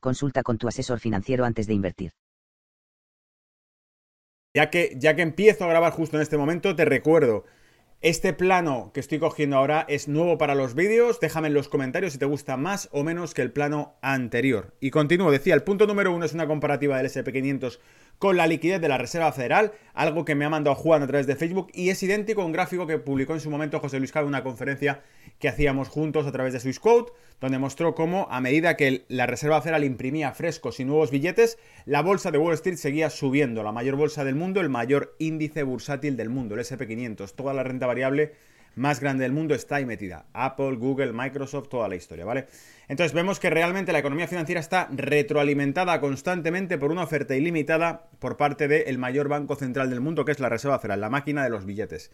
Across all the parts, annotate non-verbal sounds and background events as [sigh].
consulta con tu asesor financiero antes de invertir. Ya que, ya que empiezo a grabar justo en este momento, te recuerdo, este plano que estoy cogiendo ahora es nuevo para los vídeos. Déjame en los comentarios si te gusta más o menos que el plano anterior. Y continúo, decía, el punto número uno es una comparativa del SP500 con la liquidez de la Reserva Federal, algo que me ha mandado Juan a través de Facebook y es idéntico a un gráfico que publicó en su momento José Luis Cabe en una conferencia que hacíamos juntos a través de Swissquote, donde mostró cómo a medida que la Reserva Federal imprimía frescos y nuevos billetes, la bolsa de Wall Street seguía subiendo, la mayor bolsa del mundo, el mayor índice bursátil del mundo, el SP500, toda la renta variable más grande del mundo está ahí metida. Apple, Google, Microsoft, toda la historia, ¿vale? Entonces vemos que realmente la economía financiera está retroalimentada constantemente por una oferta ilimitada por parte del mayor banco central del mundo, que es la Reserva Federal, la máquina de los billetes.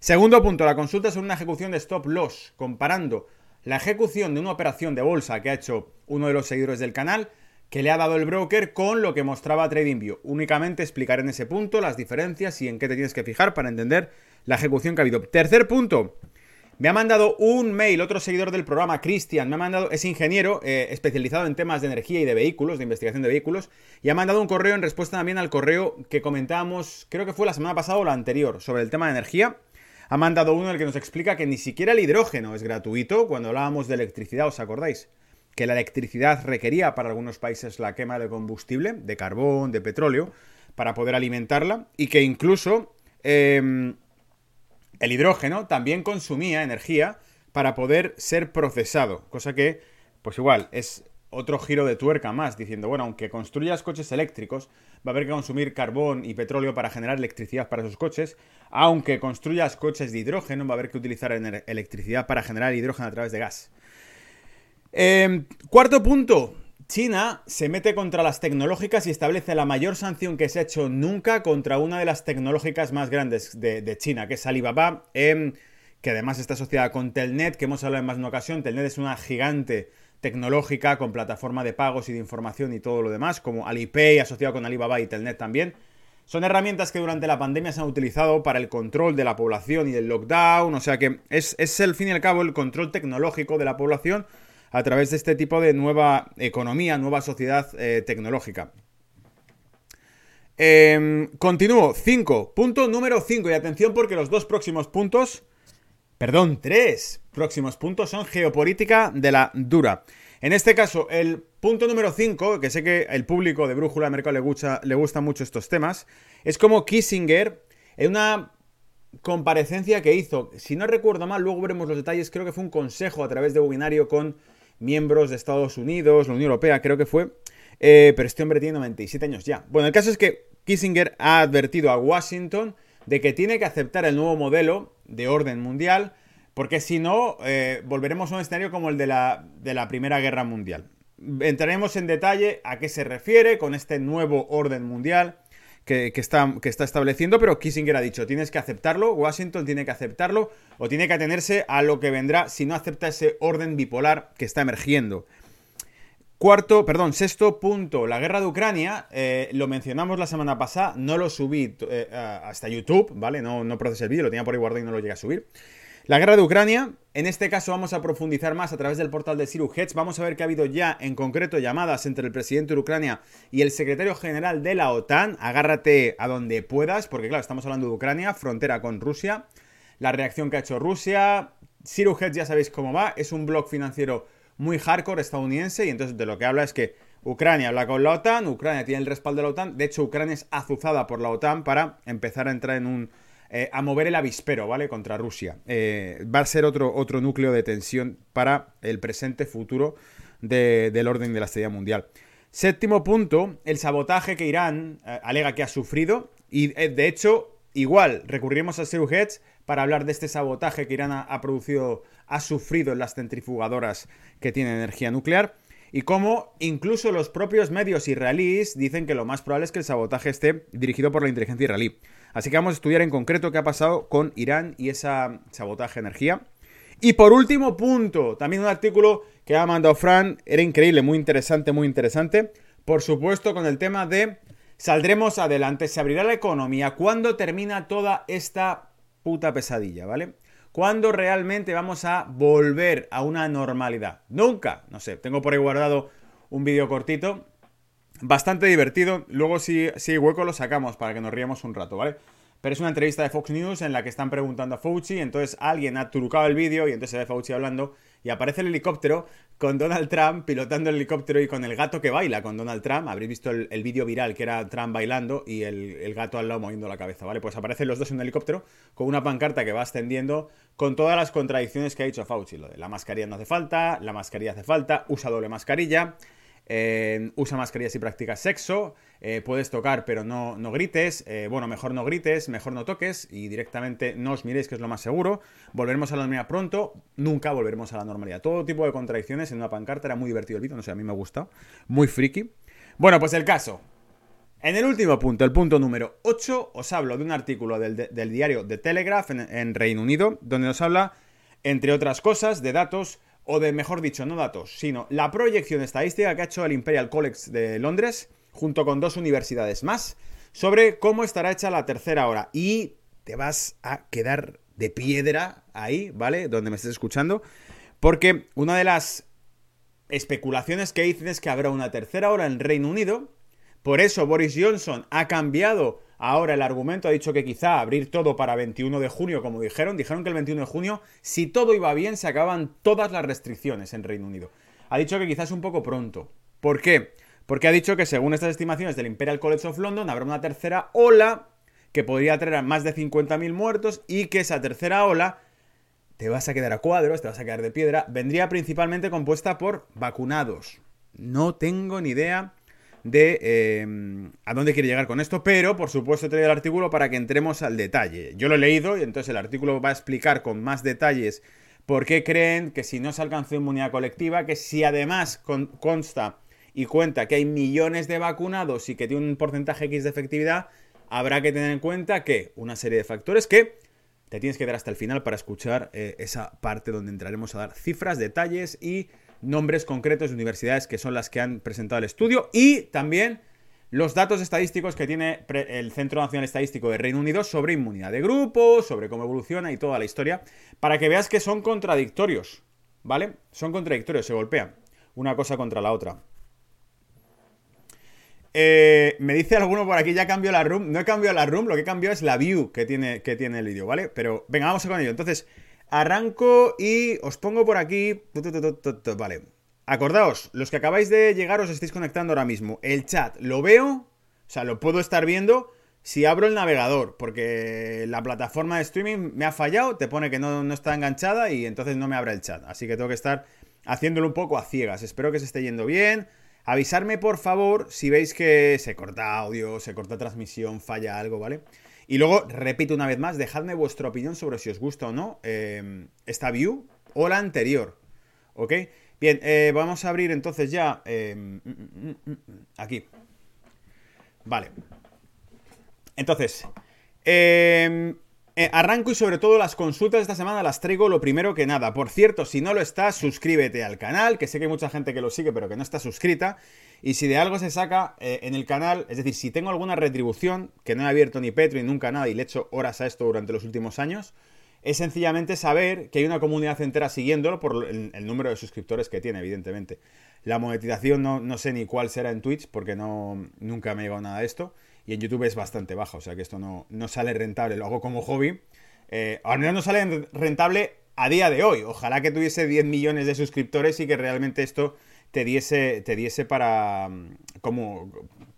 Segundo punto, la consulta es una ejecución de stop loss, comparando la ejecución de una operación de bolsa que ha hecho uno de los seguidores del canal, que le ha dado el broker con lo que mostraba TradingView. Únicamente explicar en ese punto las diferencias y en qué te tienes que fijar para entender la ejecución que ha habido. Tercer punto. Me ha mandado un mail, otro seguidor del programa, Cristian, me ha mandado, es ingeniero eh, especializado en temas de energía y de vehículos, de investigación de vehículos, y ha mandado un correo en respuesta también al correo que comentábamos, creo que fue la semana pasada o la anterior, sobre el tema de energía. Ha mandado uno en el que nos explica que ni siquiera el hidrógeno es gratuito cuando hablábamos de electricidad, ¿os acordáis? Que la electricidad requería para algunos países la quema de combustible, de carbón, de petróleo, para poder alimentarla, y que incluso... Em, el hidrógeno también consumía energía para poder ser procesado, cosa que, pues igual, es otro giro de tuerca más, diciendo, bueno, aunque construyas coches eléctricos, va a haber que consumir carbón y petróleo para generar electricidad para esos coches, aunque construyas coches de hidrógeno, va a haber que utilizar electricidad para generar hidrógeno a través de gas. Em, cuarto punto, China se mete contra las tecnológicas y establece la mayor sanción que se ha hecho nunca contra una de las tecnológicas más grandes de, China, que es Alibaba, em, que además está asociada con Telnet, que hemos hablado en más de una ocasión. Telnet es una gigante tecnológica con plataforma de pagos y de información y todo lo demás, como Alipay asociado con Alibaba y Telnet también. Son herramientas que durante la pandemia se han utilizado para el control de la población y del lockdown, o sea que es, es el fin y al cabo el control tecnológico de la población a través de este tipo de nueva economía, nueva sociedad eh, tecnológica. Em, continúo, 5. Punto número 5. Y atención porque los dos próximos puntos, perdón, tres próximos puntos son geopolítica de la dura. En este caso, el punto número 5, que sé que el público de Brújula de Mercado le gusta, le gusta mucho estos temas, es como Kissinger, en una comparecencia que hizo, si no recuerdo mal, luego veremos los detalles, creo que fue un consejo a través de webinario con miembros de Estados Unidos, la Unión Europea, creo que fue. Eh, pero este hombre tiene 97 años ya. Bueno, el caso es que Kissinger ha advertido a Washington de que tiene que aceptar el nuevo modelo de orden mundial, porque si no, eh, volveremos a un escenario como el de la, de la Primera Guerra Mundial. Entraremos en detalle a qué se refiere con este nuevo orden mundial que, está, que está estableciendo, pero Kissinger ha dicho, tienes que aceptarlo, Washington tiene que aceptarlo, o tiene que atenerse a lo que vendrá si no acepta ese orden bipolar que está emergiendo. Cuarto, perdón, sexto punto, la guerra de Ucrania, eh, lo mencionamos la semana pasada, no lo subí eh, hasta YouTube, ¿vale? No, no procesé el vídeo, lo tenía por ahí guardado y no lo llegué a subir. La guerra de Ucrania, en este caso vamos a profundizar más a través del portal de Siru Hedge. Vamos a ver que ha habido ya en concreto llamadas entre el presidente de Ucrania y el secretario general de la OTAN. Agárrate a donde puedas, porque claro, estamos hablando de Ucrania, frontera con Rusia. La reacción que ha hecho Rusia. Siru Hedge ya sabéis cómo va, es un blog financiero muy hardcore estadounidense y entonces de lo que habla es que Ucrania habla con la OTAN, Ucrania tiene el respaldo de la OTAN, de hecho Ucrania es azuzada por la OTAN para empezar a entrar en un eh, a mover el avispero, ¿vale? Contra Rusia. Eh, va a ser otro, otro núcleo de tensión para el presente futuro del orden de la estrella mundial. Séptimo punto, el sabotaje que Irán eh, alega que ha sufrido. Y de hecho, igual, recurrimos a Seru para hablar de este sabotaje que Irán ha, producido, ha sufrido en las centrifugadoras que tienen energía nuclear. y cómo incluso los propios medios israelíes dicen que lo más probable es que el sabotaje esté dirigido por la inteligencia israelí. Así que vamos a estudiar en concreto qué ha pasado con Irán y esa sabotaje de energía. Y por último punto, también un artículo que ha mandado Fran, era increíble, muy interesante, muy interesante. Por supuesto, con el tema de saldremos adelante, se abrirá la economía, ¿cuándo termina toda esta puta pesadilla, ¿vale? ¿Cuándo realmente vamos a volver a una normalidad? Nunca, no sé, tengo por ahí guardado un vídeo cortito, bastante divertido, luego si, si hay hueco lo sacamos para que nos riamos un rato, ¿vale? Pero es una entrevista de Fox News en la que están preguntando a Fauci, entonces alguien ha trucado el vídeo y entonces se ve Fauci hablando y aparece el helicóptero con Donald Trump pilotando el helicóptero y con el gato que baila con Donald Trump. Habréis visto el, vídeo viral que era Trump bailando y el, gato al lado moviendo la cabeza, ¿vale? Pues aparecen los dos en un helicóptero con una pancarta que va ascendiendo con todas las contradicciones que ha dicho Fauci. Lo de la mascarilla no hace falta, la mascarilla hace falta, usa doble mascarilla. Eh, usa mascarilla si practicas sexo, eh, puedes tocar pero no, no grites, eh, bueno, mejor no grites, mejor no toques y directamente no os miréis que es lo más seguro, volveremos a la normalidad pronto, nunca volveremos a la normalidad. Todo tipo de contradicciones en una pancarta, era muy divertido el vídeo, no sé, a mí me ha gustado, muy friki. Bueno, pues el caso. En el último punto, el punto número 8, os hablo de un artículo del, diario The Telegraph en Reino Unido, donde nos habla, entre otras cosas, de datos o de, mejor dicho, no datos, sino la proyección estadística que ha hecho el Imperial College de Londres, junto con dos universidades más, sobre cómo estará hecha la tercera hora. Y te vas a quedar de piedra ahí, ¿vale? Donde me estés escuchando, porque una de las especulaciones que dicen es que habrá una tercera hora en Reino Unido, por eso Boris Johnson ha cambiado Ahora el argumento ha dicho que quizá abrir todo para 21 de junio, como dijeron. Dijeron que el 21 de junio, si todo iba bien, se acaban todas las restricciones en Reino Unido. Ha dicho que quizás un poco pronto. ¿Por qué? Porque ha dicho que según estas estimaciones del Imperial College of London habrá una tercera ola que podría traer a más de 50.000 muertos y que esa tercera ola te vas a quedar a cuadros, te vas a quedar de piedra, vendría principalmente compuesta por vacunados. No tengo ni idea de em, a dónde quiere llegar con esto, pero por supuesto traído el artículo para que entremos al detalle. Yo lo he leído y entonces el artículo va a explicar con más detalles por qué creen que si no se alcanzó inmunidad colectiva, que si además consta y cuenta que hay millones de vacunados y que tiene un porcentaje X de efectividad, habrá que tener en cuenta que una serie de factores que te tienes que dar hasta el final para escuchar eh, esa parte donde entraremos a dar cifras, detalles y nombres concretos de universidades que son las que han presentado el estudio y también los datos estadísticos que tiene el Centro Nacional Estadístico de Reino Unido sobre inmunidad de grupo, sobre cómo evoluciona y toda la historia, para que veas que son contradictorios, ¿vale? Son contradictorios, se golpean una cosa contra la otra. Eh, me dice alguno por aquí, ya cambió la room. No he cambiado la room, lo que he cambiado es la view que tiene, que tiene el vídeo, ¿vale? Pero venga, vamos a con ello. Entonces, Arranco y os pongo por aquí. Vale. Acordaos, los que acabáis de llegar os estáis conectando ahora mismo. El chat lo veo, o sea, lo puedo estar viendo si abro el navegador, porque la plataforma de streaming me ha fallado, te pone que no, no está enganchada y entonces no me abre el chat. Así que tengo que estar haciéndolo un poco a ciegas. Espero que se esté yendo bien. Avisarme por favor si veis que se corta audio, se corta transmisión, falla algo, ¿vale? Y luego, repito una vez más, dejadme vuestra opinión sobre si os gusta o no eh, esta view o la anterior. ¿Ok? Bien, eh, vamos a abrir entonces ya... Eh, mm, mm, mm, aquí. Vale. Entonces, arranco y sobre todo las consultas de esta semana las traigo lo primero que nada. Por cierto, si no lo estás, suscríbete al canal, que sé que hay mucha gente que lo sigue pero que no está suscrita. Y si de algo se saca eh, en el canal, es decir, si tengo alguna retribución, que no he abierto ni Petro ni nunca nada y le he hecho horas a esto durante los últimos años, es sencillamente saber que hay una comunidad entera siguiéndolo por el, número de suscriptores que tiene, evidentemente. La monetización no, sé ni cuál será en Twitch, porque no, nunca me ha llegado nada de esto. Y en YouTube es bastante baja, o sea que esto no, no sale rentable. Lo hago como hobby. Eh, al menos no sale rentable a día de hoy. Ojalá que tuviese 10 millones de suscriptores y que realmente esto te diese, te diese para, mm, como,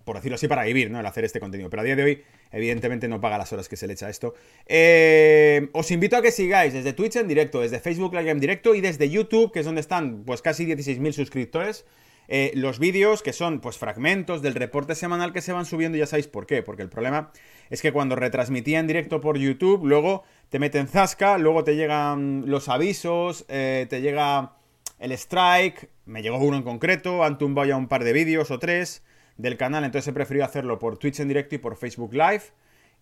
por decirlo así, para vivir, ¿no? El hacer este contenido. Pero a día de hoy, evidentemente, no paga las horas que se le echa a esto. Eh, os invito a que sigáis desde Twitch en directo, desde Facebook Live en directo y desde YouTube, que es donde están, pues, casi 16.000 suscriptores. Eh, los vídeos que son pues fragmentos del reporte semanal que se van subiendo, ya sabéis por qué, porque el problema es que cuando retransmitía en directo por YouTube, luego te meten zasca, luego te llegan los avisos, eh, te llega el strike, me llegó uno en concreto, han tumbado ya un par de vídeos o tres del canal, entonces he preferido hacerlo por Twitch en directo y por Facebook Live.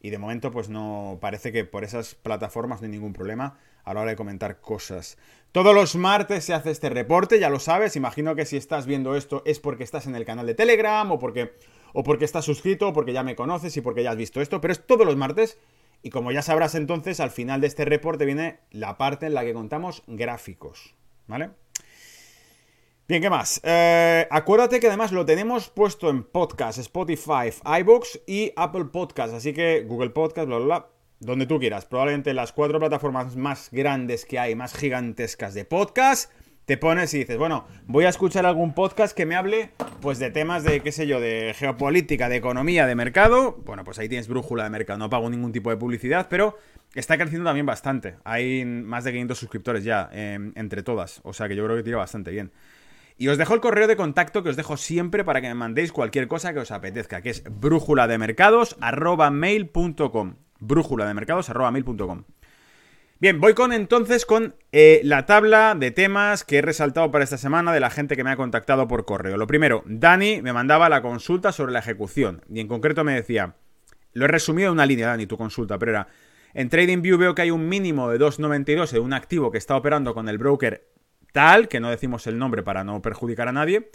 Y de momento, pues no parece que por esas plataformas no hay ningún problema a la hora de comentar cosas. Todos los martes se hace este reporte, ya lo sabes. Imagino que si estás viendo esto es porque estás en el canal de Telegram o porque, o porque estás suscrito o porque ya me conoces y porque ya has visto esto. Pero es todos los martes. Y como ya sabrás entonces, al final de este reporte viene la parte en la que contamos gráficos. ¿Vale? Bien, ¿qué más? Eh, acuérdate que además lo tenemos puesto en podcast, Spotify, iBooks y Apple Podcast. Así que Google Podcast, bla, bla, bla, donde tú quieras. Probablemente las cuatro plataformas más grandes que hay, más gigantescas de podcast. Te pones y dices, bueno, voy a escuchar algún podcast que me hable, pues, de temas de, qué sé yo, de geopolítica, de economía, de mercado. Bueno, pues ahí tienes brújula de mercado. No pago ningún tipo de publicidad, pero está creciendo también bastante. Hay más de 500 suscriptores ya em, entre todas. O sea que yo creo que tira bastante bien. Y os dejo el correo de contacto que os dejo siempre para que me mandéis cualquier cosa que os apetezca, que es brújula de mercados. Brújula de mercados. Bien, voy con entonces con eh, la tabla de temas que he resaltado para esta semana de la gente que me ha contactado por correo. Lo primero, Dani me mandaba la consulta sobre la ejecución y en concreto me decía, lo he resumido en una línea, Dani, tu consulta, pero era, en TradingView veo que hay un mínimo de 2.92 de un activo que está operando con el broker tal, que no decimos el nombre para no perjudicar a nadie,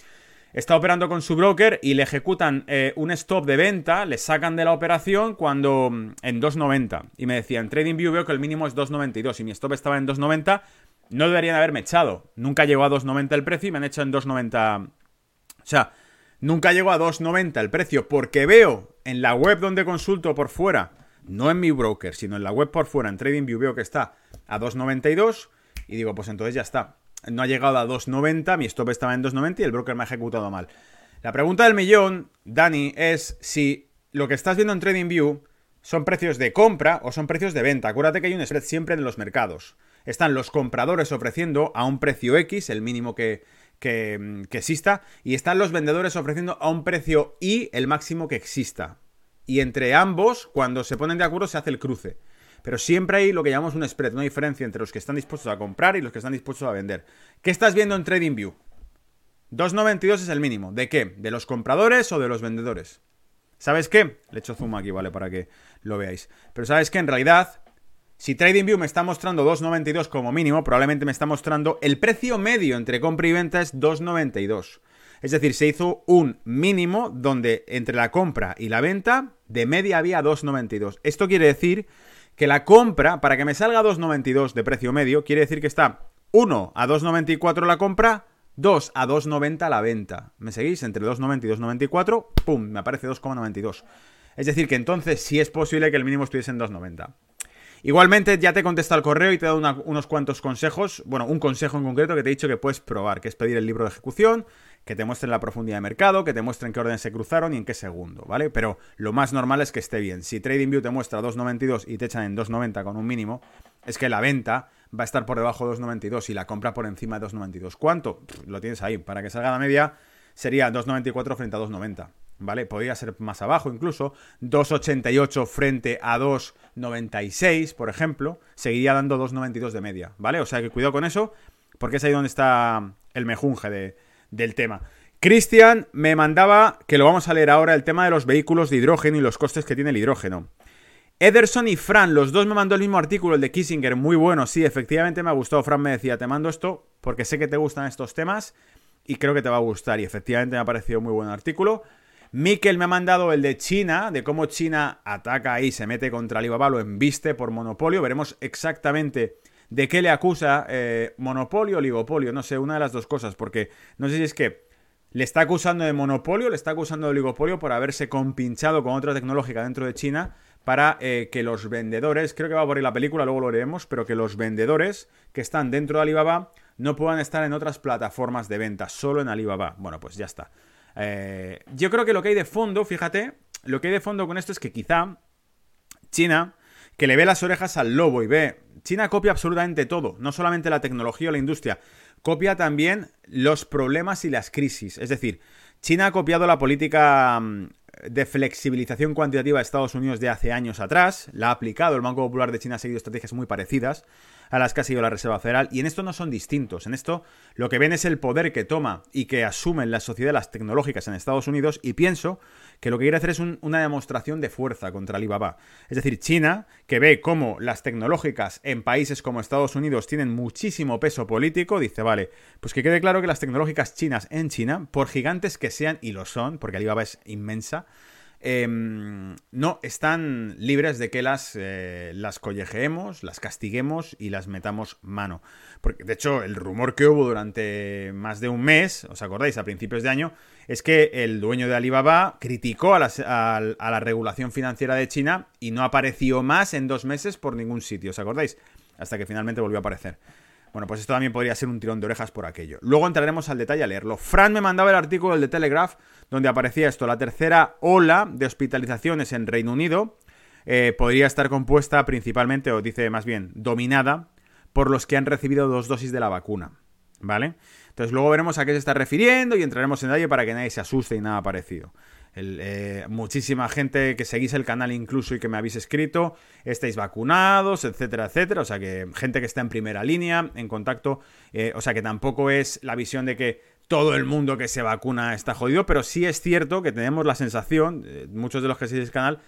está operando con su broker y le ejecutan eh, un stop de venta, le sacan de la operación cuando mm, en 2.90. Y me decía, en TradingView veo que el mínimo es 2.92 y mi stop estaba en 2.90, no deberían haberme echado. Nunca llegó a 2.90 el precio y me han hecho en 2.90. O sea, nunca llegó a 2.90 el precio porque veo en la web donde consulto por fuera, no en mi broker, sino en la web por fuera, en TradingView veo que está a 2.92 y digo, pues entonces ya está no ha llegado a 2.90, mi stop estaba en 2.90 y el broker me ha ejecutado mal. La pregunta del millón, Dani, es si lo que estás viendo en TradingView son precios de compra o son precios de venta. Acuérdate que hay un spread siempre en los mercados. Están los compradores ofreciendo a un precio X, el mínimo que, que, que exista, y están los vendedores ofreciendo a un precio Y, el máximo que exista. Y entre ambos, cuando se ponen de acuerdo, se hace el cruce. Pero siempre hay lo que llamamos un spread, una diferencia entre los que están dispuestos a comprar y los que están dispuestos a vender. ¿Qué estás viendo en TradingView? 2.92 es el mínimo. ¿De qué? ¿De los compradores o de los vendedores? ¿Sabes qué? Le echo zoom aquí, ¿vale? Para que lo veáis. Pero ¿sabes qué? En realidad, si TradingView me está mostrando 2.92 como mínimo, probablemente me está mostrando el precio medio entre compra y venta es 2.92. Es decir, se hizo un mínimo donde entre la compra y la venta de media había 2.92. Esto quiere decir que la compra, para que me salga 2,92 de precio medio, quiere decir que está 1 a 2,94 la compra, 2 a 2,90 la venta. ¿Me seguís? Entre 2,90 y 2,94, ¡pum! Me aparece 2,92. Es decir, que entonces sí es posible que el mínimo estuviese en 2,90. Igualmente ya te he contestado el correo y te he dado unos cuantos consejos, bueno, un consejo en concreto que te he dicho que puedes probar, que es pedir el libro de ejecución, que te muestren la profundidad de mercado, que te muestren qué orden se cruzaron y en qué segundo, ¿vale? Pero lo más normal es que esté bien. Si TradingView te muestra 2.92 y te echan en 2.90 con un mínimo, es que la venta va a estar por debajo de 2.92 y la compra por encima de 2.92. ¿Cuánto? Lo tienes ahí. Para que salga la media sería 2.94 frente a 2.90. ¿Vale? Podría ser más abajo incluso. 2.88 frente a 2.96, por ejemplo. Seguiría dando 2.92 de media. ¿Vale? O sea que cuidado con eso. Porque es ahí donde está el mejunje de, del tema. Cristian me mandaba, que lo vamos a leer ahora, el tema de los vehículos de hidrógeno y los costes que tiene el hidrógeno. Ederson y Fran, los dos me mandó el mismo artículo, el de Kissinger, muy bueno, sí, efectivamente me ha gustado. Fran me decía, te mando esto porque sé que te gustan estos temas y creo que te va a gustar. Y efectivamente me ha parecido muy buen artículo. Mikel me ha mandado el de China, de cómo China ataca y se mete contra Alibaba, lo embiste por monopolio. Veremos exactamente de qué le acusa eh, monopolio o oligopolio, no sé, una de las dos cosas, porque no sé si es que le está acusando de monopolio, le está acusando de oligopolio por haberse compinchado con otra tecnológica dentro de China para eh, que los vendedores, creo que va por ahí la película, luego lo veremos, pero que los vendedores que están dentro de Alibaba no puedan estar en otras plataformas de venta, solo en Alibaba. Bueno, pues ya está. Eh, yo creo que lo que hay de fondo, fíjate, lo que hay de fondo con esto es que quizá China, que le ve las orejas al lobo y ve China copia absolutamente todo, no solamente la tecnología o la industria, copia también los problemas y las crisis. Es decir, China ha copiado la política mm, de flexibilización cuantitativa de Estados Unidos de hace años atrás, la ha aplicado, el Banco Popular de China ha seguido estrategias muy parecidas a las que ha seguido la Reserva Federal, y en esto no son distintos, en esto lo que ven es el poder que toma y que asumen las tecnológicas en Estados Unidos, y pienso que lo que quiere hacer es una demostración de fuerza contra Alibaba. Es decir, China, que ve cómo las tecnológicas en países como Estados Unidos tienen muchísimo peso político, dice, vale, pues que quede claro que las tecnológicas chinas en China, por gigantes que sean, y lo son, porque Alibaba es inmensa, Em, no están libres de que las, eh, las collejeemos, las castiguemos y las metamos mano. Porque, de hecho, el rumor que hubo durante más de un mes, ¿os acordáis? A principios de año, es que el dueño de Alibaba criticó a, a la regulación financiera de China y no apareció más en dos meses por ningún sitio, ¿os acordáis? Hasta que finalmente volvió a aparecer. Bueno, pues esto también podría ser un tirón de orejas por aquello. Luego entraremos al detalle a leerlo. Fran me mandaba el artículo del The Telegraph donde aparecía esto. La tercera ola de hospitalizaciones en Reino Unido eh, podría estar compuesta principalmente, o dice más bien, dominada por los que han recibido dos dosis de la vacuna. ¿Vale? Entonces luego veremos a qué se está refiriendo y entraremos en ello para que nadie se asuste y nada parecido. Eh, muchísima gente que seguís el canal incluso y que me habéis escrito, estáis vacunados, etcétera, etcétera. O sea que gente que está en primera línea, en contacto. Eh, o sea que tampoco es la visión de que todo el mundo que se vacuna está jodido, pero sí es cierto que tenemos la sensación, eh, muchos de los que seguís el canal,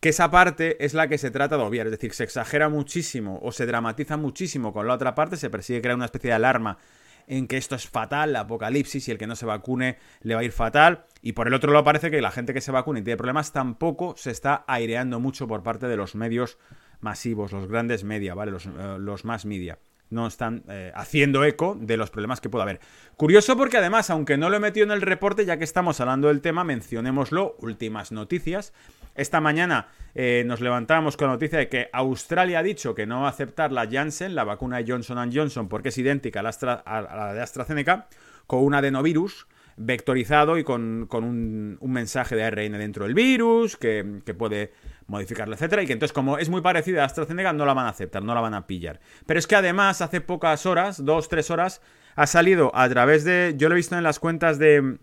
que esa parte es la que se trata de obviar, es decir, se exagera muchísimo o se dramatiza muchísimo con la otra parte, se persigue crear una especie de alarma en que esto es fatal, la apocalipsis y el que no se vacune le va a ir fatal. Y por el otro lado parece que la gente que se vacune y tiene problemas tampoco se está aireando mucho por parte de los medios masivos, los grandes media, ¿vale? Los, eh, los más media no están eh, haciendo eco de los problemas que pueda haber. Curioso porque además, aunque no lo he metido en el reporte, ya que estamos hablando del tema, mencionémoslo, últimas noticias. Esta mañana eh, nos levantamos con la noticia de que Australia ha dicho que no va a aceptar la Janssen, la vacuna de Johnson Johnson, porque es idéntica a la, de AstraZeneca, con un adenovirus vectorizado y con, un, mensaje de ARN dentro del virus que puede modificarlo, etcétera, y que entonces como es muy parecida a AstraZeneca no la van a aceptar, no la van a pillar. Pero es que además hace pocas horas, dos, tres horas, ha salido a través de, yo lo he visto en las cuentas de,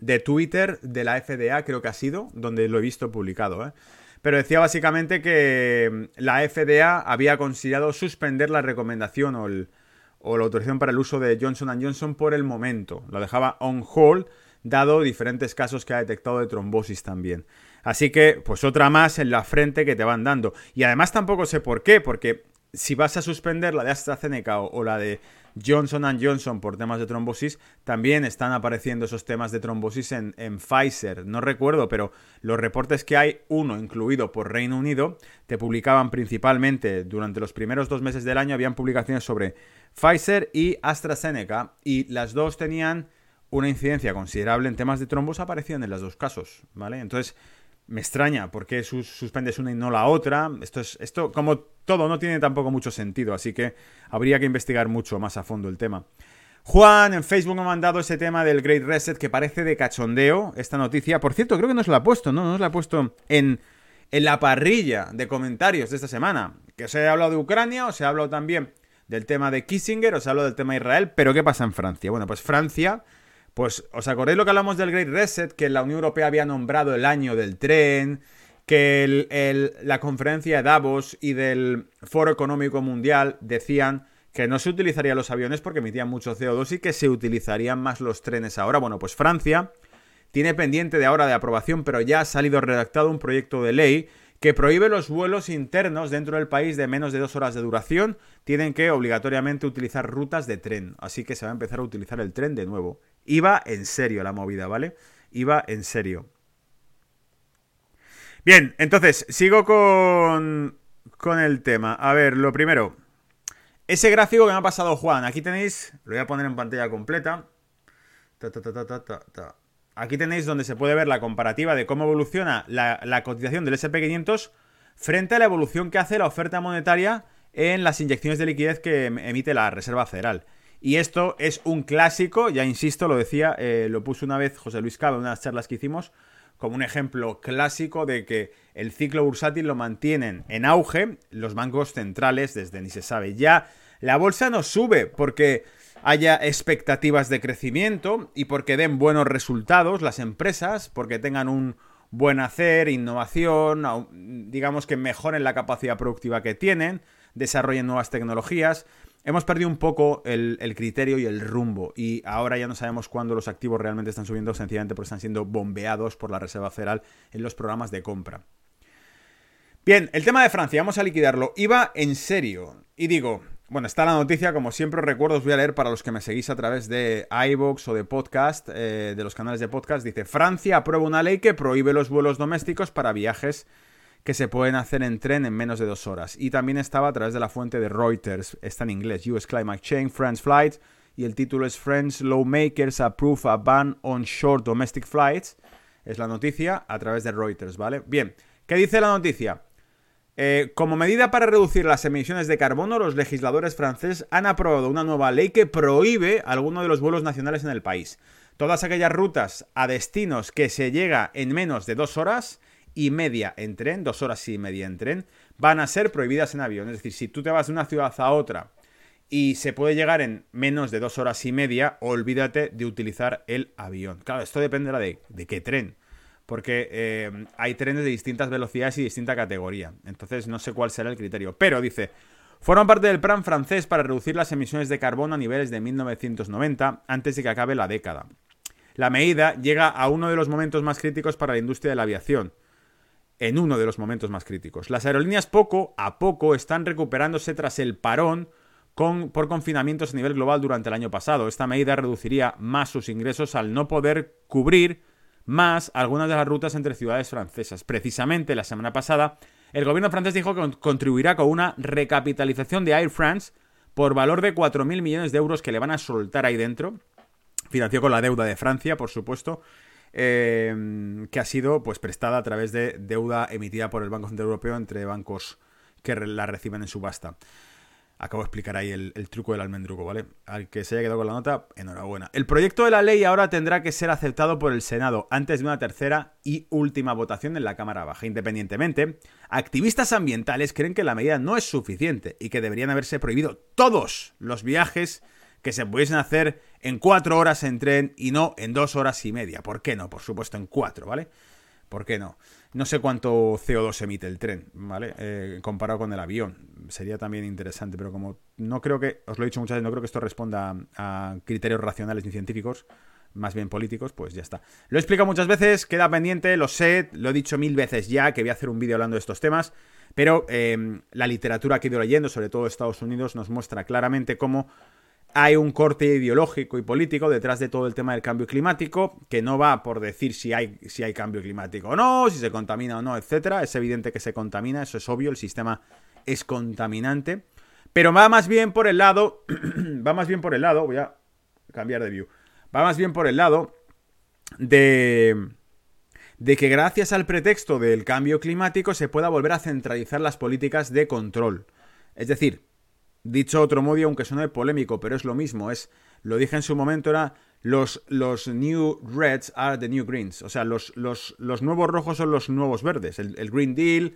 de Twitter de la FDA, creo que ha sido, donde lo he visto publicado, ¿eh? Pero decía básicamente que la FDA había considerado suspender la recomendación o, o la autorización para el uso de Johnson Johnson por el momento. Lo dejaba on hold, dado diferentes casos que ha detectado de trombosis también. Así que, pues otra más en la frente que te van dando. Y además tampoco sé por qué, porque si vas a suspender la de AstraZeneca o, la de Johnson Johnson por temas de trombosis, también están apareciendo esos temas de trombosis en, Pfizer. No recuerdo, pero los reportes que hay, uno incluido por Reino Unido, te publicaban principalmente durante los primeros dos meses del año, habían publicaciones sobre Pfizer y AstraZeneca, y las dos tenían una incidencia considerable en temas de trombos, aparecían en los dos casos, ¿vale? Entonces, me extraña por qué suspendes una y no la otra. Esto es esto como todo no tiene tampoco mucho sentido, así que habría que investigar mucho más a fondo el tema. Juan en Facebook me ha mandado ese tema del Great Reset que parece de cachondeo esta noticia. Por cierto, creo que nos la ha puesto, ¿no? Nos la ha puesto en, en la parrilla de comentarios de esta semana. Que se ha hablado de Ucrania, o se ha hablado también del tema de Kissinger, o se ha hablado del tema de Israel, pero ¿qué pasa en Francia? Bueno, pues Francia pues, ¿os acordáis lo que hablamos del Great Reset? Que la Unión Europea había nombrado el año del tren, que la conferencia de Davos y del Foro Económico Mundial decían que no se utilizarían los aviones porque emitían mucho CO2 y que se utilizarían más los trenes ahora. Bueno, pues Francia tiene pendiente de ahora de aprobación, pero ya ha salido redactado un proyecto de ley que prohíbe los vuelos internos dentro del país de menos de dos horas de duración. Tienen que obligatoriamente utilizar rutas de tren. Así que se va a empezar a utilizar el tren de nuevo. Iba en serio la movida, ¿vale? Iba en serio. Bien, entonces, sigo con, con el tema. A ver, lo primero. Ese gráfico que me ha pasado Juan. Aquí tenéis, lo voy a poner en pantalla completa. Aquí tenéis donde se puede ver la comparativa de cómo evoluciona la, la cotización del SP500 frente a la evolución que hace la oferta monetaria en las inyecciones de liquidez que emite la Reserva Federal. Y esto es un clásico, ya insisto, lo decía, eh, lo puso una vez José Luis Cabo en unas charlas que hicimos, como un ejemplo clásico de que el ciclo bursátil lo mantienen en auge los bancos centrales desde ni se sabe. Ya la bolsa no sube porque haya expectativas de crecimiento y porque den buenos resultados las empresas, porque tengan un buen hacer, innovación, digamos que mejoren la capacidad productiva que tienen, desarrollen nuevas tecnologías. Hemos perdido un poco el, criterio y el rumbo y ahora ya no sabemos cuándo los activos realmente están subiendo, sencillamente porque están siendo bombeados por la Reserva Federal en los programas de compra. Bien, el tema de Francia, vamos a liquidarlo. Iba en serio. Y digo, bueno, está la noticia, como siempre recuerdo, os voy a leer para los que me seguís a través de iVoox o de podcast, eh, de los canales de podcast. Dice, Francia aprueba una ley que prohíbe los vuelos domésticos para viajes que se pueden hacer en tren en menos de dos horas. Y también estaba a través de la fuente de Reuters, está en inglés, US Climate Change, France Flight, y el título es French Lawmakers Approve a Ban on Short Domestic Flights. Es la noticia a través de Reuters, ¿vale? Bien, ¿qué dice la noticia? Eh, como medida para reducir las emisiones de carbono, los legisladores franceses han aprobado una nueva ley que prohíbe algunos de los vuelos nacionales en el país. Todas aquellas rutas a destinos que se llega en menos de dos horas y media en tren, dos horas y media en tren, van a ser prohibidas en avión. Es decir, si tú te vas de una ciudad a otra y se puede llegar en menos de dos horas y media, olvídate de utilizar el avión. Claro, esto dependerá de, de qué tren porque eh, hay trenes de distintas velocidades y distinta categoría. Entonces no sé cuál será el criterio. Pero dice, forman parte del plan francés para reducir las emisiones de carbono a niveles de 1990 antes de que acabe la década. La medida llega a uno de los momentos más críticos para la industria de la aviación. En uno de los momentos más críticos. Las aerolíneas poco a poco están recuperándose tras el parón con, por confinamientos a nivel global durante el año pasado. Esta medida reduciría más sus ingresos al no poder cubrir más algunas de las rutas entre ciudades francesas. Precisamente la semana pasada, el gobierno francés dijo que contribuirá con una recapitalización de Air France por valor de 4.000 millones de euros que le van a soltar ahí dentro. Financió con la deuda de Francia, por supuesto. Eh, que ha sido pues prestada a través de deuda emitida por el Banco Central Europeo entre bancos que la reciben en subasta. Acabo de explicar ahí el, truco del almendruco, ¿vale? Al que se haya quedado con la nota, enhorabuena. El proyecto de la ley ahora tendrá que ser aceptado por el Senado antes de una tercera y última votación en la Cámara Baja. Independientemente, activistas ambientales creen que la medida no es suficiente y que deberían haberse prohibido todos los viajes que se pudiesen hacer en cuatro horas en tren y no en dos horas y media. ¿Por qué no? Por supuesto, en cuatro, ¿vale? ¿Por qué no? No sé cuánto CO2 emite el tren, ¿vale? Eh, comparado con el avión. Sería también interesante, pero como no creo que, os lo he dicho muchas veces, no creo que esto responda a, criterios racionales ni científicos, más bien políticos, pues ya está. Lo he explicado muchas veces, queda pendiente, lo sé, lo he dicho mil veces ya, que voy a hacer un vídeo hablando de estos temas, pero eh, la literatura que he ido leyendo, sobre todo Estados Unidos, nos muestra claramente cómo hay un corte ideológico y político detrás de todo el tema del cambio climático, que no va por decir si hay, si hay cambio climático o no, si se contamina o no, etcétera. Es evidente que se contamina, eso es obvio, el sistema es contaminante. Pero va más bien por el lado. [clears throat] va más bien por el lado. Voy a cambiar de view. Va más bien por el lado de. de que gracias al pretexto del cambio climático se pueda volver a centralizar las políticas de control. Es decir, Dicho otro modo, aunque suene polémico, pero es lo mismo, es, lo dije en su momento, era los, los new reds are the new greens, o sea, los, los, los nuevos rojos son los nuevos verdes, el, Green Deal,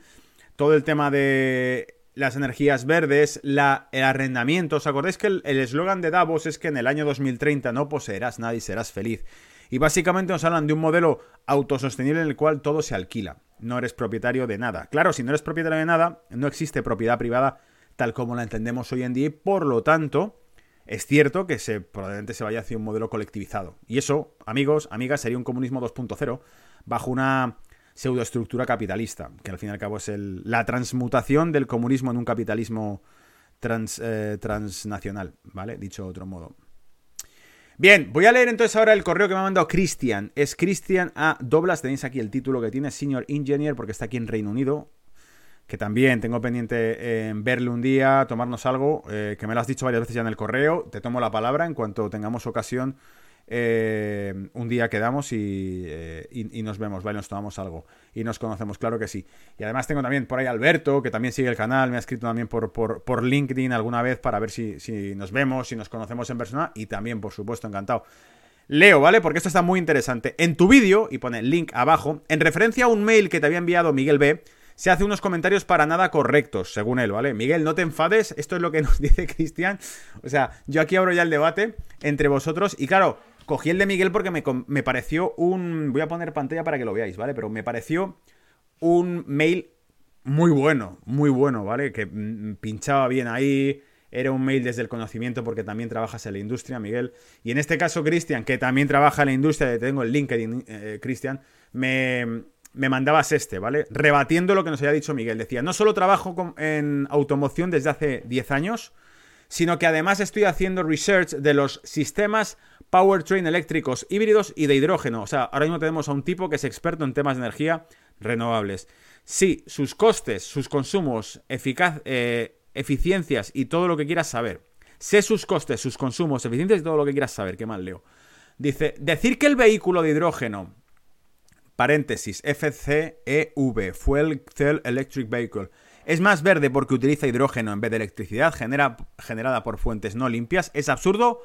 todo el tema de las energías verdes, la, el arrendamiento, ¿os acordáis que el eslogan de Davos es que en el año 2030 no poseerás nada y serás feliz? Y básicamente nos hablan de un modelo autosostenible en el cual todo se alquila, no eres propietario de nada. Claro, si no eres propietario de nada, no existe propiedad privada tal como la entendemos hoy en día y por lo tanto es cierto que probablemente se vaya hacia un modelo colectivizado. Y eso, amigos, amigas, sería un comunismo 2.0 bajo una pseudoestructura capitalista, que al fin y al cabo es la transmutación del comunismo en un capitalismo eh, transnacional, ¿vale? Dicho de otro modo. Bien, voy a leer entonces ahora el correo que me ha mandado Cristian. Es Cristian A. Doblas, tenéis aquí el título que tiene, Senior Engineer, porque está aquí en Reino Unido que también tengo pendiente en verle un día, tomarnos algo, eh, que me lo has dicho varias veces ya en el correo, te tomo la palabra en cuanto tengamos ocasión. Eh, un día quedamos eh, y, nos vemos, ¿vale? Nos tomamos algo y nos conocemos, claro que sí. Y además tengo también por ahí Alberto, que también sigue el canal, me ha escrito también por, por, por LinkedIn alguna vez para ver si, si nos vemos, si nos conocemos en persona y también, por supuesto, encantado. Leo, ¿vale? Porque esto está muy interesante. En tu vídeo, y pone link abajo, en referencia a un mail que te había enviado Miguel B., se hace unos comentarios para nada correctos, según él, ¿vale? Miguel, no te enfades, esto es lo que [laughs] nos dice Cristian. O sea, yo aquí abro ya el debate entre vosotros y claro, cogí el de Miguel porque me, me pareció un... Voy a poner pantalla para que lo veáis, ¿vale? Pero me pareció un mail muy bueno, muy bueno, ¿vale? Que mm, pinchaba bien ahí, era un mail desde el conocimiento porque también trabajas en la industria, Miguel. Y en este caso, Cristian, que también trabaja en la industria, tengo el LinkedIn, eh, Cristian, me, me mandabas este, ¿vale? Rebatiendo lo que nos había dicho Miguel. Decía, no solo trabajo en automoción desde hace 10 años, sino que además estoy haciendo research de los sistemas powertrain eléctricos híbridos y de hidrógeno. O sea, ahora mismo tenemos a un tipo que es experto en temas de energía renovables. Sí, sus costes, sus consumos, eficaz, eh, eficiencias y todo lo que quieras saber. Sé sus costes, sus consumos, eficiencias y todo lo que quieras saber. Qué mal leo. Dice, decir que el vehículo de hidrógeno paréntesis, FCEV, Fuel Cell Electric Vehicle. Es más verde porque utiliza hidrógeno en vez de electricidad generada por fuentes no limpias. Es absurdo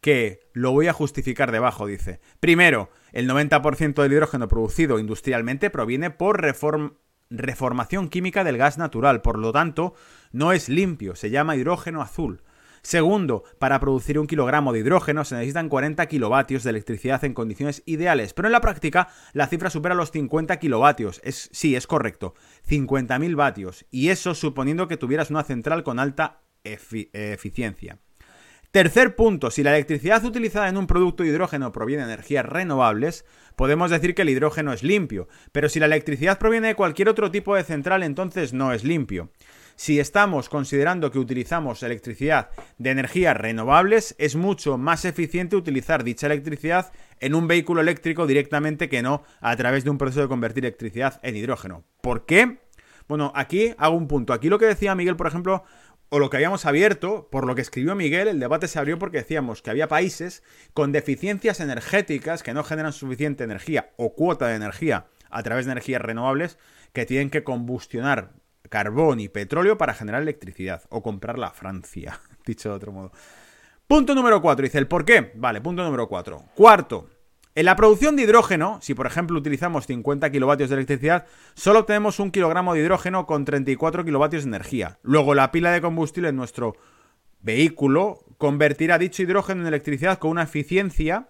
que lo voy a justificar debajo, dice. Primero, el 90% del hidrógeno producido industrialmente proviene por reformación química del gas natural, por lo tanto, no es limpio, se llama hidrógeno azul. Segundo, para producir un kilogramo de hidrógeno se necesitan 40 kilovatios de electricidad en condiciones ideales, pero en la práctica la cifra supera los 50 kilovatios. Es, sí, es correcto, 50.000 vatios, y eso suponiendo que tuvieras una central con alta eficiencia. Tercer punto, si la electricidad utilizada en un producto de hidrógeno proviene de energías renovables, podemos decir que el hidrógeno es limpio, pero si la electricidad proviene de cualquier otro tipo de central, entonces no es limpio. Si estamos considerando que utilizamos electricidad de energías renovables, es mucho más eficiente utilizar dicha electricidad en un vehículo eléctrico directamente que no a través de un proceso de convertir electricidad en hidrógeno. ¿Por qué? Bueno, aquí hago un punto. Aquí lo que decía Miguel, por ejemplo, o lo que habíamos abierto, por lo que escribió Miguel, el debate se abrió porque decíamos que había países con deficiencias energéticas que no generan suficiente energía o cuota de energía a través de energías renovables que tienen que combustionar carbón y petróleo para generar electricidad o comprarla a Francia, [laughs] dicho de otro modo. Punto número 4, dice el por qué. Vale, punto número 4. Cuarto, en la producción de hidrógeno, si por ejemplo utilizamos 50 kilovatios de electricidad, solo obtenemos un kilogramo de hidrógeno con 34 kilovatios de energía. Luego la pila de combustible en nuestro vehículo convertirá dicho hidrógeno en electricidad con una eficiencia,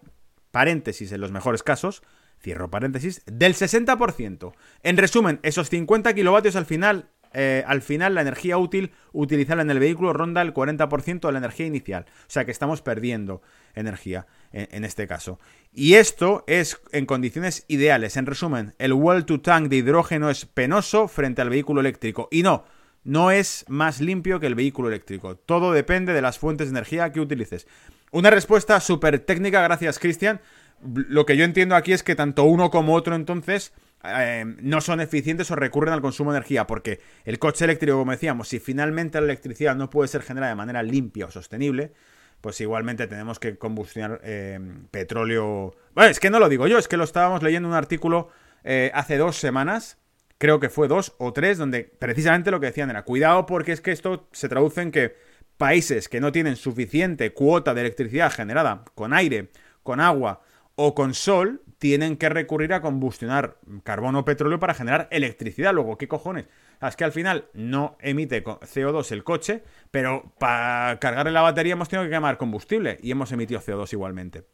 paréntesis en los mejores casos, cierro paréntesis, del 60%. En resumen, esos 50 kilovatios al final eh, al final la energía útil utilizada en el vehículo ronda el 40% de la energía inicial. O sea que estamos perdiendo energía en, este caso. Y esto es en condiciones ideales. En resumen, el well to tank de hidrógeno es penoso frente al vehículo eléctrico. Y no, no es más limpio que el vehículo eléctrico. Todo depende de las fuentes de energía que utilices. Una respuesta súper técnica, gracias Cristian. Lo que yo entiendo aquí es que tanto uno como otro entonces eh, no son eficientes o recurren al consumo de energía, porque el coche eléctrico, como decíamos, si finalmente la electricidad no puede ser generada de manera limpia o sostenible, pues igualmente tenemos que combustionar eh, petróleo. Bueno, es que no lo digo yo, es que lo estábamos leyendo en un artículo eh, hace dos semanas, creo que fue dos o tres, donde precisamente lo que decían era, cuidado porque es que esto se traduce en que países que no tienen suficiente cuota de electricidad generada con aire, con agua o con sol, tienen que recurrir a combustionar carbón o petróleo para generar electricidad. Luego, ¿qué cojones? Es que al final no emite CO2 el coche, pero para cargarle la batería hemos tenido que quemar combustible y hemos emitido CO2 igualmente.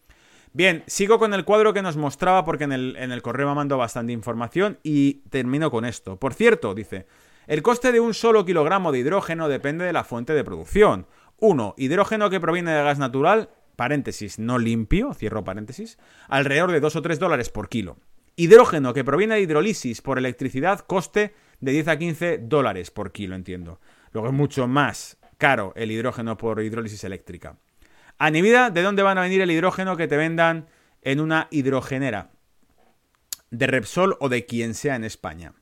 Bien, sigo con el cuadro que nos mostraba porque en el, correo me mandó bastante información y termino con esto. Por cierto, dice, el coste de un solo kilogramo de hidrógeno depende de la fuente de producción. 1. Hidrógeno que proviene de gas natural paréntesis, no limpio, cierro paréntesis, alrededor de 2 o 3 dólares por kilo. Hidrógeno que proviene de hidrólisis por electricidad, coste de 10 a 15 dólares por kilo, entiendo. Luego es mucho más caro el hidrógeno por hidrólisis eléctrica. A medida ¿de dónde van a venir el hidrógeno que te vendan en una hidrogenera? De Repsol o de quien sea en España.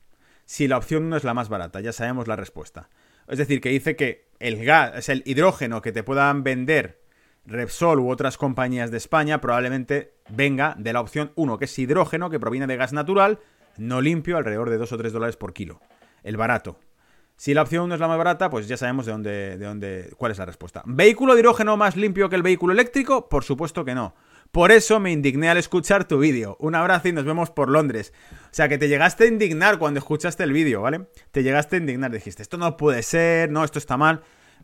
Si la opción no es la más barata, ya sabemos la respuesta. Es decir, que dice que el gas, es el hidrógeno que te puedan vender Repsol u otras compañías de España probablemente venga de la opción 1, que es hidrógeno, que proviene de gas natural, no limpio, alrededor de 2 o 3 dólares por kilo. El barato. Si la opción 1 es la más barata, pues ya sabemos de dónde, de dónde, cuál es la respuesta. ¿Vehículo de hidrógeno más limpio que el vehículo eléctrico? Por supuesto que no. Por eso me indigné al escuchar tu vídeo. Un abrazo y nos vemos por Londres. sea, que te llegaste a indignar cuando escuchaste el vídeo, ¿vale? Te llegaste a indignar, dijiste, esto no puede ser, no, esto está mal.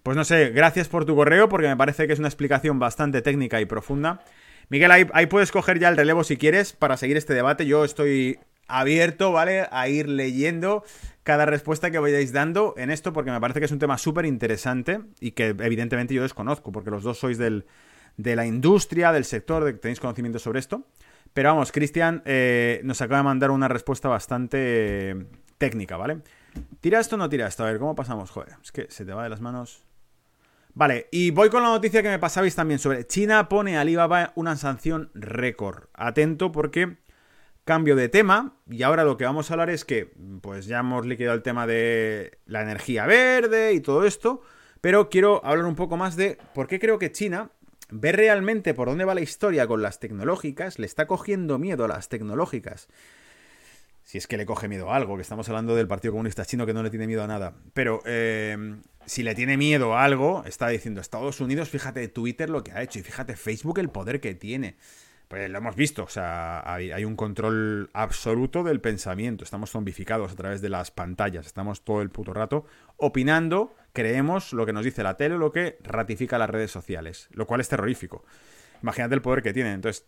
Pues no sé, gracias por tu correo porque me parece que es una explicación bastante técnica y profunda. Miguel, ahí, puedes coger ya el relevo si quieres para seguir este debate. Yo estoy abierto, ¿vale? A ir leyendo cada respuesta que vayáis dando en esto, porque me parece que es un tema súper interesante y que evidentemente yo desconozco, porque los dos sois del, de la industria, del sector, de que tenéis conocimiento sobre esto. Pero vamos, Cristian eh, nos acaba de mandar una respuesta bastante técnica, ¿vale? ¿Tira esto o no tira esto? A ver, ¿cómo pasamos? Joder, es que se te va de las manos. Vale, y voy con la noticia que me pasabais también sobre China pone a Alibaba una sanción récord. Atento porque cambio de tema y ahora lo que vamos a hablar es que pues ya hemos liquidado el tema de la energía verde y todo esto, pero quiero hablar un poco más de por qué creo que China ve realmente por dónde va la historia con las tecnológicas, le está cogiendo miedo a las tecnológicas. Si es que le coge miedo a algo, que estamos hablando del Partido Comunista Chino que no le tiene miedo a nada. Pero eh, si le tiene miedo a algo, está diciendo Estados Unidos, fíjate Twitter lo que ha hecho y fíjate Facebook el poder que tiene. Pues lo hemos visto, o sea, hay, un control absoluto del pensamiento, estamos zombificados a través de las pantallas, estamos todo el puto rato opinando, creemos lo que nos dice la tele o lo que ratifica las redes sociales, lo cual es terrorífico. Imagínate el poder que tienen. Entonces,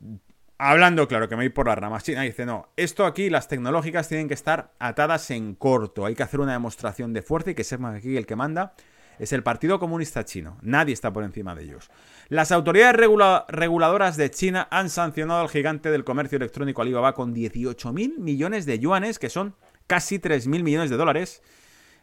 hablando claro, que me voy por las ramas, China dice, no, esto aquí, las tecnológicas tienen que estar atadas en corto, hay que hacer una demostración de fuerza y que sepan aquí el que manda es el Partido Comunista Chino. Nadie está por encima de ellos. Las autoridades reguladoras de China han sancionado al gigante del comercio electrónico Alibaba con 18.000 millones de yuanes, que son casi 3.000 millones de dólares,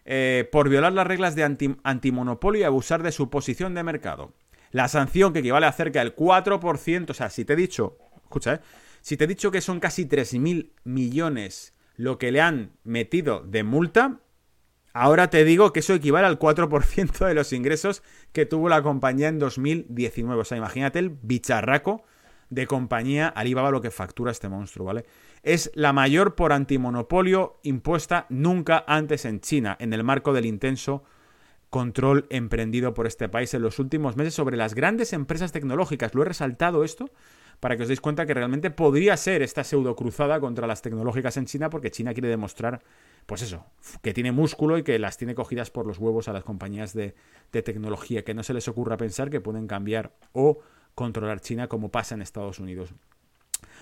eh, por violar las reglas de antimonopolio y abusar de su posición de mercado. La sanción, que equivale a cerca del 4%, o sea, si te he dicho, escucha, eh, si te he dicho que son casi 3.000 millones lo que le han metido de multa, Ahora te digo que eso equivale al 4% de los ingresos que tuvo la compañía en 2019. O sea, imagínate el bicharraco de compañía Alibaba lo que factura este monstruo, ¿vale? Es la mayor por antimonopolio impuesta nunca antes en China, en el marco del intenso control emprendido por este país en los últimos meses sobre las grandes empresas tecnológicas. Lo he resaltado esto para que os deis cuenta que realmente podría ser esta pseudo cruzada contra las tecnológicas en China porque China quiere demostrar pues eso, que tiene músculo y que las tiene cogidas por los huevos a las compañías de, tecnología, que no se les ocurra pensar que pueden cambiar o controlar China como pasa en Estados Unidos.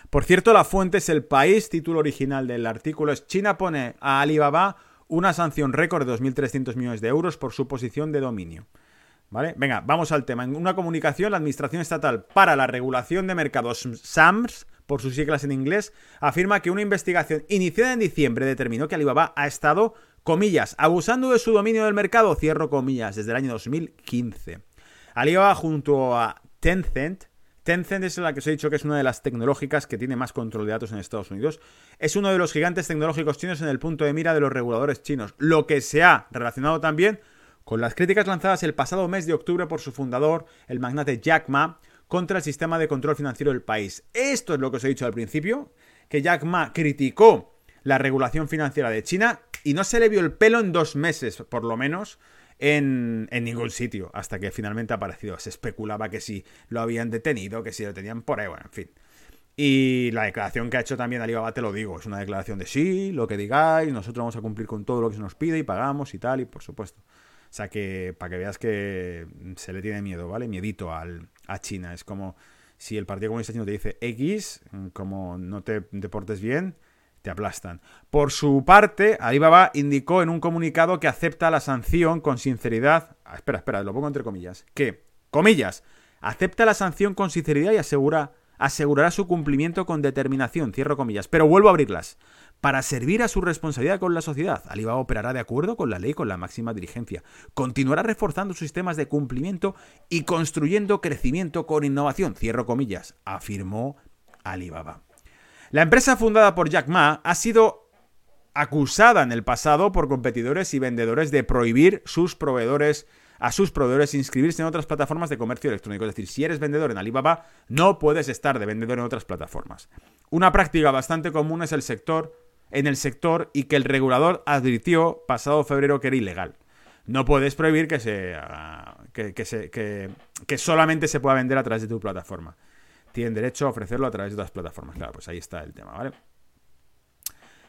Por cierto, la fuente es el país, título original del artículo es China pone a Alibaba una sanción récord de 2.300 millones de euros por su posición de dominio. ¿Vale? Venga, vamos al tema. En una comunicación, la Administración Estatal para la Regulación de Mercados SAMS por sus siglas en inglés, afirma que una investigación iniciada en diciembre determinó que Alibaba ha estado, comillas, abusando de su dominio del mercado, cierro comillas, desde el año 2015. Alibaba junto a Tencent, Tencent es la que os he dicho que es una de las tecnológicas que tiene más control de datos en Estados Unidos. Es uno de los gigantes tecnológicos chinos en el punto de mira de los reguladores chinos, lo que se ha relacionado también con las críticas lanzadas el pasado mes de octubre por su fundador, el magnate Jack Ma, contra el sistema de control financiero del país. Esto es lo que os he dicho al principio, que Jack Ma criticó la regulación financiera de China y no se le vio el pelo en dos meses, por lo menos, en, ningún sitio, hasta que finalmente ha aparecido. Se especulaba que si lo habían detenido, que si lo tenían por ahí, bueno, en fin. Y la declaración que ha hecho también Alibaba, te lo digo, es una declaración de sí, lo que digáis, nosotros vamos a cumplir con todo lo que se nos pide y pagamos y tal, y por supuesto. O sea que para que veas que se le tiene miedo, ¿vale? Miedito al, a China. Es como si el Partido Comunista Chino te dice X, como no te, deportes bien, te aplastan. Por su parte, Alibaba indicó en un comunicado que acepta la sanción con sinceridad. Ah, espera, espera, lo pongo entre comillas. Que, comillas, acepta la sanción con sinceridad y asegura, asegurará su cumplimiento con determinación, cierro comillas. Pero vuelvo a abrirlas para servir a su responsabilidad con la sociedad. Alibaba operará de acuerdo con la ley con la máxima dirigencia. Continuará reforzando sus sistemas de cumplimiento y construyendo crecimiento con innovación. Cierro comillas, afirmó Alibaba. La empresa fundada por Jack Ma ha sido acusada en el pasado por competidores y vendedores de prohibir sus proveedores a sus proveedores inscribirse en otras plataformas de comercio electrónico. Es decir, si eres vendedor en Alibaba, no puedes estar de vendedor en otras plataformas. Una práctica bastante común es el sector en el sector y que el regulador advirtió pasado febrero que era ilegal. No puedes prohibir que, se, que, se, que, solamente se pueda vender a través de tu plataforma. Tienen derecho a ofrecerlo a través de otras plataformas. Claro, pues ahí está el tema, ¿vale?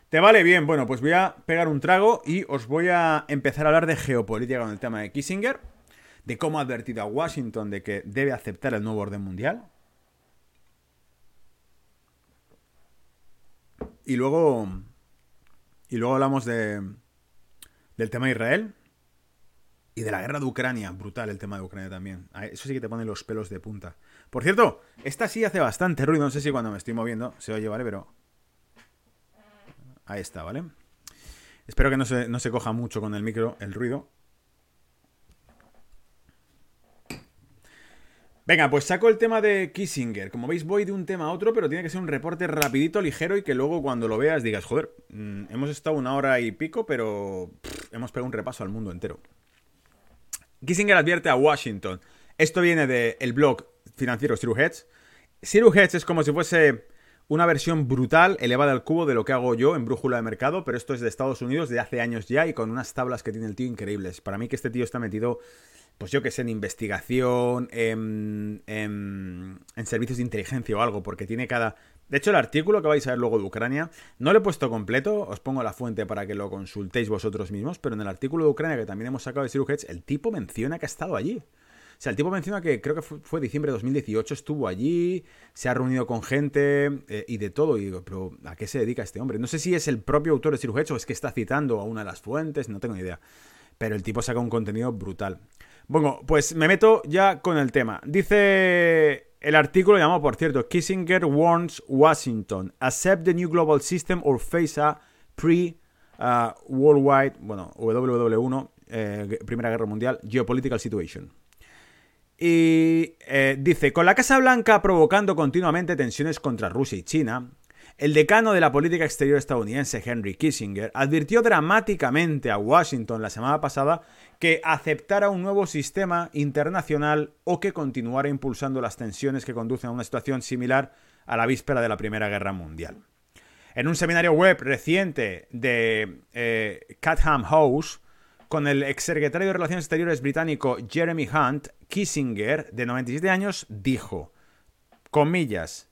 ¿Te vale bien? Bueno, pues voy a pegar un trago y os voy a empezar a hablar de geopolítica con el tema de Kissinger, de cómo ha advertido a Washington de que debe aceptar el nuevo orden mundial. Y luego. Y luego hablamos de. Del tema de Israel. Y de la guerra de Ucrania. Brutal el tema de Ucrania también. Eso sí que te pone los pelos de punta. Por cierto, esta sí hace bastante ruido. No sé si cuando me estoy moviendo se oye, ¿vale? Pero. Ahí está, ¿vale? Espero que no se, no se coja mucho con el micro el ruido. Venga, pues saco el tema de Kissinger. Como veis, voy de un tema a otro, pero tiene que ser un reporte rapidito, ligero y que luego cuando lo veas digas, joder, mm, hemos estado una hora y pico, pero hemos pegado un repaso al mundo entero. Kissinger advierte a Washington. Esto viene del blog financiero Zero Hedge. Zero Hedge es como si fuese una versión brutal, elevada al cubo de lo que hago yo en Brújula de Mercado, pero esto es de Estados Unidos de hace años ya y con unas tablas que tiene el tío increíbles. Para mí que este tío está metido pues yo que sé, en investigación, en, servicios de inteligencia o algo, porque tiene cada... De hecho, el artículo que vais a ver luego de Ucrania, no lo he puesto completo, os pongo la fuente para que lo consultéis vosotros mismos, pero en el artículo de Ucrania que también hemos sacado de Zero el tipo menciona que ha estado allí. O sea, el tipo menciona que creo que fue, diciembre de 2018, estuvo allí, se ha reunido con gente eh, y de todo. Y digo, pero ¿a qué se dedica este hombre? No sé si es el propio autor de Zero o es que está citando a una de las fuentes, no tengo ni idea. Pero el tipo saca un contenido brutal. Bueno, pues me meto ya con el tema. Dice el artículo llamado, por cierto, Kissinger warns Washington, accept the new global system or face a pre-worldwide, bueno, WW1, eh, Primera Guerra Mundial, geopolitical situation. Y eh, dice, con la Casa Blanca provocando continuamente tensiones contra Rusia y China, el decano de la política exterior estadounidense, Henry Kissinger, advirtió dramáticamente a Washington la semana pasada que aceptara un nuevo sistema internacional o que continuara impulsando las tensiones que conducen a una situación similar a la víspera de la Primera Guerra Mundial. En un seminario web reciente de eh, Catham House, con el exsecretario de Relaciones Exteriores británico Jeremy Hunt, Kissinger, de 97 años, dijo, comillas,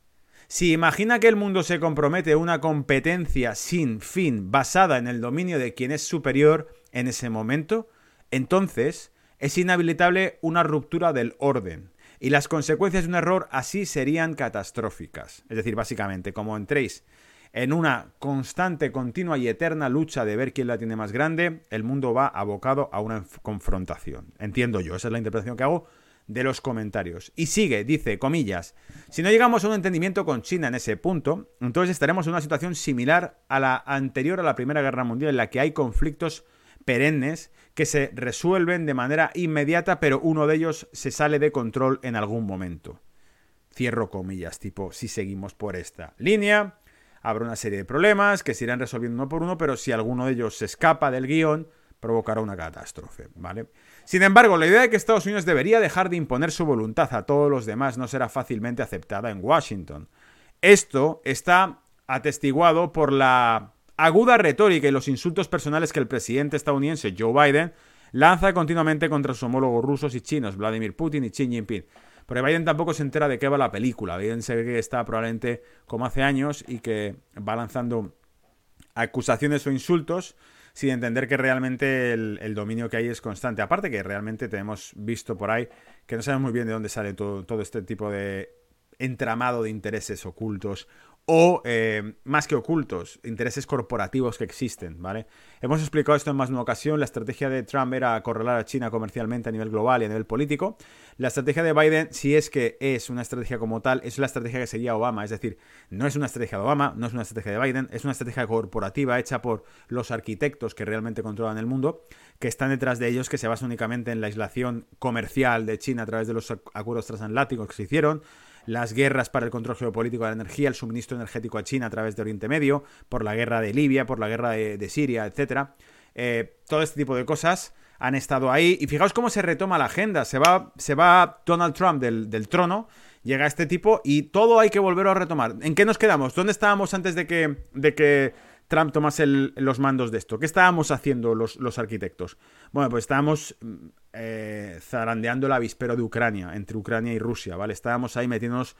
si imagina que el mundo se compromete a una competencia sin fin basada en el dominio de quien es superior en ese momento, entonces es inhabilitable una ruptura del orden. Y las consecuencias de un error así serían catastróficas. Es decir, básicamente, como entréis en una constante, continua y eterna lucha de ver quién la tiene más grande, el mundo va abocado a una confrontación. Entiendo yo, esa es la interpretación que hago de los comentarios. Y sigue, dice, comillas, si no llegamos a un entendimiento con China en ese punto, entonces estaremos en una situación similar a la anterior a la Primera Guerra Mundial, en la que hay conflictos perennes que se resuelven de manera inmediata, pero uno de ellos se sale de control en algún momento. Cierro comillas, tipo, si seguimos por esta línea, habrá una serie de problemas que se irán resolviendo uno por uno, pero si alguno de ellos se escapa del guion, provocará una catástrofe, ¿vale? Sin embargo, la idea de que Estados Unidos debería dejar de imponer su voluntad a todos los demás no será fácilmente aceptada en Washington. Esto está atestiguado por la aguda retórica y los insultos personales que el presidente estadounidense Joe Biden lanza continuamente contra sus homólogos rusos y chinos, Vladimir Putin y Xi Jinping. Porque Biden tampoco se entera de qué va la película. Biden se ve que está probablemente como hace años y que va lanzando acusaciones o insultos sin entender que realmente el, dominio que hay es constante. Aparte que realmente tenemos visto por ahí que no sabemos muy bien de dónde sale todo, este tipo de entramado de intereses ocultos o, eh, más que ocultos, intereses corporativos que existen, ¿vale? Hemos explicado esto en más de una ocasión, la estrategia de Trump era correlar a China comercialmente a nivel global y a nivel político. La estrategia de Biden, si es que es una estrategia como tal, es la estrategia que seguía Obama, es decir, no es una estrategia de Obama, no es una estrategia de Biden, es una estrategia corporativa hecha por los arquitectos que realmente controlan el mundo, que están detrás de ellos, que se basa únicamente en la aislación comercial de China a través de los acuerdos transatlánticos que se hicieron, las guerras para el control geopolítico de la energía, el suministro energético a China a través de Oriente Medio, por la guerra de Libia, por la guerra de, Siria, etc. Eh, todo este tipo de cosas han estado ahí. Y fijaos cómo se retoma la agenda. Se va, se va Donald Trump del, trono, llega este tipo y todo hay que volver a retomar. ¿En qué nos quedamos? ¿Dónde estábamos antes de que, de que Trump tomase los mandos de esto? ¿Qué estábamos haciendo los, arquitectos? Bueno, pues estábamos eh, zarandeando el avispero de Ucrania, entre Ucrania y Rusia, ¿vale? Estábamos ahí metiéndonos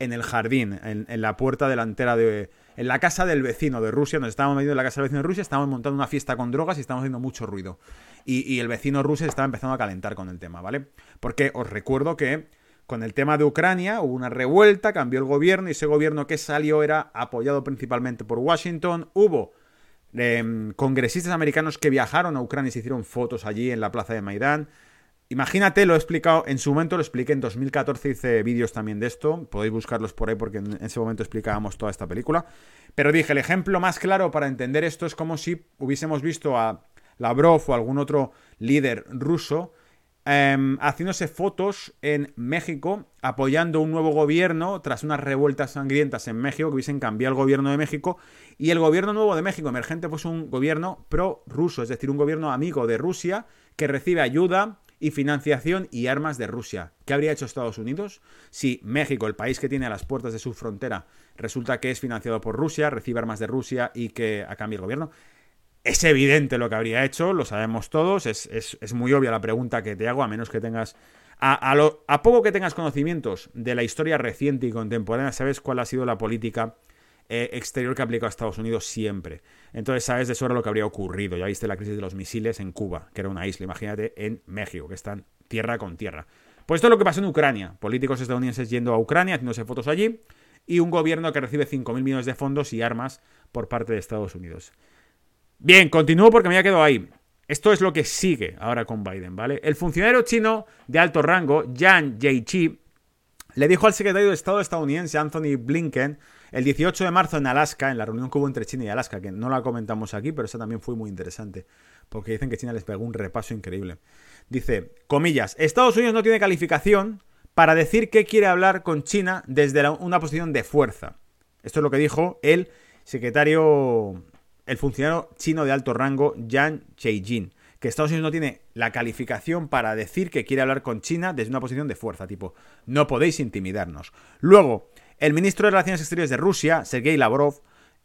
en el jardín, en, la puerta delantera de... en la casa del vecino de Rusia, nos estábamos metiendo en la casa del vecino de Rusia, estábamos montando una fiesta con drogas y estábamos haciendo mucho ruido. Y, el vecino ruso estaba empezando a calentar con el tema, ¿vale? Porque os recuerdo que con el tema de Ucrania hubo una revuelta, cambió el gobierno y ese gobierno que salió era apoyado principalmente por Washington. Hubo em, congresistas americanos que viajaron a Ucrania y se hicieron fotos allí en la plaza de Maidán. Imagínate, lo he explicado, en su momento lo expliqué, en 2014 hice vídeos también de esto, podéis buscarlos por ahí porque en ese momento explicábamos toda esta película. Pero dije, el ejemplo más claro para entender esto es como si hubiésemos visto a Lavrov o algún otro líder ruso em, haciéndose fotos en México apoyando un nuevo gobierno tras unas revueltas sangrientas en México que hubiesen cambiado el gobierno de México y el gobierno nuevo de México emergente pues un gobierno pro-ruso, es decir, un gobierno amigo de Rusia que recibe ayuda y financiación y armas de Rusia. ¿Qué habría hecho Estados Unidos si México, el país que tiene a las puertas de su frontera, resulta que es financiado por Rusia, recibe armas de Rusia y que a cambio el gobierno? Es evidente lo que habría hecho, lo sabemos todos, es, muy obvia la pregunta que te hago, a menos que tengas... A, a poco que tengas conocimientos de la historia reciente y contemporánea, sabes cuál ha sido la política eh, exterior que aplicado a Estados Unidos siempre. Entonces sabes de sobra lo que habría ocurrido. Ya viste la crisis de los misiles en Cuba, que era una isla, imagínate, en México, que están tierra con tierra. Pues esto es lo que pasó en Ucrania. Políticos estadounidenses yendo a Ucrania, haciéndose fotos allí, y un gobierno que recibe 5.000 millones de fondos y armas por parte de Estados Unidos. Bien, continúo porque me había quedado ahí. Esto es lo que sigue ahora con Biden, ¿vale? El funcionario chino de alto rango, Yang Jiechi, le dijo al secretario de Estado estadounidense, Anthony Blinken, el 18 de marzo en Alaska, en la reunión que hubo entre China y Alaska, que no la comentamos aquí, pero esa también fue muy interesante, porque dicen que China les pegó un repaso increíble. Dice, comillas, Estados Unidos no tiene calificación para decir que quiere hablar con China desde una posición de fuerza. Esto es lo que dijo el secretario, el funcionario chino de alto rango, Yang Cheijin, que Estados Unidos no tiene la calificación para decir que quiere hablar con China desde una posición de fuerza, tipo, no podéis intimidarnos. Luego, el ministro de Relaciones Exteriores de Rusia, Sergei Lavrov,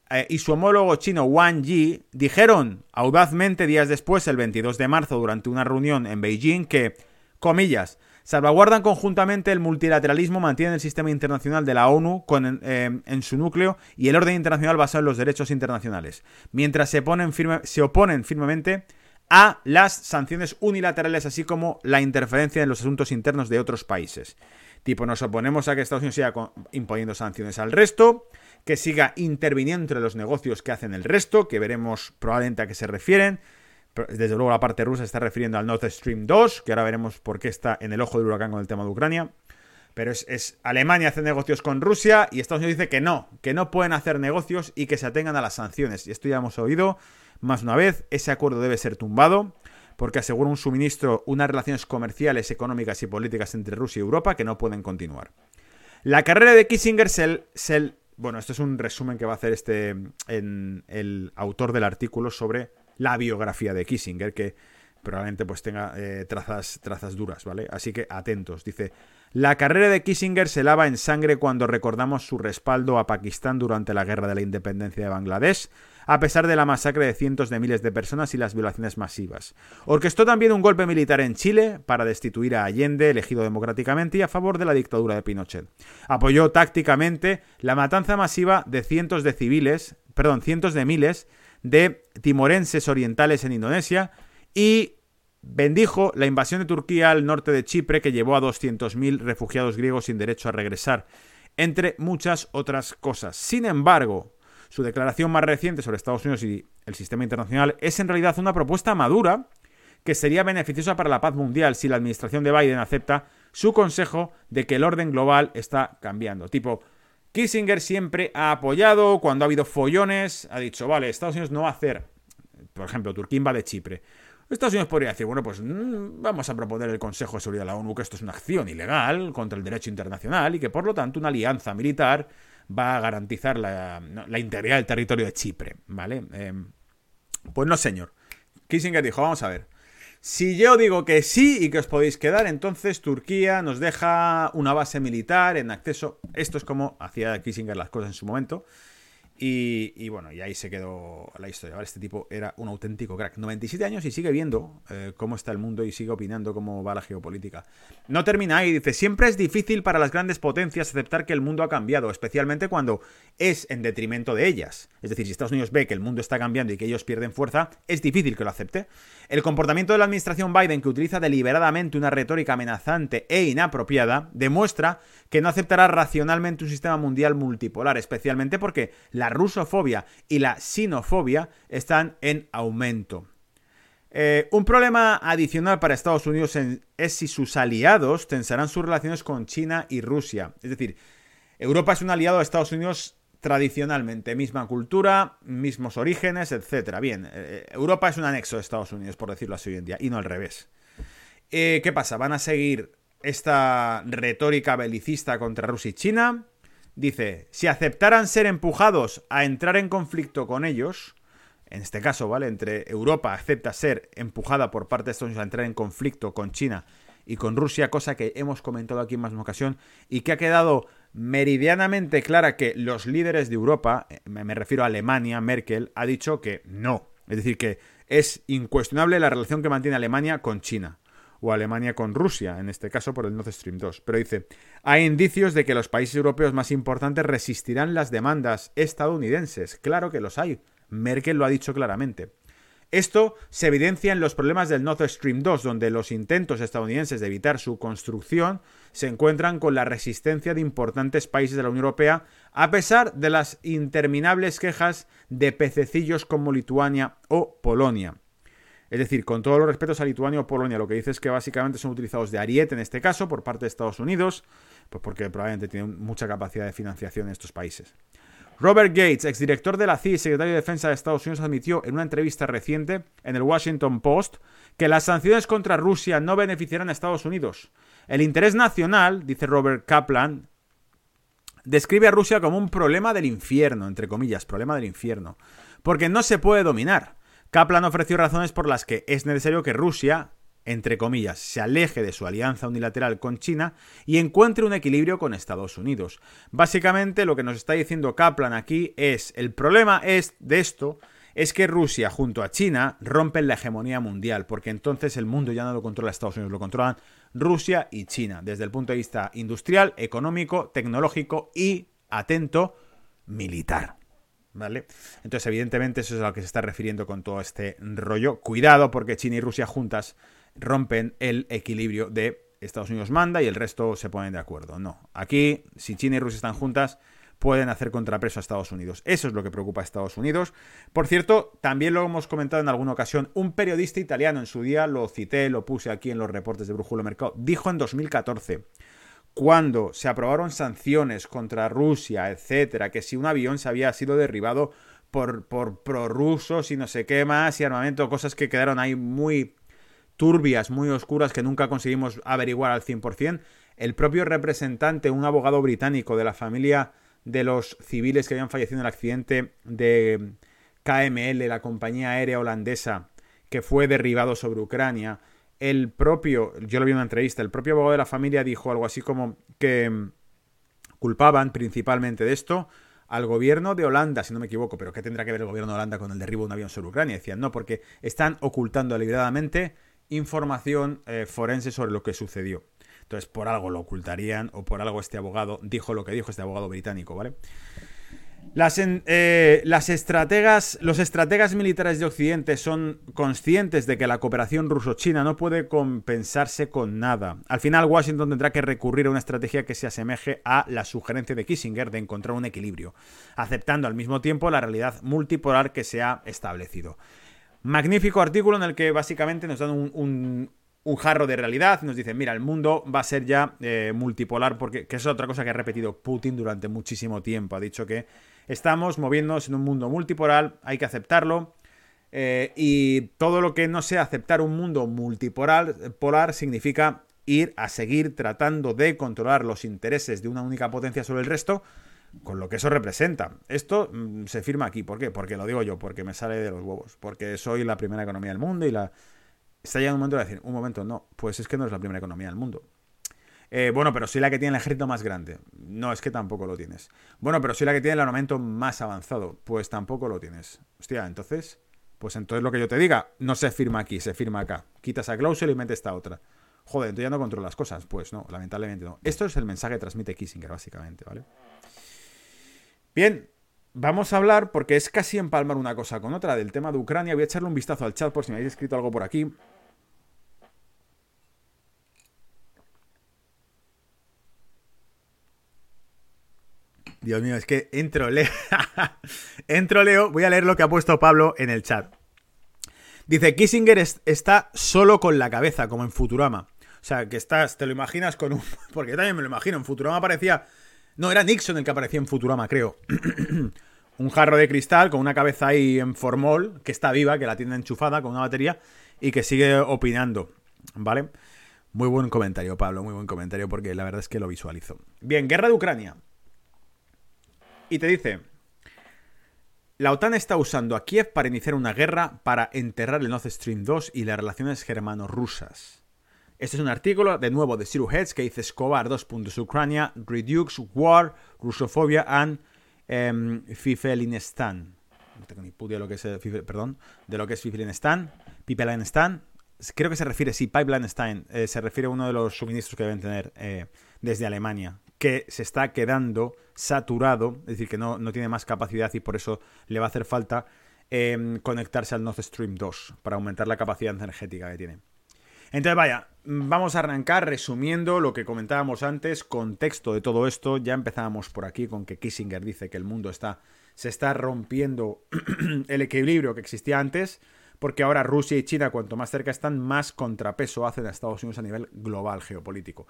eh, y su homólogo chino Wang Yi dijeron audazmente días después, el 22 de marzo, durante una reunión en Beijing, que, comillas, salvaguardan conjuntamente el multilateralismo, mantienen el sistema internacional de la ONU eh, en su núcleo y el orden internacional basado en los derechos internacionales, mientras se, ponen se oponen firmemente a las sanciones unilaterales, así como la interferencia en los asuntos internos de otros países. Tipo, nos oponemos a que Estados Unidos siga imponiendo sanciones al resto, que siga interviniendo entre los negocios que hacen el resto, que veremos probablemente a qué se refieren. Desde luego la parte rusa está refiriendo al Nord Stream 2, que ahora veremos por qué está en el ojo del huracán con el tema de Ucrania. Pero es, es, Alemania hace negocios con Rusia y Estados Unidos dice que no, que no pueden hacer negocios y que se atengan a las sanciones. Y esto ya hemos oído más una vez, ese acuerdo debe ser tumbado porque asegura un suministro, unas relaciones comerciales, económicas y políticas entre Rusia y Europa que no pueden continuar. La carrera de Kissinger se, bueno, esto es un resumen que va a hacer este el autor del artículo sobre la biografía de Kissinger, que probablemente pues tenga eh, trazas, trazas duras, ¿vale? Así que atentos. Dice, la carrera de Kissinger se lava en sangre cuando recordamos su respaldo a Pakistán durante la guerra de la independencia de Bangladesh, a pesar de la masacre de cientos de miles de personas y las violaciones masivas. Orquestó también un golpe militar en Chile para destituir a Allende, elegido democráticamente, y a favor de la dictadura de Pinochet. Apoyó tácticamente la matanza masiva de cientos de civiles, perdón, cientos de miles de timorenses orientales en Indonesia y bendijo la invasión de Turquía al norte de Chipre que llevó a 200.000 refugiados griegos sin derecho a regresar, entre muchas otras cosas. Sin embargo, su declaración más reciente sobre Estados Unidos y el sistema internacional es en realidad una propuesta madura que sería beneficiosa para la paz mundial si la administración de Biden acepta su consejo de que el orden global está cambiando. Tipo, Kissinger siempre ha apoyado cuando ha habido follones, ha dicho, vale, Estados Unidos no va a hacer, por ejemplo, Turquía va de Chipre. Estados Unidos podría decir, bueno, pues mm, vamos a proponer el Consejo de Seguridad de la ONU que esto es una acción ilegal contra el derecho internacional y que por lo tanto una alianza militar va a garantizar la, integridad del territorio de Chipre, ¿vale? Em, pues no, señor. Kissinger dijo, vamos a ver. Si yo digo que sí y que os podéis quedar, entonces Turquía nos deja una base militar en acceso. Esto es como hacía Kissinger las cosas en su momento. Y, bueno, y ahí se quedó la historia. Este tipo era un auténtico crack. 97 años y sigue viendo eh, cómo está el mundo y sigue opinando cómo va la geopolítica. No termina ahí, dice, siempre es difícil para las grandes potencias aceptar que el mundo ha cambiado, especialmente cuando es en detrimento de ellas. Es decir, si Estados Unidos ve que el mundo está cambiando y que ellos pierden fuerza, es difícil que lo acepte. El comportamiento de la administración Biden, que utiliza deliberadamente una retórica amenazante e inapropiada, demuestra que no aceptará racionalmente un sistema mundial multipolar, especialmente porque la rusofobia y la sinofobia están en aumento. Eh, un problema adicional para Estados Unidos es si sus aliados tensarán sus relaciones con China y Rusia. Es decir, Europa es un aliado de Estados Unidos tradicionalmente, misma cultura, mismos orígenes, etc. Bien, eh, Europa es un anexo de Estados Unidos, por decirlo así hoy en día, y no al revés. Eh, ¿Qué pasa? ¿Van a seguir esta retórica belicista contra Rusia y China, dice, si aceptaran ser empujados a entrar en conflicto con ellos, en este caso, ¿vale? Entre Europa acepta ser empujada por parte de Estados Unidos a entrar en conflicto con China y con Rusia, cosa que hemos comentado aquí en más de una ocasión y que ha quedado meridianamente clara que los líderes de Europa, eh, me refiero a Alemania, Merkel, ha dicho que no. Es decir, que es incuestionable la relación que mantiene Alemania con China o Alemania con Rusia, en este caso por el Nord Stream 2. Pero dice, hay indicios de que los países europeos más importantes resistirán las demandas estadounidenses. Claro que los hay. Merkel lo ha dicho claramente. Esto se evidencia en los problemas del Nord Stream 2, donde los intentos estadounidenses de evitar su construcción se encuentran con la resistencia de importantes países de la Unión Europea, a pesar de las interminables quejas de pececillos como Lituania o Polonia. Es decir, con todos los respetos a Lituania o Polonia, lo que dice es que básicamente son utilizados de ariete en este caso por parte de Estados Unidos, pues porque probablemente tienen mucha capacidad de financiación en estos países. Robert Gates, exdirector de la CIA y secretario de Defensa de Estados Unidos, admitió en una entrevista reciente en el Washington Post que las sanciones contra Rusia no beneficiarán a Estados Unidos. El interés nacional, dice Robert Kaplan, describe a Rusia como un problema del infierno, entre comillas, problema del infierno, porque no se puede dominar. Kaplan ofreció razones por las que es necesario que Rusia, entre comillas, se aleje de su alianza unilateral con China y encuentre un equilibrio con Estados Unidos. Básicamente lo que nos está diciendo Kaplan aquí es, el problema es de esto es que Rusia junto a China rompen la hegemonía mundial, porque entonces el mundo ya no lo controla Estados Unidos, lo controlan Rusia y China, desde el punto de vista industrial, económico, tecnológico y, atento, militar. ¿Vale? Entonces, evidentemente, eso es a lo que se está refiriendo con todo este rollo. Cuidado, porque China y Rusia juntas rompen el equilibrio de Estados Unidos manda y el resto se ponen de acuerdo. No. Aquí, si China y Rusia están juntas, pueden hacer contrapeso a Estados Unidos. Eso es lo que preocupa a Estados Unidos. Por cierto, también lo hemos comentado en alguna ocasión, un periodista italiano en su día, lo cité, lo puse aquí en los reportes de Brújula Mercado, dijo en 2014 cuando se aprobaron sanciones contra Rusia, etcétera, que si un avión se había sido derribado por, por prorrusos y no sé qué más, y armamento, cosas que quedaron ahí muy turbias, muy oscuras, que nunca conseguimos averiguar al 100%, el propio representante, un abogado británico de la familia de los civiles que habían fallecido en el accidente de KML, la compañía aérea holandesa, que fue derribado sobre Ucrania, el propio, yo lo vi en una entrevista, el propio abogado de la familia dijo algo así como que mm, culpaban principalmente de esto al gobierno de Holanda, si no me equivoco, pero ¿qué tendrá que ver el gobierno de Holanda con el derribo de un avión sobre Ucrania? Decían, no, porque están ocultando deliberadamente información eh, forense sobre lo que sucedió. Entonces, por algo lo ocultarían o por algo este abogado dijo lo que dijo este abogado británico, ¿vale? Las, eh, las, estrategas, los estrategas militares de Occidente son conscientes de que la cooperación ruso-china no puede compensarse con nada. Al final, Washington tendrá que recurrir a una estrategia que se asemeje a la sugerencia de Kissinger de encontrar un equilibrio, aceptando al mismo tiempo la realidad multipolar que se ha establecido. Magnífico artículo en el que básicamente nos dan un, jarro de realidad, nos dicen, mira, el mundo va a ser ya eh, multipolar, porque que es otra cosa que ha repetido Putin durante muchísimo tiempo. Ha dicho que Estamos moviéndonos en un mundo multipolar, hay que aceptarlo. Eh, y todo lo que no sea aceptar un mundo multipolar polar, significa ir a seguir tratando de controlar los intereses de una única potencia sobre el resto, con lo que eso representa. Esto mm, se firma aquí. ¿Por qué? Porque lo digo yo, porque me sale de los huevos, porque soy la primera economía del mundo y la... Está llegando un momento de decir, un momento, no, pues es que no es la primera economía del mundo. Eh, bueno, pero soy la que tiene el ejército más grande. No, es que tampoco lo tienes. Bueno, pero soy la que tiene el armamento más avanzado. Pues tampoco lo tienes. Hostia, entonces. Pues entonces lo que yo te diga, no se firma aquí, se firma acá. Quitas a cláusula y metes esta otra. Joder, entonces ya no controlo las cosas. Pues no, lamentablemente no. Esto es el mensaje que transmite Kissinger, básicamente, ¿vale? Bien, vamos a hablar, porque es casi empalmar una cosa con otra, del tema de Ucrania. Voy a echarle un vistazo al chat por si me habéis escrito algo por aquí. Dios mío, es que entro, leo. [laughs] entro, leo. Voy a leer lo que ha puesto Pablo en el chat. Dice, Kissinger está solo con la cabeza, como en Futurama. O sea, que estás, te lo imaginas con un... [laughs] Porque también me lo imagino, en Futurama aparecía... No, era Nixon el que aparecía en Futurama, creo. [clears throat] un jarro de cristal con una cabeza ahí en formol, que está viva, que la tiene enchufada con una batería y que sigue opinando, ¿vale? Muy buen comentario, Pablo, muy buen comentario, porque la verdad es que lo visualizo. Bien, guerra de Ucrania. Y te dice, la OTAN está usando a Kiev para iniciar una guerra para enterrar el Nord Stream 2 y las relaciones germano-rusas. Este es un artículo de nuevo de Zero Heads que dice Escobar, dos puntos, Ucrania, Redux, War, Rusofobia and um, Fifelinistan. No tengo ni puta de lo que es, perdón, de lo que es Fifelinistan, Pipelinistan. Creo que se refiere, sí, Pipeline eh, se refiere a uno de los suministros que deben tener eh, desde Alemania que se está quedando saturado, es decir, que no, tiene más capacidad y por eso le va a hacer falta em, conectarse al Nord Stream 2 para aumentar la capacidad energética que tiene. Entonces, vaya, vamos a arrancar resumiendo lo que comentábamos antes, contexto de todo esto. Ya empezábamos por aquí con que Kissinger dice que el mundo está, se está rompiendo [clears throat] el equilibrio que existía antes, porque ahora Rusia y China, cuanto más cerca están, más contrapeso hacen a Estados Unidos a nivel global geopolítico.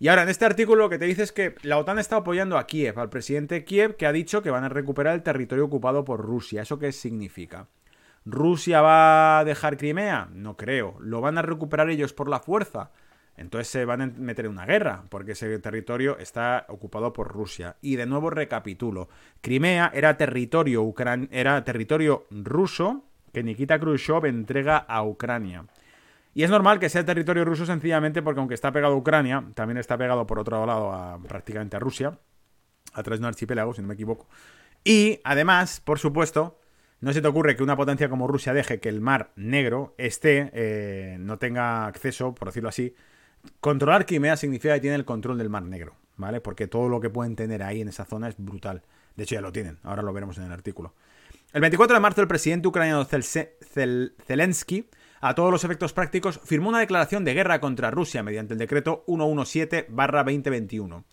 Y ahora, en este artículo lo que te dice es que la OTAN está apoyando a Kiev, al presidente Kiev, que ha dicho que van a recuperar el territorio ocupado por Rusia. ¿Eso qué significa? ¿Rusia va a dejar Crimea? No creo. ¿Lo van a recuperar ellos por la fuerza? Entonces se van a meter en una guerra, porque ese territorio está ocupado por Rusia. Y de nuevo recapitulo. Crimea era territorio, era territorio ruso que Nikita Khrushchev entrega a Ucrania. Y es normal que sea territorio ruso sencillamente porque aunque está pegado a Ucrania, también está pegado por otro lado a, prácticamente a Rusia, a través de un archipiélago, si no me equivoco. Y además, por supuesto, no se te ocurre que una potencia como Rusia deje que el mar negro esté, eh, no tenga acceso, por decirlo así. Controlar Crimea significa que tiene el control del mar negro, ¿vale? Porque todo lo que pueden tener ahí en esa zona es brutal. De hecho, ya lo tienen, ahora lo veremos en el artículo. El 24 de marzo, el presidente ucraniano Zelensky a todos los efectos prácticos, firmó una declaración de guerra contra Rusia mediante el decreto 117-2021.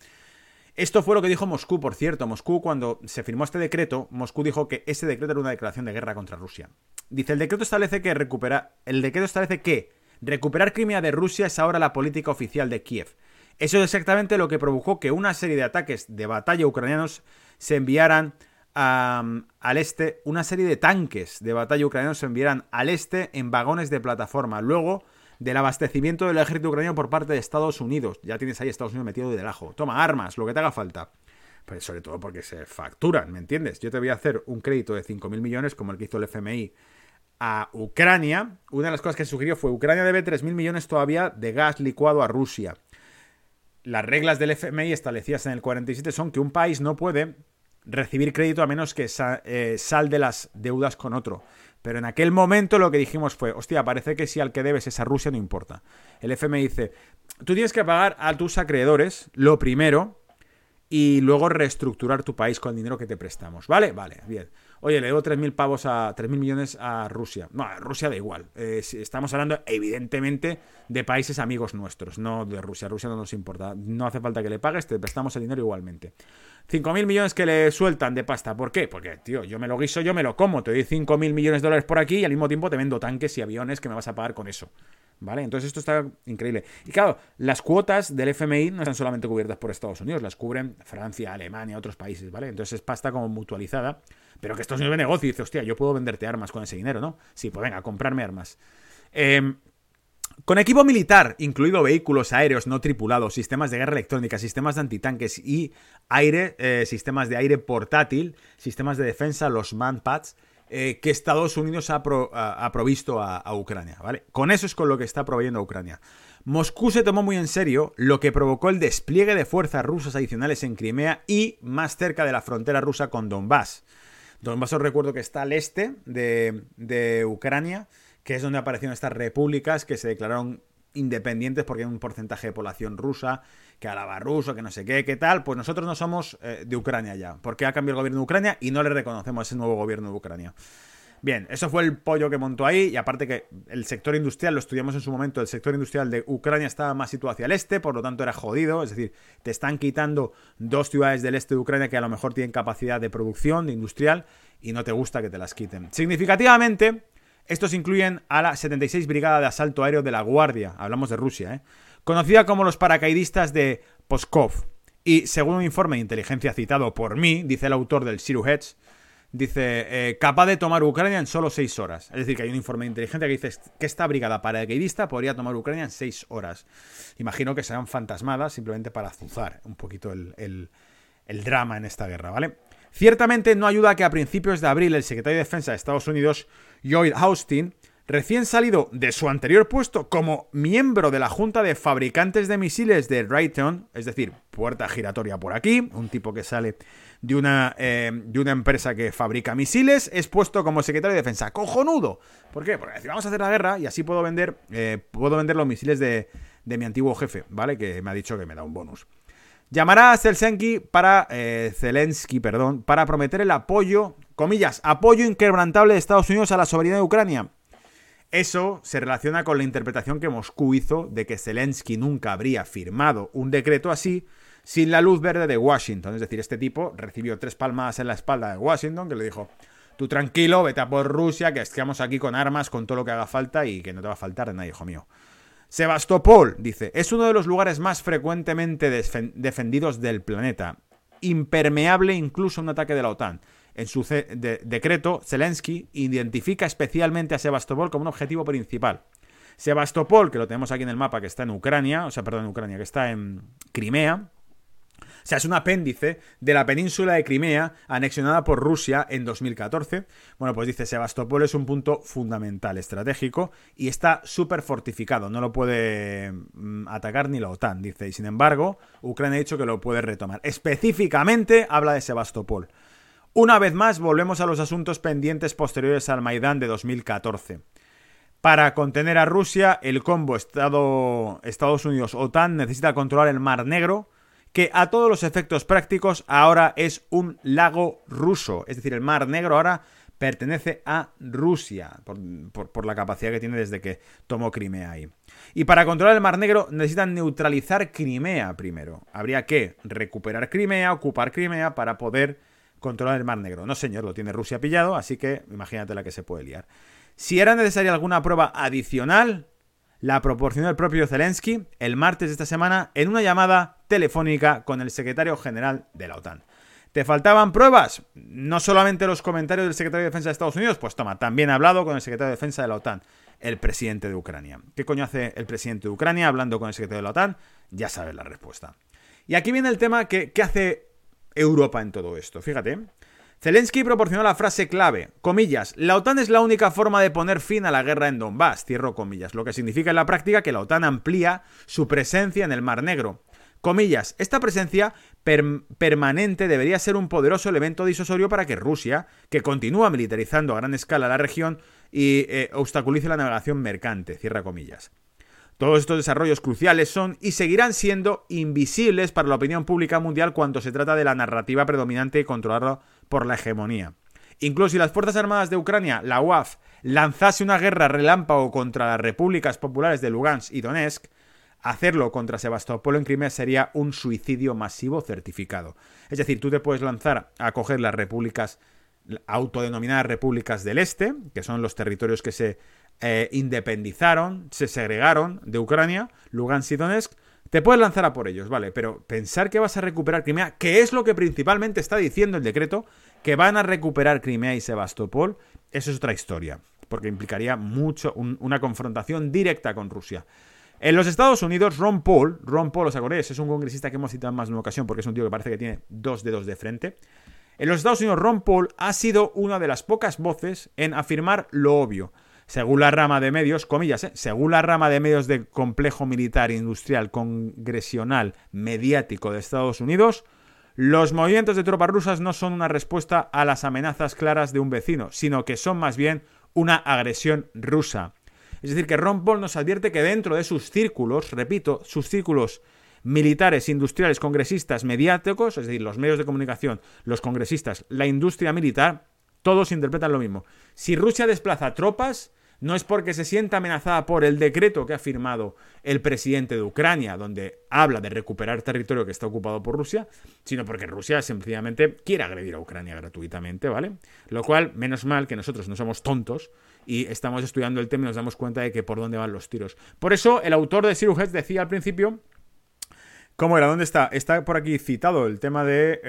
Esto fue lo que dijo Moscú, por cierto. Moscú, cuando se firmó este decreto, Moscú dijo que ese decreto era una declaración de guerra contra Rusia. Dice, el decreto establece que el decreto establece que recuperar Crimea de Rusia es ahora la política oficial de Kiev. Eso es exactamente lo que provocó que una serie de ataques de batalla ucranianos se enviaran al este, una serie de tanques de batalla ucranianos se enviarán al este en vagones de plataforma. Luego del abastecimiento del ejército ucraniano por parte de Estados Unidos. Ya tienes ahí Estados Unidos metido de ajo. Toma armas, lo que te haga falta. Pues sobre todo porque se facturan, ¿me entiendes? Yo te voy a hacer un crédito de 5.000 millones como el que hizo el FMI a Ucrania. Una de las cosas que sugirió fue Ucrania debe 3.000 millones todavía de gas licuado a Rusia. Las reglas del FMI establecidas en el 47 son que un país no puede recibir crédito a menos que eh, sal de las deudas con otro. Pero en aquel momento lo que dijimos fue, hostia, parece que si al que debes es a Rusia no importa. El FMI dice, tú tienes que pagar a tus acreedores lo primero y luego reestructurar tu país con el dinero que te prestamos. ¿Vale? Vale, bien. Oye, le debo 3.000 pavos a 3.000 millones a Rusia. No, a Rusia da igual. Eh, estamos hablando, evidentemente, de países amigos nuestros, no de Rusia. Rusia no nos importa. No hace falta que le pagues, te prestamos el dinero igualmente. 5.000 millones que le sueltan de pasta. ¿Por qué? Porque, tío, yo me lo guiso, yo me lo como. Te doy 5.000 millones de dólares por aquí y al mismo tiempo te vendo tanques y aviones que me vas a pagar con eso. ¿Vale? Entonces esto está increíble. Y claro, las cuotas del FMI no están solamente cubiertas por Estados Unidos, las cubren Francia, Alemania, otros países, ¿vale? Entonces es pasta como mutualizada, pero que Estados Unidos ve negocio y dice, hostia, yo puedo venderte armas con ese dinero, ¿no? Sí, pues venga, comprarme armas. Eh, con equipo militar, incluido vehículos aéreos no tripulados, sistemas de guerra electrónica, sistemas de antitanques y aire, eh, sistemas de aire portátil, sistemas de defensa, los manpads, eh, que Estados Unidos ha, provisto a, Ucrania, ¿vale? Con eso es con lo que está proveyendo a Ucrania. Moscú se tomó muy en serio lo que provocó el despliegue de fuerzas rusas adicionales en Crimea y más cerca de la frontera rusa con Donbass. Donbass os recuerdo que está al este de, de Ucrania, que es donde aparecieron estas repúblicas que se declararon independientes porque hay un porcentaje de población rusa que alaba ruso, que no sé qué, qué tal. Pues nosotros no somos eh, de Ucrania ya, porque ha cambiado el gobierno de Ucrania y no le reconocemos ese nuevo gobierno de Ucrania. Bien, eso fue el pollo que montó ahí y aparte que el sector industrial, lo estudiamos en su momento, el sector industrial de Ucrania estaba más situado hacia el este, por lo tanto era jodido, es decir, te están quitando dos ciudades del este de Ucrania que a lo mejor tienen capacidad de producción, de industrial, y no te gusta que te las quiten. Significativamente, estos incluyen a la 76 Brigada de Asalto Aéreo de la Guardia, hablamos de Rusia, ¿eh? conocida como los paracaidistas de Poskov. Y según un informe de inteligencia citado por mí, dice el autor del Siru dice, eh, capaz de tomar Ucrania en solo 6 horas. Es decir, que hay un informe de inteligencia que dice que esta brigada paracaidista podría tomar Ucrania en 6 horas. Imagino que serán fantasmadas simplemente para azuzar un poquito el, el drama en esta guerra, ¿vale? Ciertamente no ayuda que a principios de abril el secretario de Defensa de Estados Unidos, Lloyd Austin, recién salido de su anterior puesto como miembro de la Junta de Fabricantes de Misiles de Raytheon, es decir, puerta giratoria por aquí, un tipo que sale de una, eh, de una empresa que fabrica misiles, es puesto como secretario de defensa. ¡Cojonudo! ¿Por qué? Porque decir, vamos a hacer la guerra y así puedo vender, eh, puedo vender los misiles de, de mi antiguo jefe, ¿vale? Que me ha dicho que me da un bonus. Llamará a Zelensky para, eh, Zelensky, perdón, para prometer el apoyo, comillas, apoyo inquebrantable de Estados Unidos a la soberanía de Ucrania. Eso se relaciona con la interpretación que Moscú hizo de que Zelensky nunca habría firmado un decreto así sin la luz verde de Washington. Es decir, este tipo recibió tres palmadas en la espalda de Washington que le dijo, tú tranquilo, vete a por Rusia, que estamos aquí con armas, con todo lo que haga falta y que no te va a faltar de nada, hijo mío. Sebastopol, dice, es uno de los lugares más frecuentemente defendidos del planeta, impermeable incluso a un ataque de la OTAN. En su decreto, Zelensky identifica especialmente a Sebastopol como un objetivo principal. Sebastopol, que lo tenemos aquí en el mapa, que está en Ucrania, o sea, perdón, en Ucrania, que está en Crimea, o sea, es un apéndice de la península de Crimea anexionada por Rusia en 2014. Bueno, pues dice, Sebastopol es un punto fundamental, estratégico, y está súper fortificado, no lo puede mm, atacar ni la OTAN, dice. Y sin embargo, Ucrania ha dicho que lo puede retomar. Específicamente habla de Sebastopol. Una vez más, volvemos a los asuntos pendientes posteriores al Maidán de 2014. Para contener a Rusia, el combo Estados Unidos-OTAN necesita controlar el Mar Negro, que a todos los efectos prácticos ahora es un lago ruso. Es decir, el Mar Negro ahora pertenece a Rusia, por, la capacidad que tiene desde que tomó Crimea ahí. Y para controlar el Mar Negro necesitan neutralizar Crimea primero. Habría que recuperar Crimea, ocupar Crimea para poder controlar el Mar Negro. No, señor, lo tiene Rusia pillado, así que imagínate la que se puede liar. Si era necesaria alguna prueba adicional, la proporcionó el propio Zelensky el martes de esta semana en una llamada telefónica con el secretario general de la OTAN. ¿Te faltaban pruebas? No solamente los comentarios del secretario de Defensa de Estados Unidos, pues toma, también ha hablado con el secretario de Defensa de la OTAN, el presidente de Ucrania. ¿Qué coño hace el presidente de Ucrania hablando con el secretario de la OTAN? Ya sabes la respuesta. Y aquí viene el tema que, ¿qué hace Europa en todo esto? Fíjate, Zelensky proporcionó la frase clave, comillas, la OTAN es la única forma de poner fin a la guerra en Donbass, cierro comillas, lo que significa en la práctica que la OTAN amplía su presencia en el Mar Negro. Comillas, esta presencia permanente debería ser un poderoso elemento disuasorio para que Rusia, que continúa militarizando a gran escala la región, y eh, obstaculice la navegación mercante, cierra comillas. Todos estos desarrollos cruciales son y seguirán siendo invisibles para la opinión pública mundial cuando se trata de la narrativa predominante controlada por la hegemonía. Incluso si las Fuerzas Armadas de Ucrania, la UAF, lanzase una guerra relámpago contra las repúblicas populares de Lugansk y Donetsk, hacerlo contra Sebastopol en Crimea sería un suicidio masivo certificado. Es decir, tú te puedes lanzar a coger las repúblicas autodenominadas repúblicas del Este, que son los territorios que se eh, independizaron, se segregaron de Ucrania, Lugansk y Donetsk, te puedes lanzar a por ellos, vale, pero pensar que vas a recuperar Crimea, que es lo que principalmente está diciendo el decreto, que van a recuperar Crimea y Sebastopol, eso es otra historia, porque implicaría mucho una confrontación directa con Rusia. En los Estados Unidos, Ron Paul, Ron Paul, ¿os acordáis? Es un congresista que hemos citado en más de una ocasión porque es un tío que parece que tiene dos dedos de frente. En los Estados Unidos, Ron Paul ha sido una de las pocas voces en afirmar lo obvio. Según la rama de medios, comillas, ¿eh? según la rama de medios del complejo militar, industrial, congresional, mediático de Estados Unidos, los movimientos de tropas rusas no son una respuesta a las amenazas claras de un vecino, sino que son más bien una agresión rusa. Es decir, que Ron Paul nos advierte que dentro de sus círculos, repito, sus círculos militares, industriales, congresistas, mediáticos, es decir, los medios de comunicación, los congresistas, la industria militar, todos interpretan lo mismo. Si Rusia desplaza tropas, no es porque se sienta amenazada por el decreto que ha firmado el presidente de Ucrania, donde habla de recuperar territorio que está ocupado por Rusia, sino porque Rusia sencillamente quiere agredir a Ucrania gratuitamente, ¿vale? Lo cual, menos mal que nosotros no somos tontos y estamos estudiando el tema y nos damos cuenta de que por dónde van los tiros. Por eso, el autor de Siruhet decía al principio ¿Cómo era? ¿Dónde está? Está por aquí citado el tema de.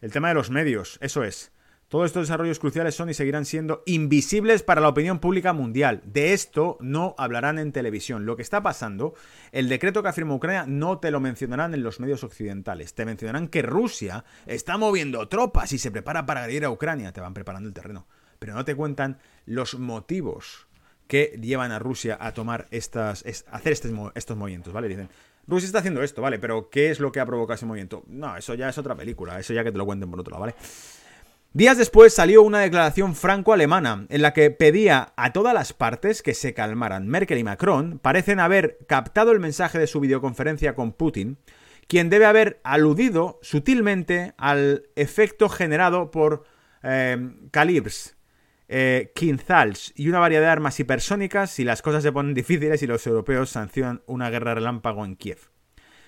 El tema de los medios. Eso es. Todos estos desarrollos cruciales son y seguirán siendo invisibles para la opinión pública mundial. De esto no hablarán en televisión. Lo que está pasando, el decreto que afirma Ucrania no te lo mencionarán en los medios occidentales. Te mencionarán que Rusia está moviendo tropas y se prepara para agredir a Ucrania. Te van preparando el terreno. Pero no te cuentan los motivos que llevan a Rusia a tomar estas, hacer estos movimientos, ¿vale? Dicen, Rusia está haciendo esto, ¿vale? Pero ¿qué es lo que ha provocado ese movimiento? No, eso ya es otra película, eso ya que te lo cuenten por otro lado, ¿vale? Días después salió una declaración franco-alemana en la que pedía a todas las partes que se calmaran. Merkel y Macron parecen haber captado el mensaje de su videoconferencia con Putin, quien debe haber aludido sutilmente al efecto generado por eh, calibres, eh, Quinzals y una variedad de armas hipersónicas si las cosas se ponen difíciles y los europeos sancionan una guerra relámpago en Kiev.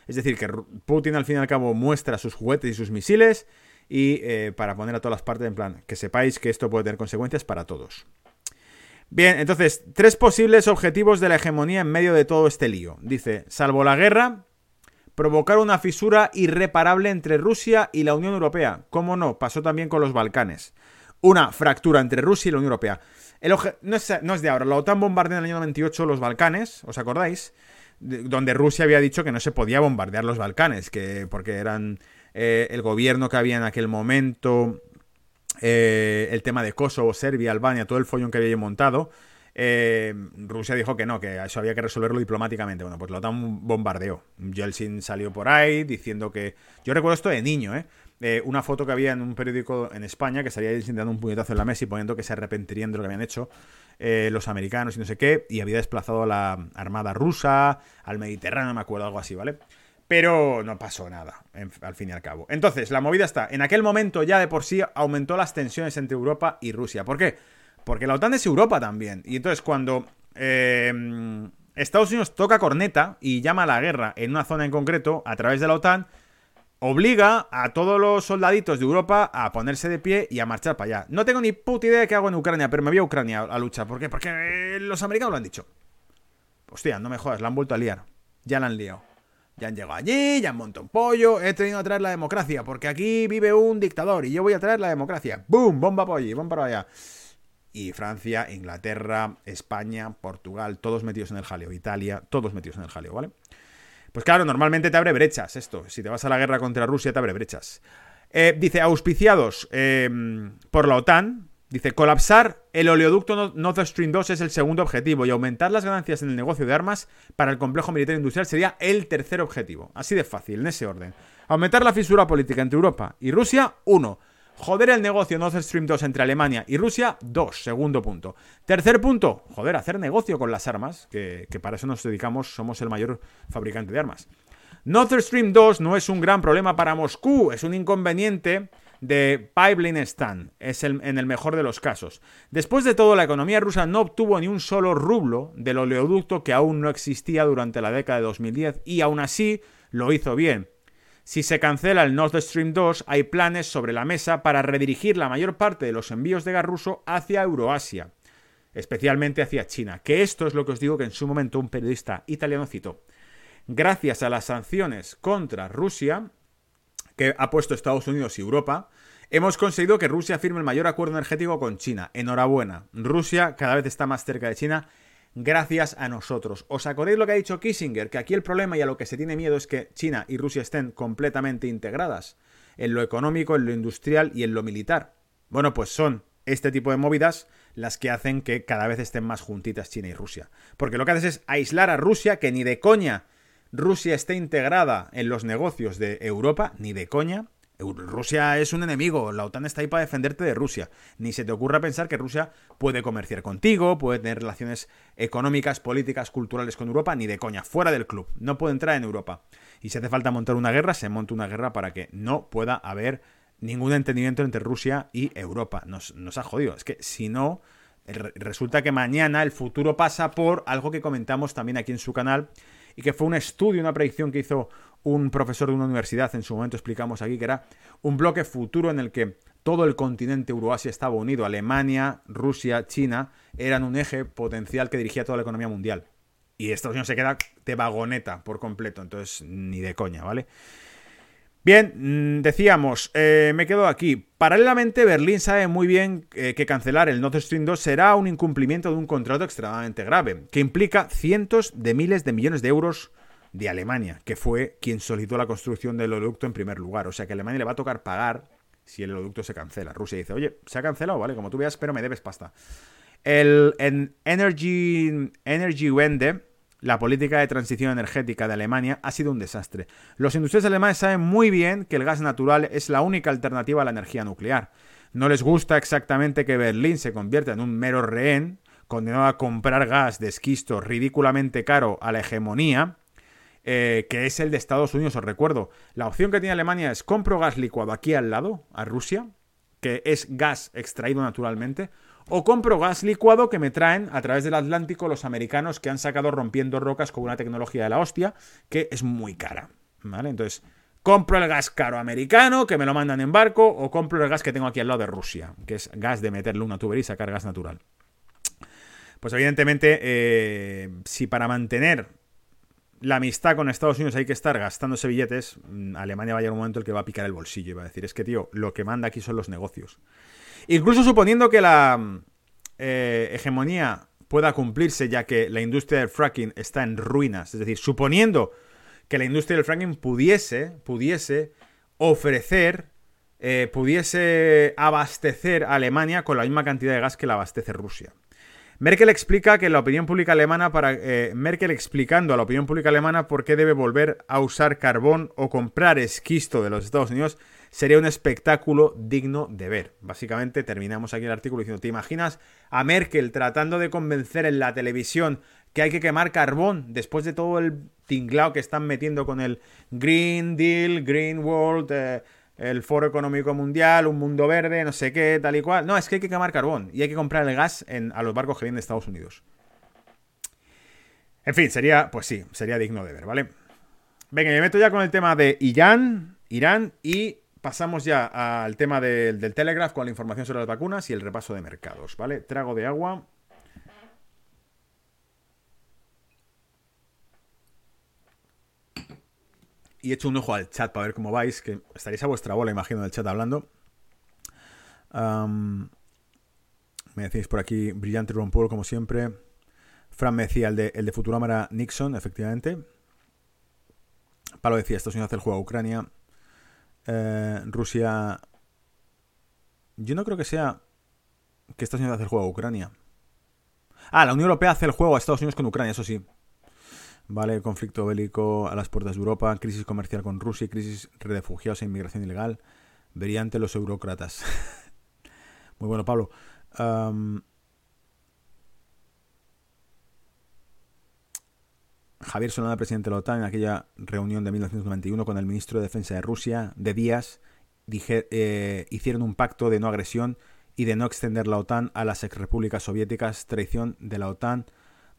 Es decir, que Putin al fin y al cabo muestra sus juguetes y sus misiles y eh, para poner a todas las partes en plan, que sepáis que esto puede tener consecuencias para todos. Bien, entonces, tres posibles objetivos de la hegemonía en medio de todo este lío. Dice, salvo la guerra, provocar una fisura irreparable entre Rusia y la Unión Europea. ¿Cómo no? Pasó también con los Balcanes. Una fractura entre Rusia y la Unión Europea. El no, es, no, es, de ahora. La OTAN bombardeó en el año 98 los Balcanes, ¿os acordáis? donde Rusia había dicho que no se podía bombardear los Balcanes, que porque eran eh, el gobierno que había en aquel momento, eh, el tema de Kosovo, Serbia, Albania, todo el follón que había montado. Eh, Rusia dijo que no, que eso había que resolverlo diplomáticamente. Bueno, pues la OTAN bombardeó. Yeltsin salió por ahí diciendo que. Yo recuerdo esto de niño, ¿eh? una foto que había en un periódico en España que salía Yeltsin dando un puñetazo en la mesa y poniendo que se arrepentirían de lo que habían hecho los americanos y no sé qué, y había desplazado a la armada rusa al Mediterráneo, me acuerdo, algo así, ¿vale? Pero no pasó nada, al fin y al cabo. Entonces, la movida está, en aquel momento ya de por sí aumentó las tensiones entre Europa y Rusia. ¿Por qué? Porque la OTAN es Europa también. Y entonces cuando em, Estados Unidos toca corneta y llama a la guerra en una zona en concreto a través de la OTAN, obliga a todos los soldaditos de Europa a ponerse de pie y a marchar para allá. No tengo ni puta idea de qué hago en Ucrania, pero me voy a Ucrania a luchar. ¿Por qué? Porque los americanos lo han dicho. Hostia, no me jodas, la han vuelto a liar. Ya la han liado. Ya han llegado allí, ya han montado un pollo, he tenido a traer la democracia, porque aquí vive un dictador y yo voy a traer la democracia. ¡Bum! Bomba por allí, bomba para allá. Y Francia, Inglaterra, España, Portugal, todos metidos en el jaleo. Italia, todos metidos en el jaleo, ¿vale? Pues claro, normalmente te abre brechas esto. Si te vas a la guerra contra Rusia, te abre brechas. Eh, dice, auspiciados eh, por la OTAN, Dice, colapsar el oleoducto Nord Stream 2 es el segundo objetivo y aumentar las ganancias en el negocio de armas para el complejo militar industrial sería el tercer objetivo. Así de fácil, en ese orden. Aumentar la fisura política entre Europa y Rusia, uno. Joder el negocio Nord Stream 2 entre Alemania y Rusia, dos. Segundo punto. Tercer punto, joder, hacer negocio con las armas, que, que para eso nos dedicamos, somos el mayor fabricante de armas. Nord Stream 2 no es un gran problema para Moscú, es un inconveniente de pipeline Stan, es el, en el mejor de los casos. Después de todo, la economía rusa no obtuvo ni un solo rublo del oleoducto que aún no existía durante la década de 2010 y aún así lo hizo bien. Si se cancela el Nord Stream 2, hay planes sobre la mesa para redirigir la mayor parte de los envíos de gas ruso hacia Euroasia, especialmente hacia China, que esto es lo que os digo que en su momento un periodista italiano citó. Gracias a las sanciones contra Rusia, que ha puesto Estados Unidos y Europa, hemos conseguido que Rusia firme el mayor acuerdo energético con China. Enhorabuena. Rusia cada vez está más cerca de China. gracias a nosotros. ¿Os acordáis lo que ha dicho Kissinger? Que aquí el problema y a lo que se tiene miedo es que China y Rusia estén completamente integradas en lo económico, en lo industrial y en lo militar. Bueno, pues son este tipo de movidas las que hacen que cada vez estén más juntitas China y Rusia. Porque lo que haces es aislar a Rusia, que ni de coña Rusia esté integrada en los negocios de Europa, ni de coña. Rusia es un enemigo, la OTAN está ahí para defenderte de Rusia. Ni se te ocurra pensar que Rusia puede comerciar contigo, puede tener relaciones económicas, políticas, culturales con Europa, ni de coña, fuera del club. No puede entrar en Europa. Y si hace falta montar una guerra, se monta una guerra para que no pueda haber ningún entendimiento entre Rusia y Europa. Nos, nos ha jodido. Es que si no, resulta que mañana el futuro pasa por algo que comentamos también aquí en su canal y que fue un estudio, una predicción que hizo un profesor de una universidad, en su momento explicamos aquí, que era un bloque futuro en el que todo el continente Euroasia estaba unido, Alemania, Rusia, China, eran un eje potencial que dirigía toda la economía mundial. Y Estados Unidos se queda de vagoneta por completo, entonces ni de coña, ¿vale? Bien, mm, decíamos, eh, me quedo aquí. Paralelamente, Berlín sabe muy bien eh, que cancelar el Nord Stream 2 será un incumplimiento de un contrato extremadamente grave, que implica cientos de miles de millones de euros de Alemania, que fue quien solicitó la construcción del oleoducto en primer lugar. O sea que a Alemania le va a tocar pagar si el oleoducto se cancela. Rusia dice, oye, se ha cancelado, ¿vale? Como tú veas, pero me debes pasta. El Energy, Energy Wende la política de transición energética de Alemania ha sido un desastre. Los industriales alemanes saben muy bien que el gas natural es la única alternativa a la energía nuclear. No les gusta exactamente que Berlín se convierta en un mero rehén, condenado a comprar gas de esquisto ridículamente caro a la hegemonía, eh, que es el de Estados Unidos, os recuerdo. La opción que tiene Alemania es compro gas licuado aquí al lado, a Rusia, que es gas extraído naturalmente, o compro gas licuado que me traen a través del Atlántico los americanos que han sacado rompiendo rocas con una tecnología de la hostia que es muy cara. ¿Vale? Entonces, compro el gas caro americano que me lo mandan en barco o compro el gas que tengo aquí al lado de Rusia, que es gas de meterle una tubería y sacar gas natural. Pues evidentemente, eh, si para mantener la amistad con Estados Unidos hay que estar gastándose billetes, mm, Alemania va a llegar un momento en el que va a picar el bolsillo y va a decir, es que tío, lo que manda aquí son los negocios. Incluso suponiendo que la eh, hegemonía pueda cumplirse, ya que la industria del fracking está en ruinas, es decir, suponiendo que la industria del fracking pudiese, pudiese ofrecer, eh, pudiese abastecer a Alemania con la misma cantidad de gas que la abastece Rusia. Merkel explica que la opinión pública alemana para eh, Merkel explicando a la opinión pública alemana por qué debe volver a usar carbón o comprar esquisto de los Estados Unidos sería un espectáculo digno de ver. Básicamente terminamos aquí el artículo diciendo, ¿te imaginas a Merkel tratando de convencer en la televisión que hay que quemar carbón después de todo el tinglao que están metiendo con el Green Deal, Green World, eh, el Foro Económico Mundial, un mundo verde, no sé qué, tal y cual? No, es que hay que quemar carbón y hay que comprar el gas a los barcos que vienen de Estados Unidos. En fin, sería, pues sí, sería digno de ver, ¿vale? Venga, me meto ya con el tema de Irán, Irán y pasamos ya al tema del, Telegraph con la información sobre las vacunas y el repaso de mercados, ¿vale? Trago de agua. Y echo un ojo al chat para ver cómo vais, que estaréis a vuestra bola, imagino, del chat hablando. me decís por aquí, brillante Ron como siempre. Fran me decía, el de, el de era Nixon, efectivamente. Palo decía, esto Unidos hace el juego a Ucrania. Eh, Rusia. Yo no creo que sea que Estados Unidos hace el juego a Ucrania. Ah, la Unión Europea hace el juego a Estados Unidos con Ucrania, eso sí. Vale, conflicto bélico a las puertas de Europa, crisis comercial con Rusia, crisis de refugiados e inmigración ilegal. Verían los eurócratas. [laughs] Muy bueno, Pablo. Javier Solana, presidente de la OTAN, en aquella reunión de 1991 con el ministro de Defensa de Rusia, de Díaz, eh, hicieron un pacto de no agresión y de no extender la OTAN a las exrepúblicas soviéticas, traición de la OTAN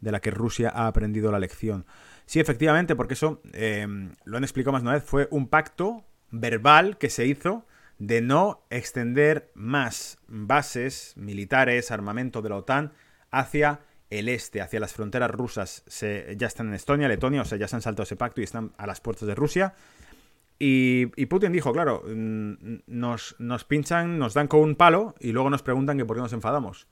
de la que Rusia ha aprendido la lección. Sí, efectivamente, porque eso em, lo han explicado más una vez, fue un pacto verbal que se hizo de no extender más bases militares, armamento de la OTAN hacia el este, hacia las fronteras rusas, se, ya están en Estonia, Letonia, o sea, ya se han saltado ese pacto y están a las puertas de Rusia. Y, Putin dijo, claro, mm, nos, nos, pinchan, nos dan con un palo y luego nos preguntan que por qué nos enfadamos.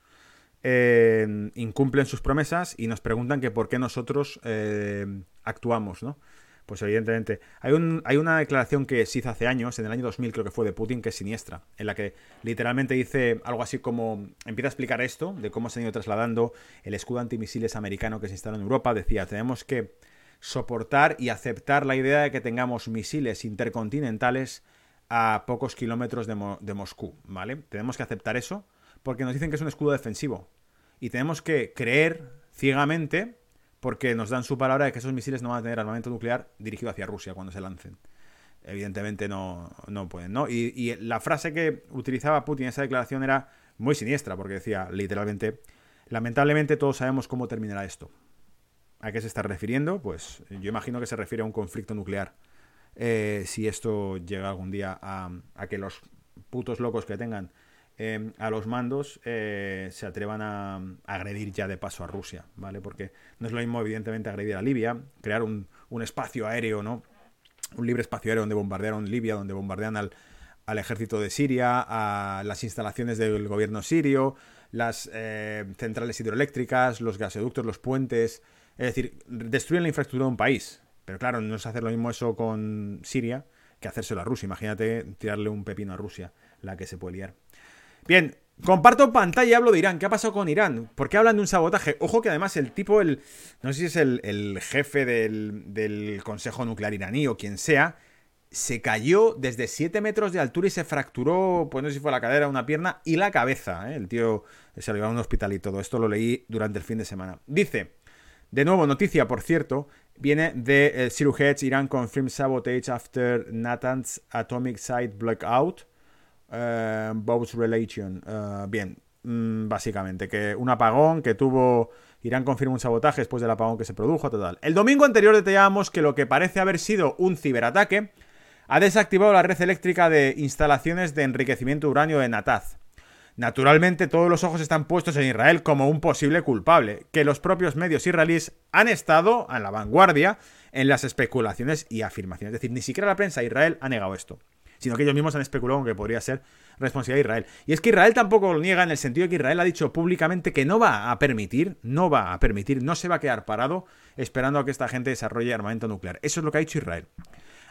eh, incumplen sus promesas y nos preguntan que por qué nosotros eh, actuamos, ¿no? Pues evidentemente. Hay, un, hay una declaración que se hizo hace años, en el año 2000 creo que fue, de Putin, que es siniestra, en la que literalmente dice algo así como, empieza a explicar esto, de cómo se ha ido trasladando el escudo antimisiles americano que se instaló en Europa. Decía, tenemos que soportar y aceptar la idea de que tengamos misiles intercontinentales a pocos kilómetros de, de Moscú, ¿vale? Tenemos que aceptar eso porque nos dicen que es un escudo defensivo. Y tenemos que creer ciegamente porque nos dan su palabra de que esos misiles no van a tener armamento nuclear dirigido hacia Rusia cuando se lancen. Evidentemente no, no pueden, ¿no? Y, la frase que utilizaba Putin en esa declaración era muy siniestra, porque decía literalmente, lamentablemente todos sabemos cómo terminará esto. ¿A qué se está refiriendo? Pues yo imagino que se refiere a un conflicto nuclear. Eh, si esto llega algún día a, a que los putos locos que tengan Em, a los mandos eh, se atrevan a, agredir ya de paso a Rusia, ¿vale? Porque no es lo mismo, evidentemente, agredir a Libia, crear un, espacio aéreo, ¿no? Un libre espacio aéreo donde bombardearon Libia, donde bombardean al, al ejército de Siria, a las instalaciones del gobierno sirio, las eh, centrales hidroeléctricas, los gasoductos, los puentes. Es decir, destruyen la infraestructura de un país. Pero claro, no es hacer lo mismo eso con Siria que hacérselo a Rusia. Imagínate tirarle un pepino a Rusia, la que se puede liar. Bien, comparto pantalla y hablo de Irán. ¿Qué ha pasado con Irán? ¿Por qué hablan de un sabotaje? Ojo que además el tipo, el no sé si es el, jefe del, Consejo Nuclear iraní o quien sea, se cayó desde 7 metros de altura y se fracturó, pues no sé si fue la cadera, una pierna y la cabeza. ¿eh? El tío se lo llevó a un hospital y todo. Esto lo leí durante el fin de semana. Dice, de nuevo, noticia, por cierto, viene de eh, Irán confirms sabotage after Natanz atomic site blackout. Eh, Relation. Eh, bien, mm, básicamente, que un apagón que tuvo. Irán confirma un sabotaje después del apagón que se produjo, total. El domingo anterior detallábamos que lo que parece haber sido un ciberataque ha desactivado la red eléctrica de instalaciones de enriquecimiento uranio de Nataz. Naturalmente, todos los ojos están puestos en Israel como un posible culpable, que los propios medios israelíes han estado a la vanguardia en las especulaciones y afirmaciones. Es decir, ni siquiera la prensa de Israel ha negado esto sino que ellos mismos han especulado que podría ser responsabilidad de Israel. Y es que Israel tampoco lo niega en el sentido de que Israel ha dicho públicamente que no va a permitir, no va a permitir, no se va a quedar parado esperando a que esta gente desarrolle armamento nuclear. Eso es lo que ha dicho Israel.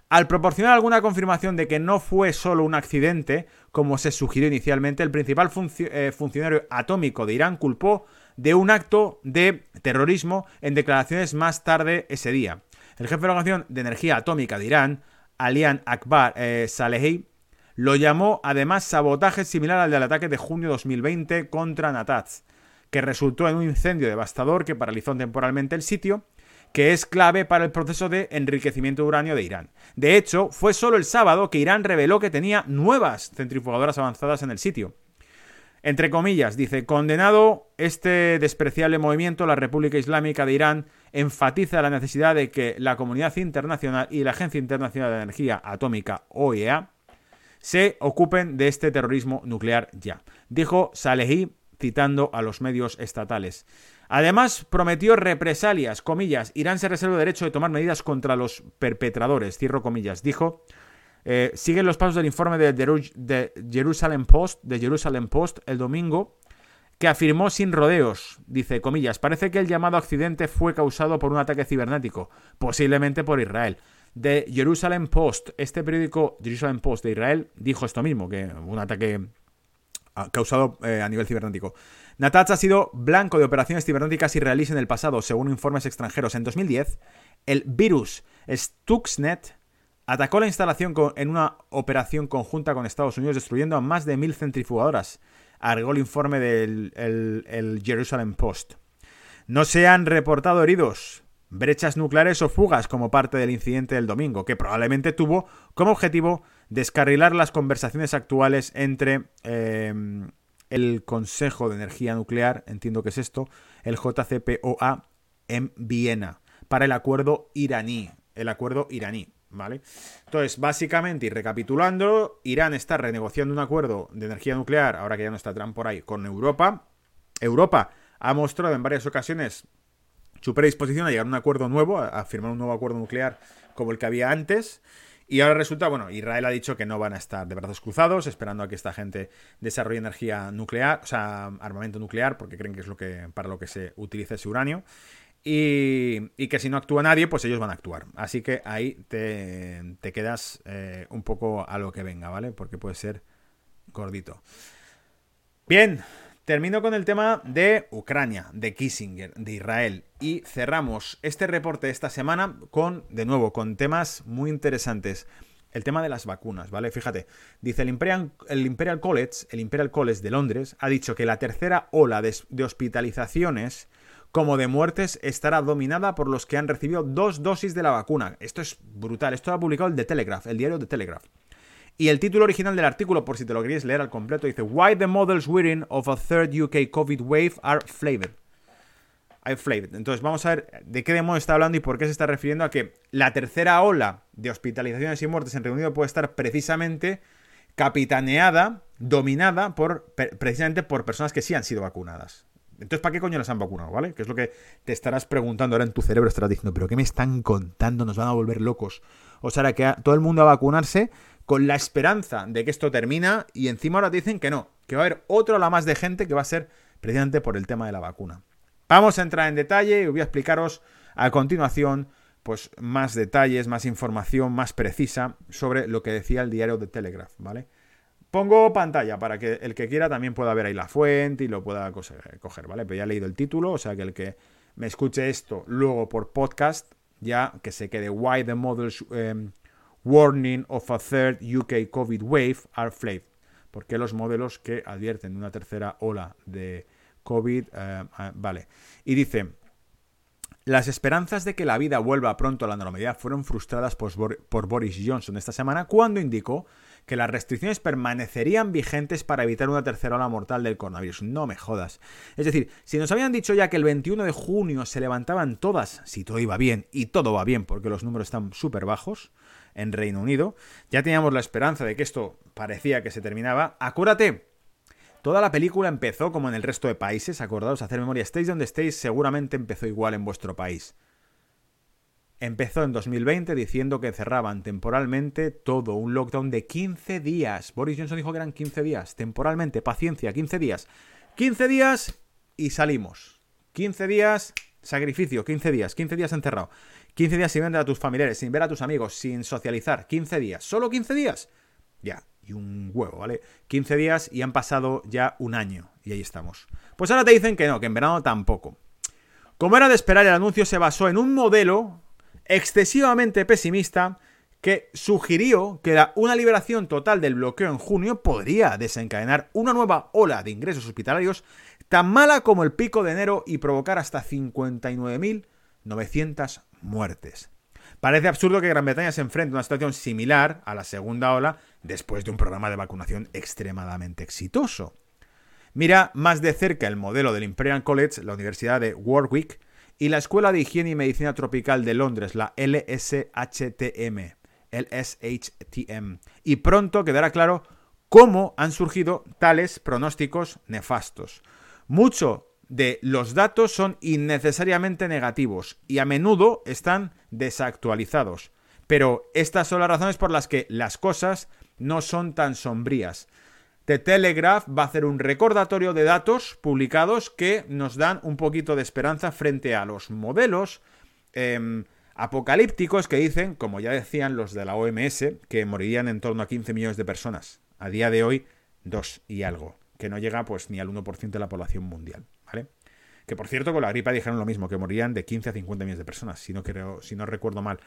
Al proporcionar alguna confirmación de que no fue solo un accidente, como se sugirió inicialmente, el principal eh, funcionario atómico de Irán culpó de un acto de terrorismo en declaraciones más tarde ese día. El jefe de la Organización de Energía Atómica de Irán, Alian Akbar eh, Salehi, lo llamó además sabotaje similar al del ataque de junio de 2020 contra Natanz, que resultó en un incendio devastador que paralizó temporalmente el sitio, que es clave para el proceso de enriquecimiento de uranio de Irán. De hecho, fue solo el sábado que Irán reveló que tenía nuevas centrifugadoras avanzadas en el sitio. Entre comillas, dice, condenado este despreciable movimiento, la República Islámica de Irán enfatiza la necesidad de que la comunidad internacional y la Agencia Internacional de Energía Atómica, OEA, se ocupen de este terrorismo nuclear ya, dijo Salehi citando a los medios estatales. Además, prometió represalias, comillas, Irán se reserva el derecho de tomar medidas contra los perpetradores, cierro comillas, dijo eh, siguen los pasos del informe de, de, Jerusalem Post, de Jerusalem Post el domingo, que afirmó sin rodeos, dice comillas, parece que el llamado accidente fue causado por un ataque cibernético, posiblemente por Israel. De Jerusalem Post, este periódico Jerusalem Post de Israel dijo esto mismo, que un ataque ah, causado eh, a nivel cibernético. Natatz ha sido blanco de operaciones cibernéticas israelíes en el pasado, según informes extranjeros. En 2010, el virus Stuxnet atacó la instalación en una operación conjunta con Estados Unidos, destruyendo a más de mil centrifugadoras, agregó el informe del Jerusalem Post. No se han reportado heridos, brechas nucleares o fugas como parte del incidente del domingo, que probablemente tuvo como objetivo descarrilar las conversaciones actuales entre em, el Consejo de Energía Nuclear, entiendo que es esto, el JCPOA en Viena, para el acuerdo iraní. El acuerdo iraní. ¿Vale? Entonces, básicamente, y recapitulando, Irán está renegociando un acuerdo de energía nuclear, ahora que ya no está Trump por ahí, con Europa. Europa ha mostrado en varias ocasiones su predisposición a llegar a un acuerdo nuevo, a firmar un nuevo acuerdo nuclear como el que había antes. Y ahora resulta, bueno, Israel ha dicho que no van a estar de brazos cruzados, esperando a que esta gente desarrolle energía nuclear, o sea, armamento nuclear, porque creen que es lo que para lo que se utiliza ese uranio. Y, que si no actúa nadie, pues ellos van a actuar. Así que ahí te, quedas eh, un poco a lo que venga, ¿vale? Porque puede ser gordito. Bien, termino con el tema de Ucrania, de Kissinger, de Israel. Y cerramos este reporte esta semana con, de nuevo, con temas muy interesantes. El tema de las vacunas, ¿vale? Fíjate, dice el Imperial, el Imperial College, el Imperial College de Londres, ha dicho que la tercera ola de hospitalizaciones como de muertes estará dominada por los que han recibido dos dosis de la vacuna. Esto es brutal. Esto lo ha publicado el The Telegraph, el diario The Telegraph. Y el título original del artículo, por si te lo querías leer al completo, dice Why the models wearing of a third UK COVID wave are flavored. flavored. Entonces vamos a ver de qué demonio está hablando y por qué se está refiriendo a que la tercera ola de hospitalizaciones y muertes en Reino Unido puede estar precisamente capitaneada, dominada por precisamente por personas que sí han sido vacunadas. Entonces, ¿para qué coño las han vacunado, vale? Que es lo que te estarás preguntando ahora en tu cerebro, estarás diciendo, ¿pero qué me están contando? Nos van a volver locos. O sea, que todo el mundo a vacunarse con la esperanza de que esto termina y encima ahora te dicen que no, que va a haber otra ola más de gente que va a ser precisamente por el tema de la vacuna. Vamos a entrar en detalle y voy a explicaros a continuación pues más detalles, más información más precisa sobre lo que decía el diario de Telegraph, ¿vale? Pongo pantalla para que el que quiera también pueda ver ahí la fuente y lo pueda coger, ¿vale? Pero ya he leído el título, o sea que el que me escuche esto luego por podcast, ya que se quede Why the Models em, Warning of a Third UK COVID Wave are flagged. Porque los modelos que advierten una tercera ola de COVID, em, vale. Y dice, las esperanzas de que la vida vuelva pronto a la normalidad fueron frustradas por Boris Johnson esta semana cuando indicó que las restricciones permanecerían vigentes para evitar una tercera ola mortal del coronavirus. No me jodas. Es decir, si nos habían dicho ya que el 21 de junio se levantaban todas, si todo iba bien, y todo va bien porque los números están súper bajos en Reino Unido, ya teníamos la esperanza de que esto parecía que se terminaba. Acuérdate, Toda la película empezó como en el resto de países, acordaos, hacer memoria, estéis donde estéis, seguramente empezó igual en vuestro país empezó en 2020 diciendo que cerraban temporalmente todo, un lockdown de 15 días. Boris Johnson dijo que eran 15 días, temporalmente, paciencia, 15 días. 15 días y salimos. 15 días, sacrificio, 15 días, 15 días encerrado. 15 días sin ver a tus familiares, sin ver a tus amigos, sin socializar. 15 días, solo 15 días. Ya, y un huevo, ¿vale? 15 días y han pasado ya un año. Y ahí estamos. Pues ahora te dicen que no, que en verano tampoco. Como era de esperar, el anuncio se basó en un modelo excesivamente pesimista que sugirió que una liberación total del bloqueo en junio podría desencadenar una nueva ola de ingresos hospitalarios tan mala como el pico de enero y provocar hasta 59.900 muertes. Parece absurdo que Gran Bretaña se enfrente a una situación similar a la segunda ola después de un programa de vacunación extremadamente exitoso. Mira más de cerca el modelo del Imperial College, la Universidad de Warwick, y la Escuela de Higiene y Medicina Tropical de Londres, la LSHTM. LSHTM. Y pronto quedará claro cómo han surgido tales pronósticos nefastos. Mucho de los datos son innecesariamente negativos y a menudo están desactualizados. Pero estas son las razones por las que las cosas no son tan sombrías. The Telegraph va a hacer un recordatorio de datos publicados que nos dan un poquito de esperanza frente a los modelos em, apocalípticos que dicen, como ya decían los de la OMS, que morirían en torno a 15 millones de personas. A día de hoy, dos y algo, que no llega pues ni al 1% de la población mundial, ¿vale? Que por cierto, con la gripa dijeron lo mismo, que morirían de 15 a 50 millones de personas, si no, creo, si no recuerdo mal.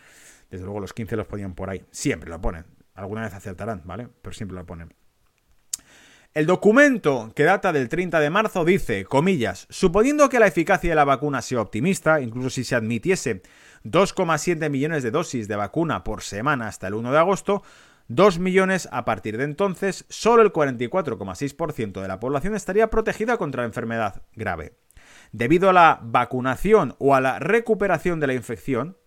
Desde luego los 15 los ponían por ahí. Siempre lo ponen. Alguna vez acertarán, ¿vale? Pero siempre lo ponen. El documento, que data del 30 de marzo, dice, comillas, suponiendo que la eficacia de la vacuna sea optimista, incluso si se admitiese 2,7 millones de dosis de vacuna por semana hasta el 1 de agosto, 2 millones a partir de entonces, solo el 44,6% de la población estaría protegida contra la enfermedad grave. Debido a la vacunación o a la recuperación de la infección,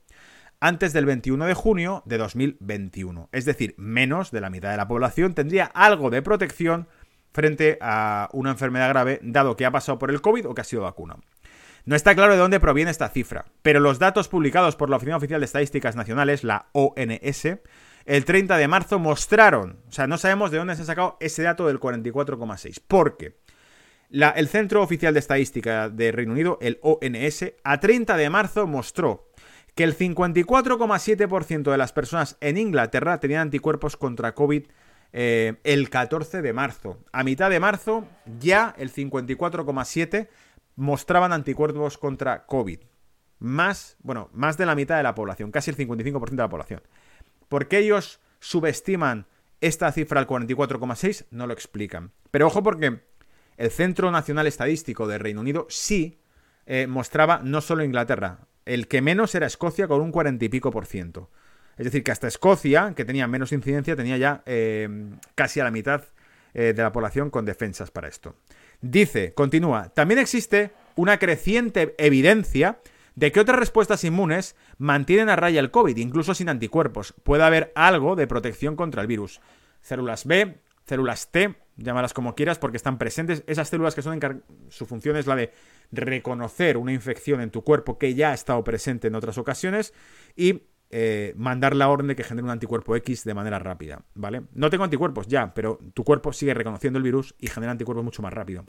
antes del 21 de junio de 2021. Es decir, menos de la mitad de la población tendría algo de protección frente a una enfermedad grave, dado que ha pasado por el COVID o que ha sido vacunado. No está claro de dónde proviene esta cifra, pero los datos publicados por la Oficina Oficial de Estadísticas Nacionales, la ONS, el 30 de marzo mostraron, o sea, no sabemos de dónde se ha sacado ese dato del 44,6, porque la, el Centro Oficial de Estadística de Reino Unido, el ONS, a 30 de marzo mostró que el 54,7% de las personas en Inglaterra tenían anticuerpos contra COVID eh, el 14 de marzo. A mitad de marzo ya el 54,7% mostraban anticuerpos contra COVID. Más, bueno, más de la mitad de la población, casi el 55% de la población. ¿Por qué ellos subestiman esta cifra al 44,6? No lo explican. Pero ojo porque el Centro Nacional Estadístico de Reino Unido sí eh, mostraba no solo Inglaterra, el que menos era Escocia con un 40 y pico por ciento. Es decir, que hasta Escocia, que tenía menos incidencia, tenía ya eh, casi a la mitad eh, de la población con defensas para esto. Dice, continúa, también existe una creciente evidencia de que otras respuestas inmunes mantienen a raya el COVID, incluso sin anticuerpos. Puede haber algo de protección contra el virus. Células B, células T, llámalas como quieras porque están presentes. Esas células que son su función es la de reconocer una infección en tu cuerpo que ya ha estado presente en otras ocasiones y eh, mandar la orden de que genere un anticuerpo X de manera rápida, ¿vale? No tengo anticuerpos ya, pero tu cuerpo sigue reconociendo el virus y genera anticuerpos mucho más rápido.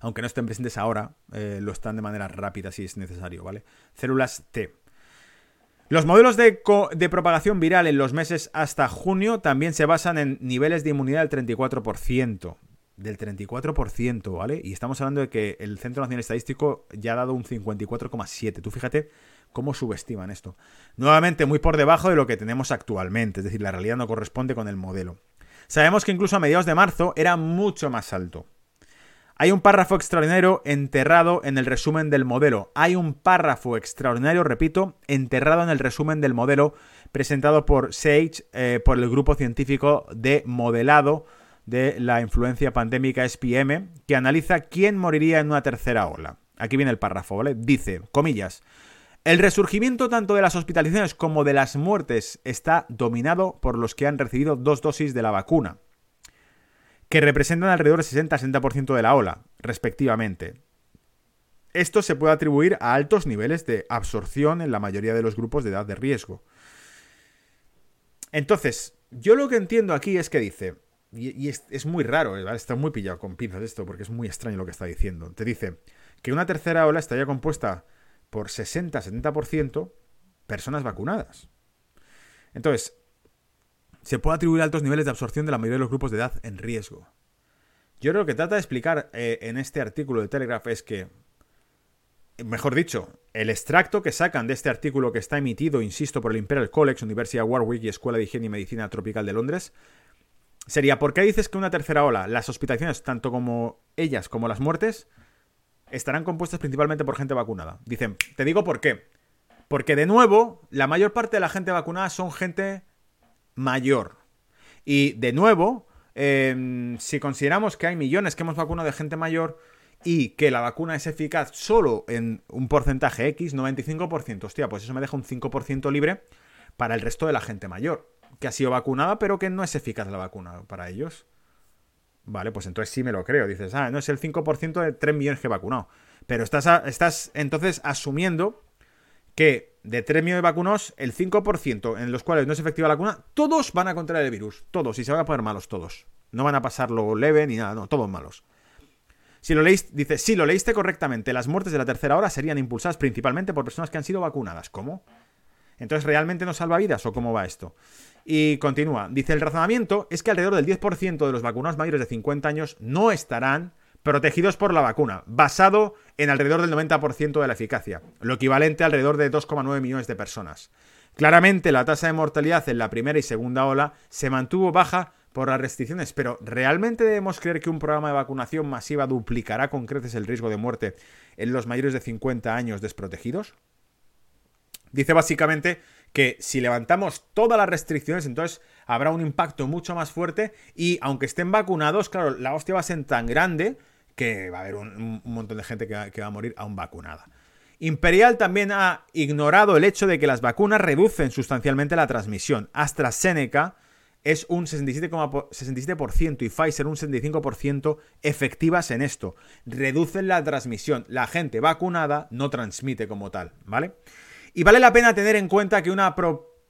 Aunque no estén presentes ahora, eh, lo están de manera rápida si es necesario, ¿vale? Células T. Los modelos de, de, propagación viral en los meses hasta junio también se basan en niveles de inmunidad del 34% del 34%, ¿vale? Y estamos hablando de que el Centro Nacional Estadístico ya ha dado un 54,7. Tú fíjate cómo subestiman esto. Nuevamente muy por debajo de lo que tenemos actualmente, es decir, la realidad no corresponde con el modelo. Sabemos que incluso a mediados de marzo era mucho más alto. Hay un párrafo extraordinario enterrado en el resumen del modelo. Hay un párrafo extraordinario, repito, enterrado en el resumen del modelo presentado por Sage, eh, por el grupo científico de modelado de la influencia pandémica SPM, que analiza quién moriría en una tercera ola. Aquí viene el párrafo, ¿vale? Dice, comillas, el resurgimiento tanto de las hospitalizaciones como de las muertes está dominado por los que han recibido dos dosis de la vacuna, que representan alrededor del 60-60% de la ola, respectivamente. Esto se puede atribuir a altos niveles de absorción en la mayoría de los grupos de edad de riesgo. Entonces, yo lo que entiendo aquí es que dice, y, es, muy raro, está muy pillado con pinzas esto, porque es muy extraño lo que está diciendo. Te dice que una tercera ola estaría compuesta por 60-70% personas vacunadas. Entonces, se puede atribuir altos niveles de absorción de la mayoría de los grupos de edad en riesgo. Yo creo que trata de explicar eh, en este artículo de Telegraph es que, mejor dicho, el extracto que sacan de este artículo que está emitido, insisto, por el Imperial College, Universidad Warwick y Escuela de Higiene y Medicina Tropical de Londres, sería, ¿por qué dices que una tercera ola, las hospitalizaciones, tanto como ellas como las muertes, estarán compuestas principalmente por gente vacunada? Dicen, te digo por qué. Porque de nuevo, la mayor parte de la gente vacunada son gente mayor. Y de nuevo, em, si consideramos que hay millones que hemos vacunado de gente mayor y que la vacuna es eficaz solo en un porcentaje X, 95%, hostia, pues eso me deja un 5% libre para el resto de la gente mayor que ha sido vacunada, pero que no es eficaz la vacuna para ellos. Vale, pues entonces sí me lo creo. Dices, ah, no es el 5% de 3 millones que he vacunado. Pero estás, estás entonces asumiendo que de 3 millones de vacunados, el 5% en los cuales no es efectiva la vacuna, todos van a contraer el virus. Todos. Y se van a poner malos todos. No van a pasarlo leve ni nada, no, todos malos. Si lo leíste, dice, si lo leíste correctamente, las muertes de la tercera hora serían impulsadas principalmente por personas que han sido vacunadas. ¿Cómo? Entonces, ¿realmente no salva vidas o cómo va esto? Y continúa. Dice, el razonamiento es que alrededor del 10% de los vacunados mayores de 50 años no estarán protegidos por la vacuna, basado en alrededor del 90% de la eficacia, lo equivalente a alrededor de 2,9 millones de personas. Claramente la tasa de mortalidad en la primera y segunda ola se mantuvo baja por las restricciones, pero ¿realmente debemos creer que un programa de vacunación masiva duplicará con creces el riesgo de muerte en los mayores de 50 años desprotegidos? Dice básicamente que si levantamos todas las restricciones, entonces habrá un impacto mucho más fuerte y aunque estén vacunados, claro, la hostia va a ser tan grande que va a haber un, montón de gente que va, que va a morir aún vacunada. Imperial también ha ignorado el hecho de que las vacunas reducen sustancialmente la transmisión. AstraZeneca es un 67%, 67% y Pfizer un 75% efectivas en esto. Reducen la transmisión. La gente vacunada no transmite como tal, ¿vale? Y vale la pena tener en cuenta que una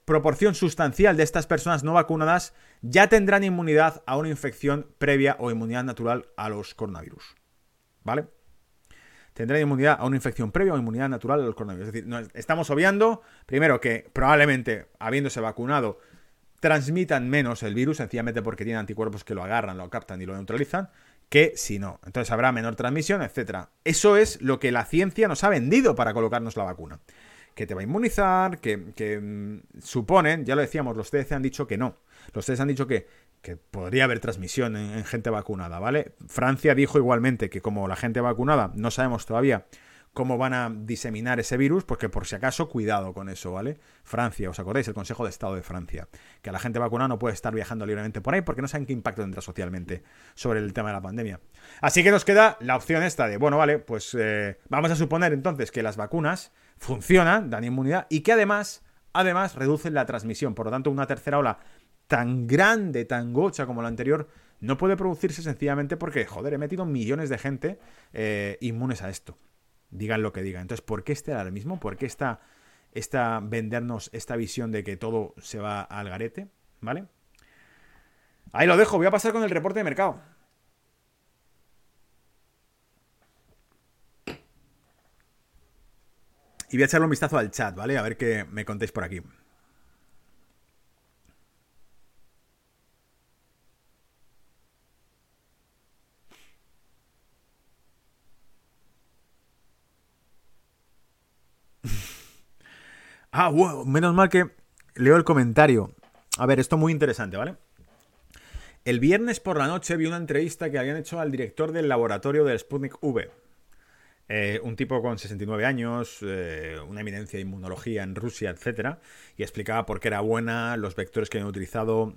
proporción sustancial de estas personas no vacunadas ya tendrán inmunidad a una infección previa o inmunidad natural a los coronavirus. ¿Vale? Tendrán inmunidad a una infección previa o inmunidad natural a los coronavirus. Es decir, estamos obviando, primero, que probablemente habiéndose vacunado transmitan menos el virus, sencillamente porque tienen anticuerpos que lo agarran, lo captan y lo neutralizan, que si no. Entonces habrá menor transmisión, etc. Eso es lo que la ciencia nos ha vendido para colocarnos la vacuna que te va a inmunizar, que, mm, suponen, ya lo decíamos, los CDC han dicho que no. Los CDC han dicho que, que podría haber transmisión en, gente vacunada, ¿vale? Francia dijo igualmente que como la gente vacunada no sabemos todavía cómo van a diseminar ese virus, porque por si acaso, cuidado con eso, ¿vale? Francia, ¿os acordáis? El Consejo de Estado de Francia, que la gente vacunada no puede estar viajando libremente por ahí porque no saben qué impacto tendrá socialmente sobre el tema de la pandemia. Así que nos queda la opción esta de, bueno, vale, pues eh, vamos a suponer entonces que las vacunas funcionan, dan inmunidad y que además, además reducen la transmisión. Por lo tanto, una tercera ola tan grande, tan gocha como la anterior, no puede producirse sencillamente porque, joder, he metido millones de gente eh, inmunes a esto. Digan lo que digan. Entonces, ¿por qué este ahora mismo? ¿Por qué esta, esta vendernos esta visión de que todo se va al garete? ¿Vale? Ahí lo dejo, voy a pasar con el reporte de mercado. Y voy a echarle un vistazo al chat, ¿vale? A ver qué me contéis por aquí. [laughs] ah, wow, menos mal que leo el comentario. A ver, esto muy interesante, ¿vale? El viernes por la noche vi una entrevista que habían hecho al director del laboratorio del Sputnik V. Eh, un tipo con 69 años, eh, una eminencia de inmunología en Rusia, etc. Y explicaba por qué era buena, los vectores que habían utilizado.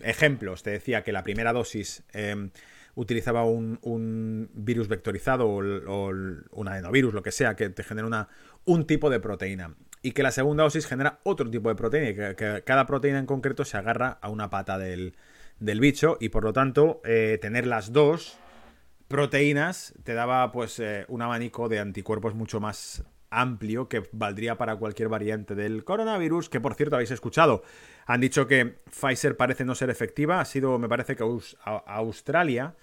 Ejemplos, te decía que la primera dosis em, utilizaba un, virus vectorizado o, un adenovirus, lo que sea, que te genera una, un tipo de proteína. Y que la segunda dosis genera otro tipo de proteína y que, cada proteína en concreto se agarra a una pata del, bicho y por lo tanto eh, tener las dos proteínas te daba pues eh, un abanico de anticuerpos mucho más amplio que valdría para cualquier variante del coronavirus, que por cierto habéis escuchado. Han dicho que Pfizer parece no ser efectiva, ha sido, me parece que Australia,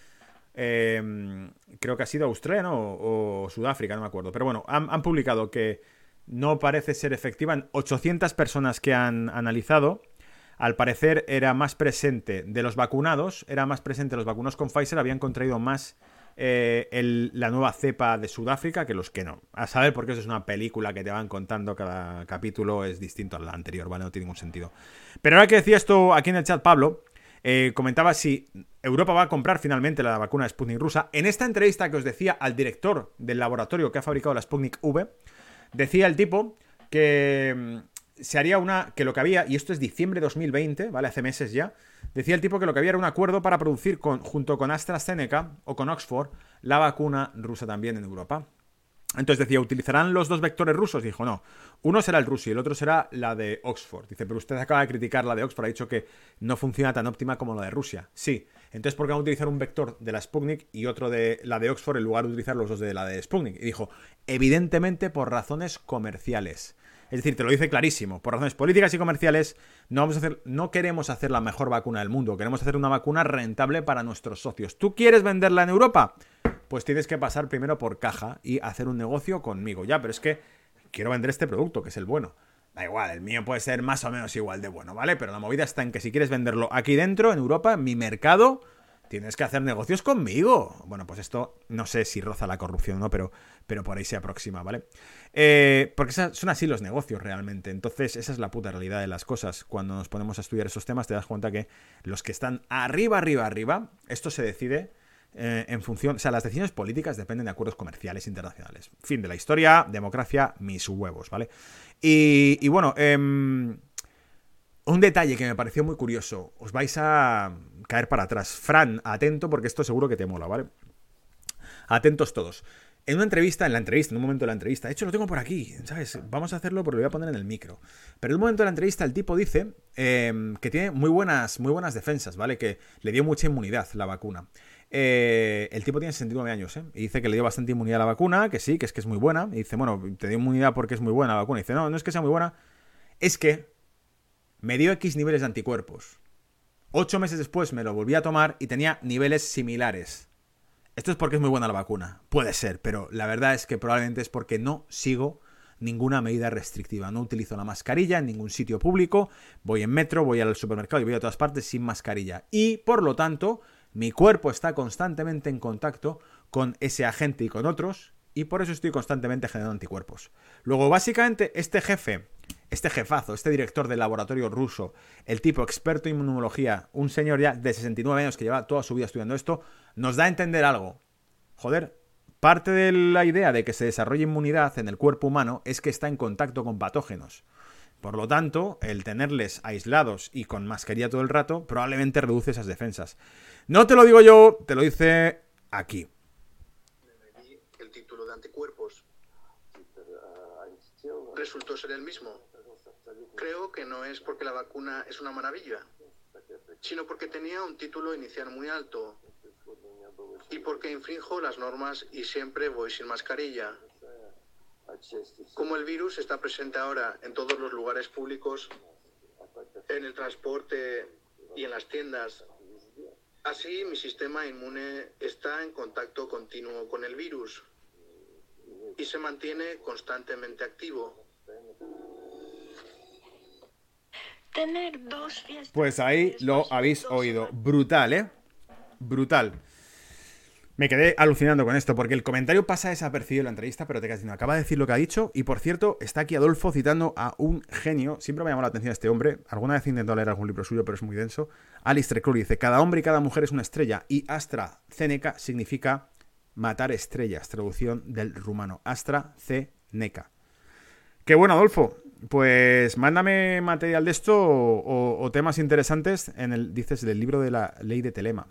em, creo que ha sido Australia o, Sudáfrica, no me acuerdo, pero bueno, han, han publicado que no parece ser efectiva en 800 personas que han analizado. Al parecer era más presente de los vacunados, era más presente los vacunados con Pfizer, habían contraído más eh, la nueva cepa de Sudáfrica que los que no. A saber, porque eso es una película que te van contando, cada capítulo es distinto al anterior, ¿vale? No tiene ningún sentido. Pero ahora que decía esto aquí en el chat, Pablo, eh, comentaba si Europa va a comprar finalmente la vacuna Sputnik rusa. En esta entrevista que os decía al director del laboratorio que ha fabricado la Sputnik V, decía el tipo que mm, se haría una. que lo que había, y esto es diciembre de 2020, ¿vale? Hace meses ya. Decía el tipo que lo que había era un acuerdo para producir junto con AstraZeneca o con Oxford la vacuna rusa también en Europa. Entonces decía, ¿utilizarán los dos vectores rusos? dijo, no. Uno será el ruso y el otro será la de Oxford. Dice, pero usted acaba de criticar la de Oxford, ha dicho que no funciona tan óptima como la de Rusia. Sí. Entonces, ¿por qué van a utilizar un vector de la Sputnik y otro de la de Oxford en lugar de utilizar los dos de la de Sputnik? Y dijo, evidentemente por razones comerciales. Es decir, te lo dice clarísimo. Por razones políticas y comerciales, no, vamos a hacer, no queremos hacer la mejor vacuna del mundo. Queremos hacer una vacuna rentable para nuestros socios. ¿Tú quieres venderla en Europa? Pues tienes que pasar primero por caja y hacer un negocio conmigo. Ya, pero es que quiero vender este producto, que es el bueno. Da igual, el mío puede ser más o menos igual de bueno, ¿vale? Pero la movida está en que si quieres venderlo aquí dentro, en Europa, en mi mercado, tienes que hacer negocios conmigo. Bueno, pues esto no sé si roza la corrupción o no, pero, pero por ahí se aproxima, ¿vale? Eh, porque son así los negocios realmente. Entonces, esa es la puta realidad de las cosas. Cuando nos ponemos a estudiar esos temas, te das cuenta que los que están arriba, arriba, arriba, esto se decide eh, en función. O sea, las decisiones políticas dependen de acuerdos comerciales internacionales. Fin de la historia, democracia, mis huevos, ¿vale? Y, bueno, em, un detalle que me pareció muy curioso. Os vais a caer para atrás. Fran, atento porque esto seguro que te mola, ¿vale? Atentos todos. En una entrevista, en la entrevista, en un momento de la entrevista, de hecho lo tengo por aquí, ¿sabes? Vamos a hacerlo porque lo voy a poner en el micro. Pero en un momento de la entrevista el tipo dice em, que tiene muy buenas, muy buenas defensas, ¿vale? Que le dio mucha inmunidad la vacuna. Eh, el tipo tiene 69 años, ¿eh? Y dice que le dio bastante inmunidad a la vacuna, que sí, que es que es muy buena. Y dice, bueno, te dio inmunidad porque es muy buena la vacuna. Y dice, no, no es que sea muy buena, es que me dio X niveles de anticuerpos. Ocho meses después me lo volví a tomar y tenía niveles similares. Esto es porque es muy buena la vacuna. Puede ser, pero la verdad es que probablemente es porque no sigo ninguna medida restrictiva. No utilizo la mascarilla en ningún sitio público. Voy en metro, voy al supermercado y voy a todas partes sin mascarilla. Y por lo tanto, mi cuerpo está constantemente en contacto con ese agente y con otros. Y por eso estoy constantemente generando anticuerpos. Luego, básicamente, este jefe este jefazo, este director del laboratorio ruso, el tipo experto en inmunología, un señor ya de 69 años que lleva toda su vida estudiando esto, nos da a entender algo. Joder, parte de la idea de que se desarrolle inmunidad en el cuerpo humano es que está en contacto con patógenos. Por lo tanto, el tenerles aislados y con mascarilla todo el rato probablemente reduce esas defensas. No te lo digo yo, te lo dice aquí. El título de anticuerpos resultó ser el mismo. Creo que no es porque la vacuna es una maravilla, sino porque tenía un título inicial muy alto y porque infrinjo las normas y siempre voy sin mascarilla. Como el virus está presente ahora en todos los lugares públicos, en el transporte y en las tiendas, así mi sistema inmune está en contacto continuo con el virus y se mantiene constantemente activo. Tener dos fiestas. Pues ahí lo habéis oído. Brutal, ¿eh? Brutal. Me quedé alucinando con esto, porque el comentario pasa desapercibido en la entrevista, pero te quedas diciendo, acaba de decir lo que ha dicho, y por cierto, está aquí Adolfo citando a un genio, siempre me ha llamado la atención este hombre, alguna vez intentado leer algún libro suyo, pero es muy denso, Alistair Crowley dice, cada hombre y cada mujer es una estrella, y AstraZeneca significa matar estrellas, traducción del rumano, AstraZeneca. Qué bueno, Adolfo, pues mándame material de esto o, temas interesantes en el, dices, del libro de la ley de Telema.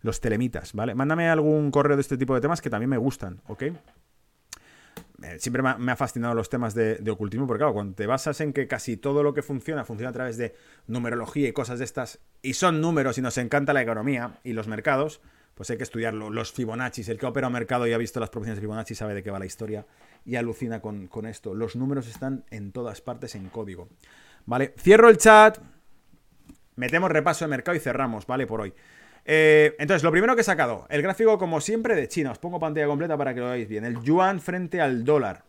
Los telemitas, ¿vale? Mándame algún correo de este tipo de temas que también me gustan, ¿ok? Eh, siempre me ha, fascinado los temas de, de, ocultismo, porque claro, cuando te basas en que casi todo lo que funciona funciona a través de numerología y cosas de estas, y son números y nos encanta la economía y los mercados, pues hay que estudiarlo. Los Fibonacci, el que opera un mercado y ha visto las proporciones de Fibonacci sabe de qué va la historia y alucina con, esto. Los números están en todas partes en código. Vale, cierro el chat. Metemos repaso de mercado y cerramos, ¿vale? Por hoy. Eh, entonces, lo primero que he sacado, el gráfico como siempre de China. Os pongo pantalla completa para que lo veáis bien. El yuan frente al dólar.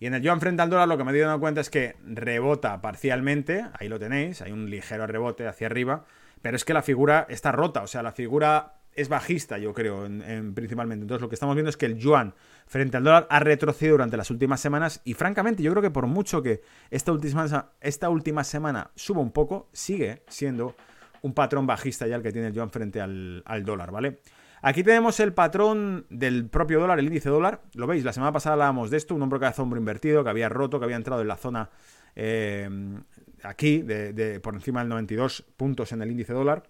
Y en el yuan frente al dólar lo que me he dado cuenta es que rebota parcialmente. Ahí lo tenéis, hay un ligero rebote hacia arriba. Pero es que la figura está rota. O sea, la figura es bajista, yo creo, en, principalmente. Entonces, lo que estamos viendo es que el yuan frente al dólar ha retrocedido durante las últimas semanas y, francamente, yo creo que por mucho que esta última, esta última semana suba un poco, sigue siendo un patrón bajista ya el que tiene el yuan frente al, dólar, ¿vale? Aquí tenemos el patrón del propio dólar, el índice dólar. Lo veis, la semana pasada hablábamos de esto, un hombro cabeza hombro invertido que había roto, que había entrado en la zona eh, aquí, de, por encima del 92 puntos en el índice dólar.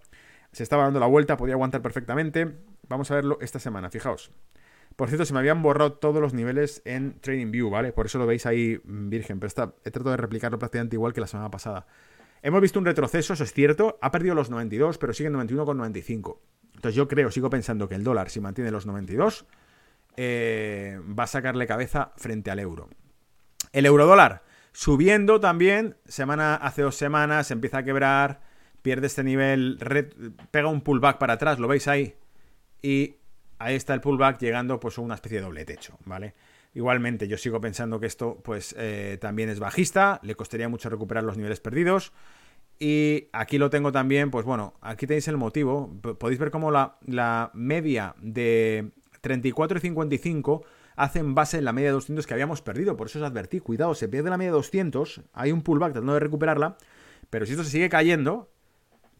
Se estaba dando la vuelta, podía aguantar perfectamente. Vamos a verlo esta semana, fijaos. Por cierto, se me habían borrado todos los niveles en Trading View, ¿vale? Por eso lo veis ahí mm, virgen, pero he tratado de replicarlo prácticamente igual que la semana pasada. Hemos visto un retroceso, eso es cierto. Ha perdido los 92, pero sigue en 91,95. Entonces yo creo, sigo pensando que el dólar, si mantiene los 92, eh, va a sacarle cabeza frente al euro. El euro dólar subiendo también, semana hace dos semanas, empieza a quebrar pierde este nivel, pega un pullback para atrás, lo veis ahí, y ahí está el pullback llegando pues a una especie de doble techo, ¿vale? Igualmente, yo sigo pensando que esto pues eh, también es bajista, le costaría mucho recuperar los niveles perdidos. Y aquí lo tengo también, pues bueno, aquí tenéis el motivo. Podéis ver cómo la, la media de 34 y 55 hacen base en la media de 200 que habíamos perdido. Por eso os advertí, cuidado, se pierde la media de 200, hay un pullback tratando de recuperarla, pero si esto se sigue cayendo,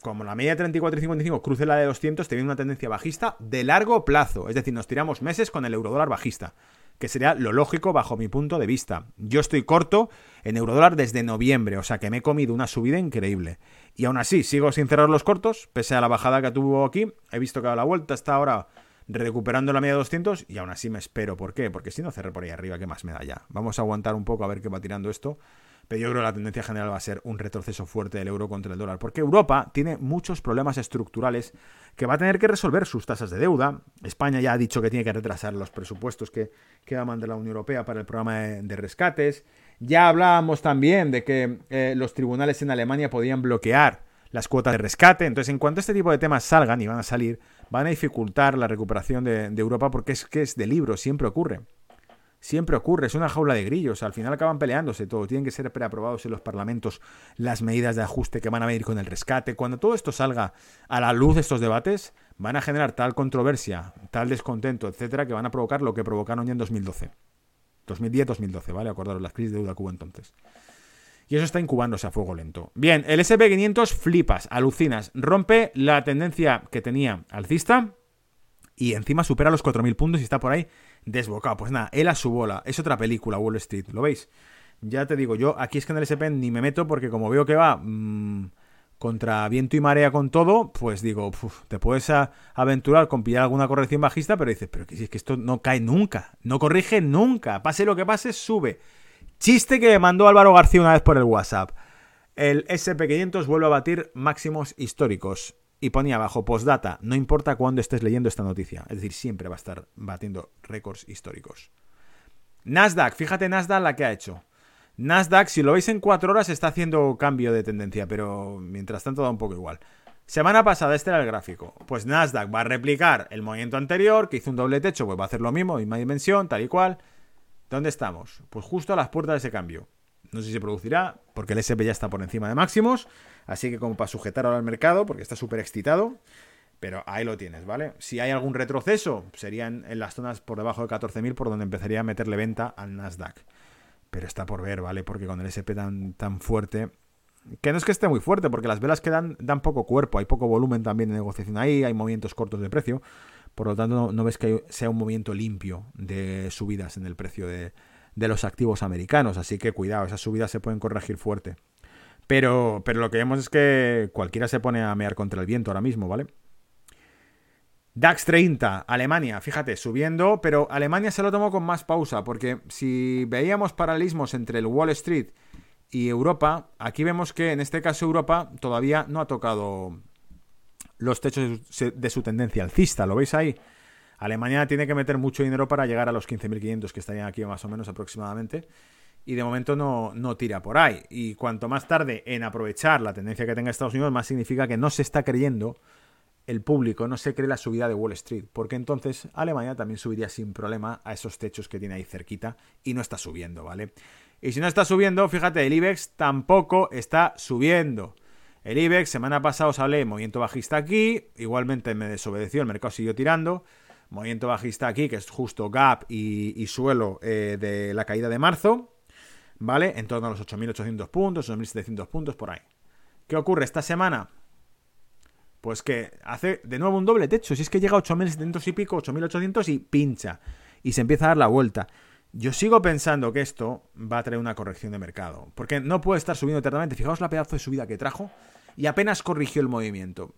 como la media de 34 y 55 cruce la de 200, te viene una tendencia bajista de largo plazo. Es decir, nos tiramos meses con el eurodólar bajista, que sería lo lógico bajo mi punto de vista. Yo estoy corto en eurodólar desde noviembre, o sea que me he comido una subida increíble. Y aún así, sigo sin cerrar los cortos, pese a la bajada que tuvo aquí. He visto que a la vuelta está ahora recuperando la media de 200 y aún así me espero. ¿Por qué? Porque si no cerré por ahí arriba, ¿qué más me da ya? Vamos a aguantar un poco a ver qué va tirando esto Pero yo creo que la tendencia general va a ser un retroceso fuerte del euro contra el dólar, porque Europa tiene muchos problemas estructurales que va a tener que resolver sus tasas de deuda. España ya ha dicho que tiene que retrasar los presupuestos que, que va a mandar la Unión Europea para el programa de, rescates. Ya hablábamos también de que eh, los tribunales en Alemania podían bloquear las cuotas de rescate. Entonces, en cuanto este tipo de temas salgan y van a salir, van a dificultar la recuperación de, de Europa porque es que es de libro, siempre ocurre. Siempre ocurre, es una jaula de grillos, al final acaban peleándose todo, tienen que ser preaprobados en los parlamentos las medidas de ajuste que van a venir con el rescate. Cuando todo esto salga a la luz de estos debates, van a generar tal controversia, tal descontento, etcétera, que van a provocar lo que provocaron ya en 2012. 2010-2012, ¿vale? Acordaros las crisis de deuda hubo entonces. Y eso está incubándose a fuego lento. Bien, el SP500 flipas, alucinas, rompe la tendencia que tenía alcista y encima supera los 4.000 puntos y está por ahí desbocado. Pues nada, él a su bola. Es otra película, Wall Street. ¿Lo veis? Ya te digo, yo aquí es que en el SP ni me meto porque como veo que va mmm, contra viento y marea con todo, pues digo, te puedes aventurar con pillar alguna corrección bajista, pero dices, pero que es que esto no cae nunca, no corrige nunca. Pase lo que pase, sube. Chiste que mandó Álvaro García una vez por el WhatsApp. El SP500 vuelve a batir máximos históricos y ponía abajo postdata, no importa cuándo estés leyendo esta noticia, es decir, siempre va a estar batiendo récords históricos. Nasdaq, fíjate Nasdaq la que ha hecho. Nasdaq, si lo veis en cuatro horas, está haciendo cambio de tendencia, pero mientras tanto da un poco igual. Semana pasada, este era el gráfico. Pues Nasdaq va a replicar el movimiento anterior, que hizo un doble techo, pues va a hacer lo mismo, misma dimensión, tal y cual. ¿Dónde estamos? Pues justo a las puertas de ese cambio. No sé si se producirá, porque el SP ya está por encima de máximos. Así que como para sujetar ahora al mercado, porque está súper excitado. Pero ahí lo tienes, ¿vale? Si hay algún retroceso, serían en las zonas por debajo de 14.000 por donde empezaría a meterle venta al Nasdaq. Pero está por ver, ¿vale? Porque con el SP tan, tan fuerte... Que no es que esté muy fuerte, porque las velas que dan, dan poco cuerpo, hay poco volumen también de negociación ahí, hay movimientos cortos de precio. Por lo tanto, no, ves que sea un movimiento limpio de subidas en el precio de, de los activos americanos. Así que cuidado, esas subidas se pueden corregir fuerte. Pero, pero lo que vemos es que cualquiera se pone a mear contra el viento ahora mismo, ¿vale? DAX 30, Alemania, fíjate, subiendo, pero Alemania se lo tomó con más pausa, porque si veíamos paralelismos entre el Wall Street y Europa, aquí vemos que en este caso Europa todavía no ha tocado los techos de su tendencia alcista, ¿lo veis ahí? Alemania tiene que meter mucho dinero para llegar a los 15.500 que estarían aquí más o menos aproximadamente y de momento no, no tira por ahí. Y cuanto más tarde en aprovechar la tendencia que tenga Estados Unidos, más significa que no se está creyendo el público, no se cree la subida de Wall Street, porque entonces Alemania también subiría sin problema a esos techos que tiene ahí cerquita y no está subiendo, ¿vale? Y si no está subiendo, fíjate, el IBEX tampoco está subiendo. El IBEX, semana pasada os hablé, movimiento bajista aquí, igualmente me desobedeció, el mercado siguió tirando. Movimiento bajista aquí, que es justo gap y, suelo eh, de la caída de marzo. ¿vale? En torno a los 8.800 puntos, 8.700 puntos, por ahí. ¿Qué ocurre esta semana? Pues que hace de nuevo un doble techo. Si es que llega a 8.700 y pico, 8.800 y pincha. Y se empieza a dar la vuelta. Yo sigo pensando que esto va a traer una corrección de mercado. Porque no puede estar subiendo eternamente. Fijaos la pedazo de subida que trajo. Y apenas corrigió el movimiento.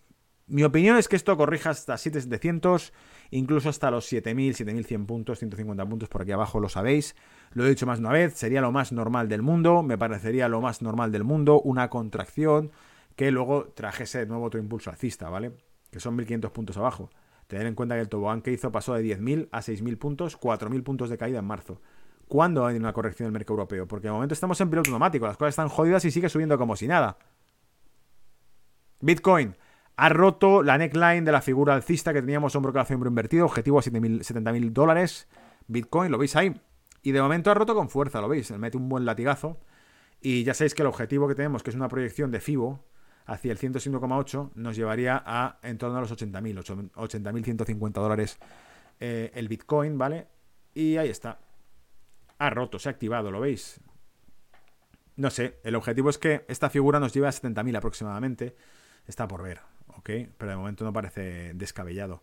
Mi opinión es que esto corrija hasta 7.700, incluso hasta los 7.000, 7.100 puntos, 150 puntos por aquí abajo, lo sabéis. Lo he dicho más de una vez, sería lo más normal del mundo, me parecería lo más normal del mundo, una contracción que luego trajese de nuevo otro impulso alcista, ¿vale? Que son 1.500 puntos abajo. Tener en cuenta que el tobogán que hizo pasó de 10.000 a 6.000 puntos, 4.000 puntos de caída en marzo. ¿Cuándo hay una corrección del mercado europeo? Porque de momento estamos en piloto automático, las cosas están jodidas y sigue subiendo como si nada. Bitcoin, ha roto la neckline de la figura alcista que teníamos hombro calcio hombro invertido, objetivo a 70.000 dólares. Bitcoin, lo veis ahí. Y de momento ha roto con fuerza, lo veis. Mete un buen latigazo. Y ya sabéis que el objetivo que tenemos, que es una proyección de FIBO hacia el 105,8, nos llevaría a en torno a los 80.000, 80.150 dólares eh, el Bitcoin, ¿vale? Y ahí está. Ha roto, se ha activado, ¿lo veis? No sé, el objetivo es que esta figura nos lleve a 70.000 aproximadamente. Está por ver. ¿Ok? Pero de momento no parece descabellado.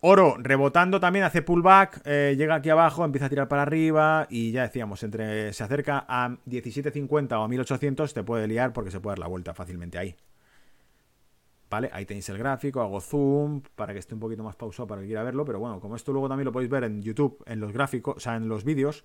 Oro, rebotando también, hace pullback, eh, llega aquí abajo, empieza a tirar para arriba y ya decíamos, entre se acerca a 17.50 o a 1800 te puede liar porque se puede dar la vuelta fácilmente ahí. ¿Vale? Ahí tenéis el gráfico, hago zoom para que esté un poquito más pausado para que quiera verlo, pero bueno, como esto luego también lo podéis ver en YouTube, en los gráficos, o sea, en los vídeos,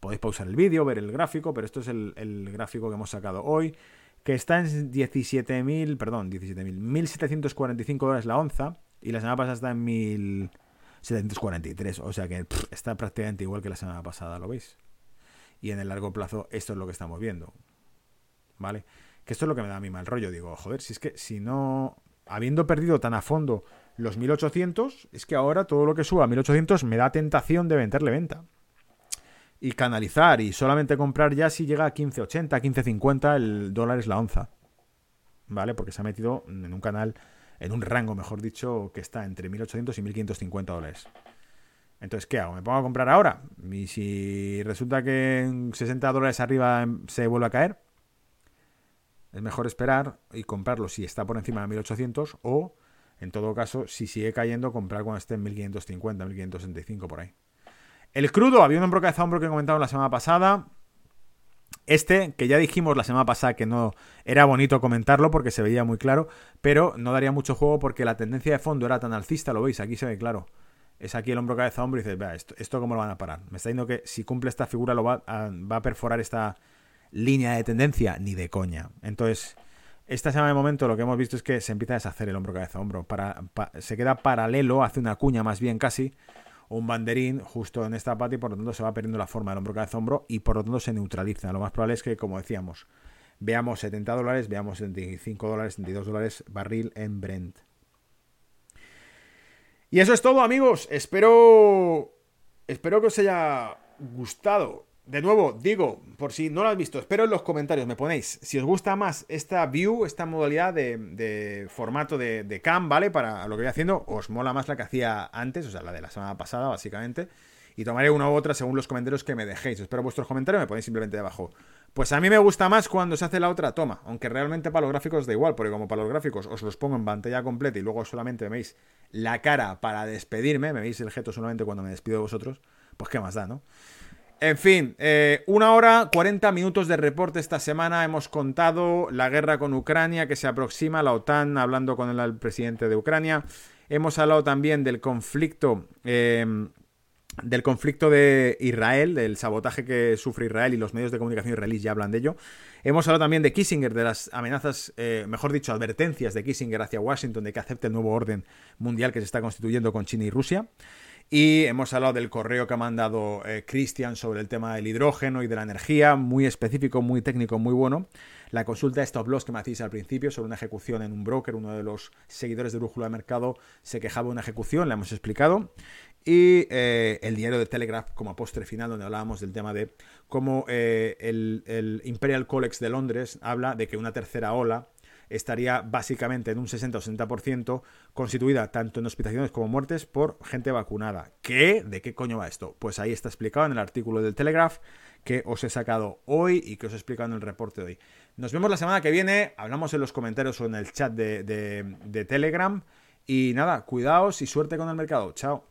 Podéis pausar el vídeo, ver el gráfico, pero esto es el, gráfico que hemos sacado hoy, que está en 17.000, perdón, 17.000, 1.745 dólares la onza, y la semana pasada está en 1.743, o sea que está prácticamente igual que la semana pasada, ¿lo veis? Y en el largo plazo esto es lo que estamos viendo, ¿vale? Que esto es lo que me da a mí mal rollo, digo, joder, si es que si no, habiendo perdido tan a fondo los 1800, es que ahora todo lo que suba a 1800 me da tentación de venderle venta y canalizar y solamente comprar ya si llega a 15.80, 15.50 el dólar es la onza. ¿Vale? Porque se ha metido en un canal, en un rango, mejor dicho, que está entre 1.800 y 1.550 dólares. Entonces, ¿qué hago? ¿Me pongo a comprar ahora? Y si resulta que en 60 dólares arriba se vuelve a caer, es mejor esperar y comprarlo si está por encima de 1.800 o, en todo caso, si sigue cayendo, comprar cuando esté en 1.550, 1.565 por ahí. El crudo, había un hombro cabeza hombro que comentado la semana pasada. Este, que ya dijimos la semana pasada que no era bonito comentarlo porque se veía muy claro, pero no daría mucho juego porque la tendencia de fondo era tan alcista, lo veis, aquí se ve claro. Es aquí el hombro cabeza hombro y dices, vea, esto, cómo lo van a parar. Me está diciendo que si cumple esta figura lo va a, va a perforar esta línea de tendencia, ni de coña. Entonces, esta semana de momento lo que hemos visto es que se empieza a deshacer el hombro cabeza hombro. Para, se queda paralelo, hace una cuña más bien casi un banderín justo en esta pata y por lo tanto se va perdiendo la forma del hombro cabeza hombro y por lo tanto se neutraliza. Lo más probable es que, como decíamos, veamos 70 dólares, veamos 75 dólares, 72 dólares barril en Brent. Y eso es todo, amigos. Espero. Espero que os haya gustado de nuevo, digo, por si no lo has visto, espero en los comentarios, me ponéis si os gusta más esta view, esta modalidad de, formato de, cam, ¿vale? Para lo que voy haciendo, os mola más la que hacía antes, o sea, la de la semana pasada, básicamente. Y tomaré una u otra según los comentarios que me dejéis. Espero vuestros comentarios, me ponéis simplemente debajo. Pues a mí me gusta más cuando se hace la otra toma, aunque realmente para los gráficos da igual, porque como para los gráficos os los pongo en pantalla completa y luego solamente me veis la cara para despedirme, me veis el gesto solamente cuando me despido de vosotros, pues qué más da, ¿no? En fin, eh, una hora, 40 minutos de reporte esta semana. Hemos contado la guerra con Ucrania que se aproxima, la OTAN hablando con el, presidente de Ucrania. Hemos hablado también del conflicto. Em, del conflicto de Israel, del sabotaje que sufre Israel y los medios de comunicación israelíes ya hablan de ello. Hemos hablado también de Kissinger, de las amenazas, eh, mejor dicho, advertencias de Kissinger hacia Washington de que acepte el nuevo orden mundial que se está constituyendo con China y Rusia. Y hemos hablado del correo que ha mandado eh, Christian sobre el tema del hidrógeno y de la energía, muy específico, muy técnico, muy bueno. La consulta de stop loss que me hacéis al principio sobre una ejecución en un broker, uno de los seguidores de Brújula de Mercado se quejaba de una ejecución, la hemos explicado. Y eh, el diario de Telegraph como postre final, donde hablábamos del tema de cómo eh, el, el Imperial College de Londres habla de que una tercera ola estaría básicamente en un 60 o 60% constituida tanto en hospitalizaciones como muertes por gente vacunada. ¿Qué? ¿De qué coño va esto? Pues ahí está explicado en el artículo del Telegraph que os he sacado hoy y que os he explicado en el reporte de hoy. Nos vemos la semana que viene, hablamos en los comentarios o en el chat de, de Telegram. Y nada, cuidaos y suerte con el mercado. Chao.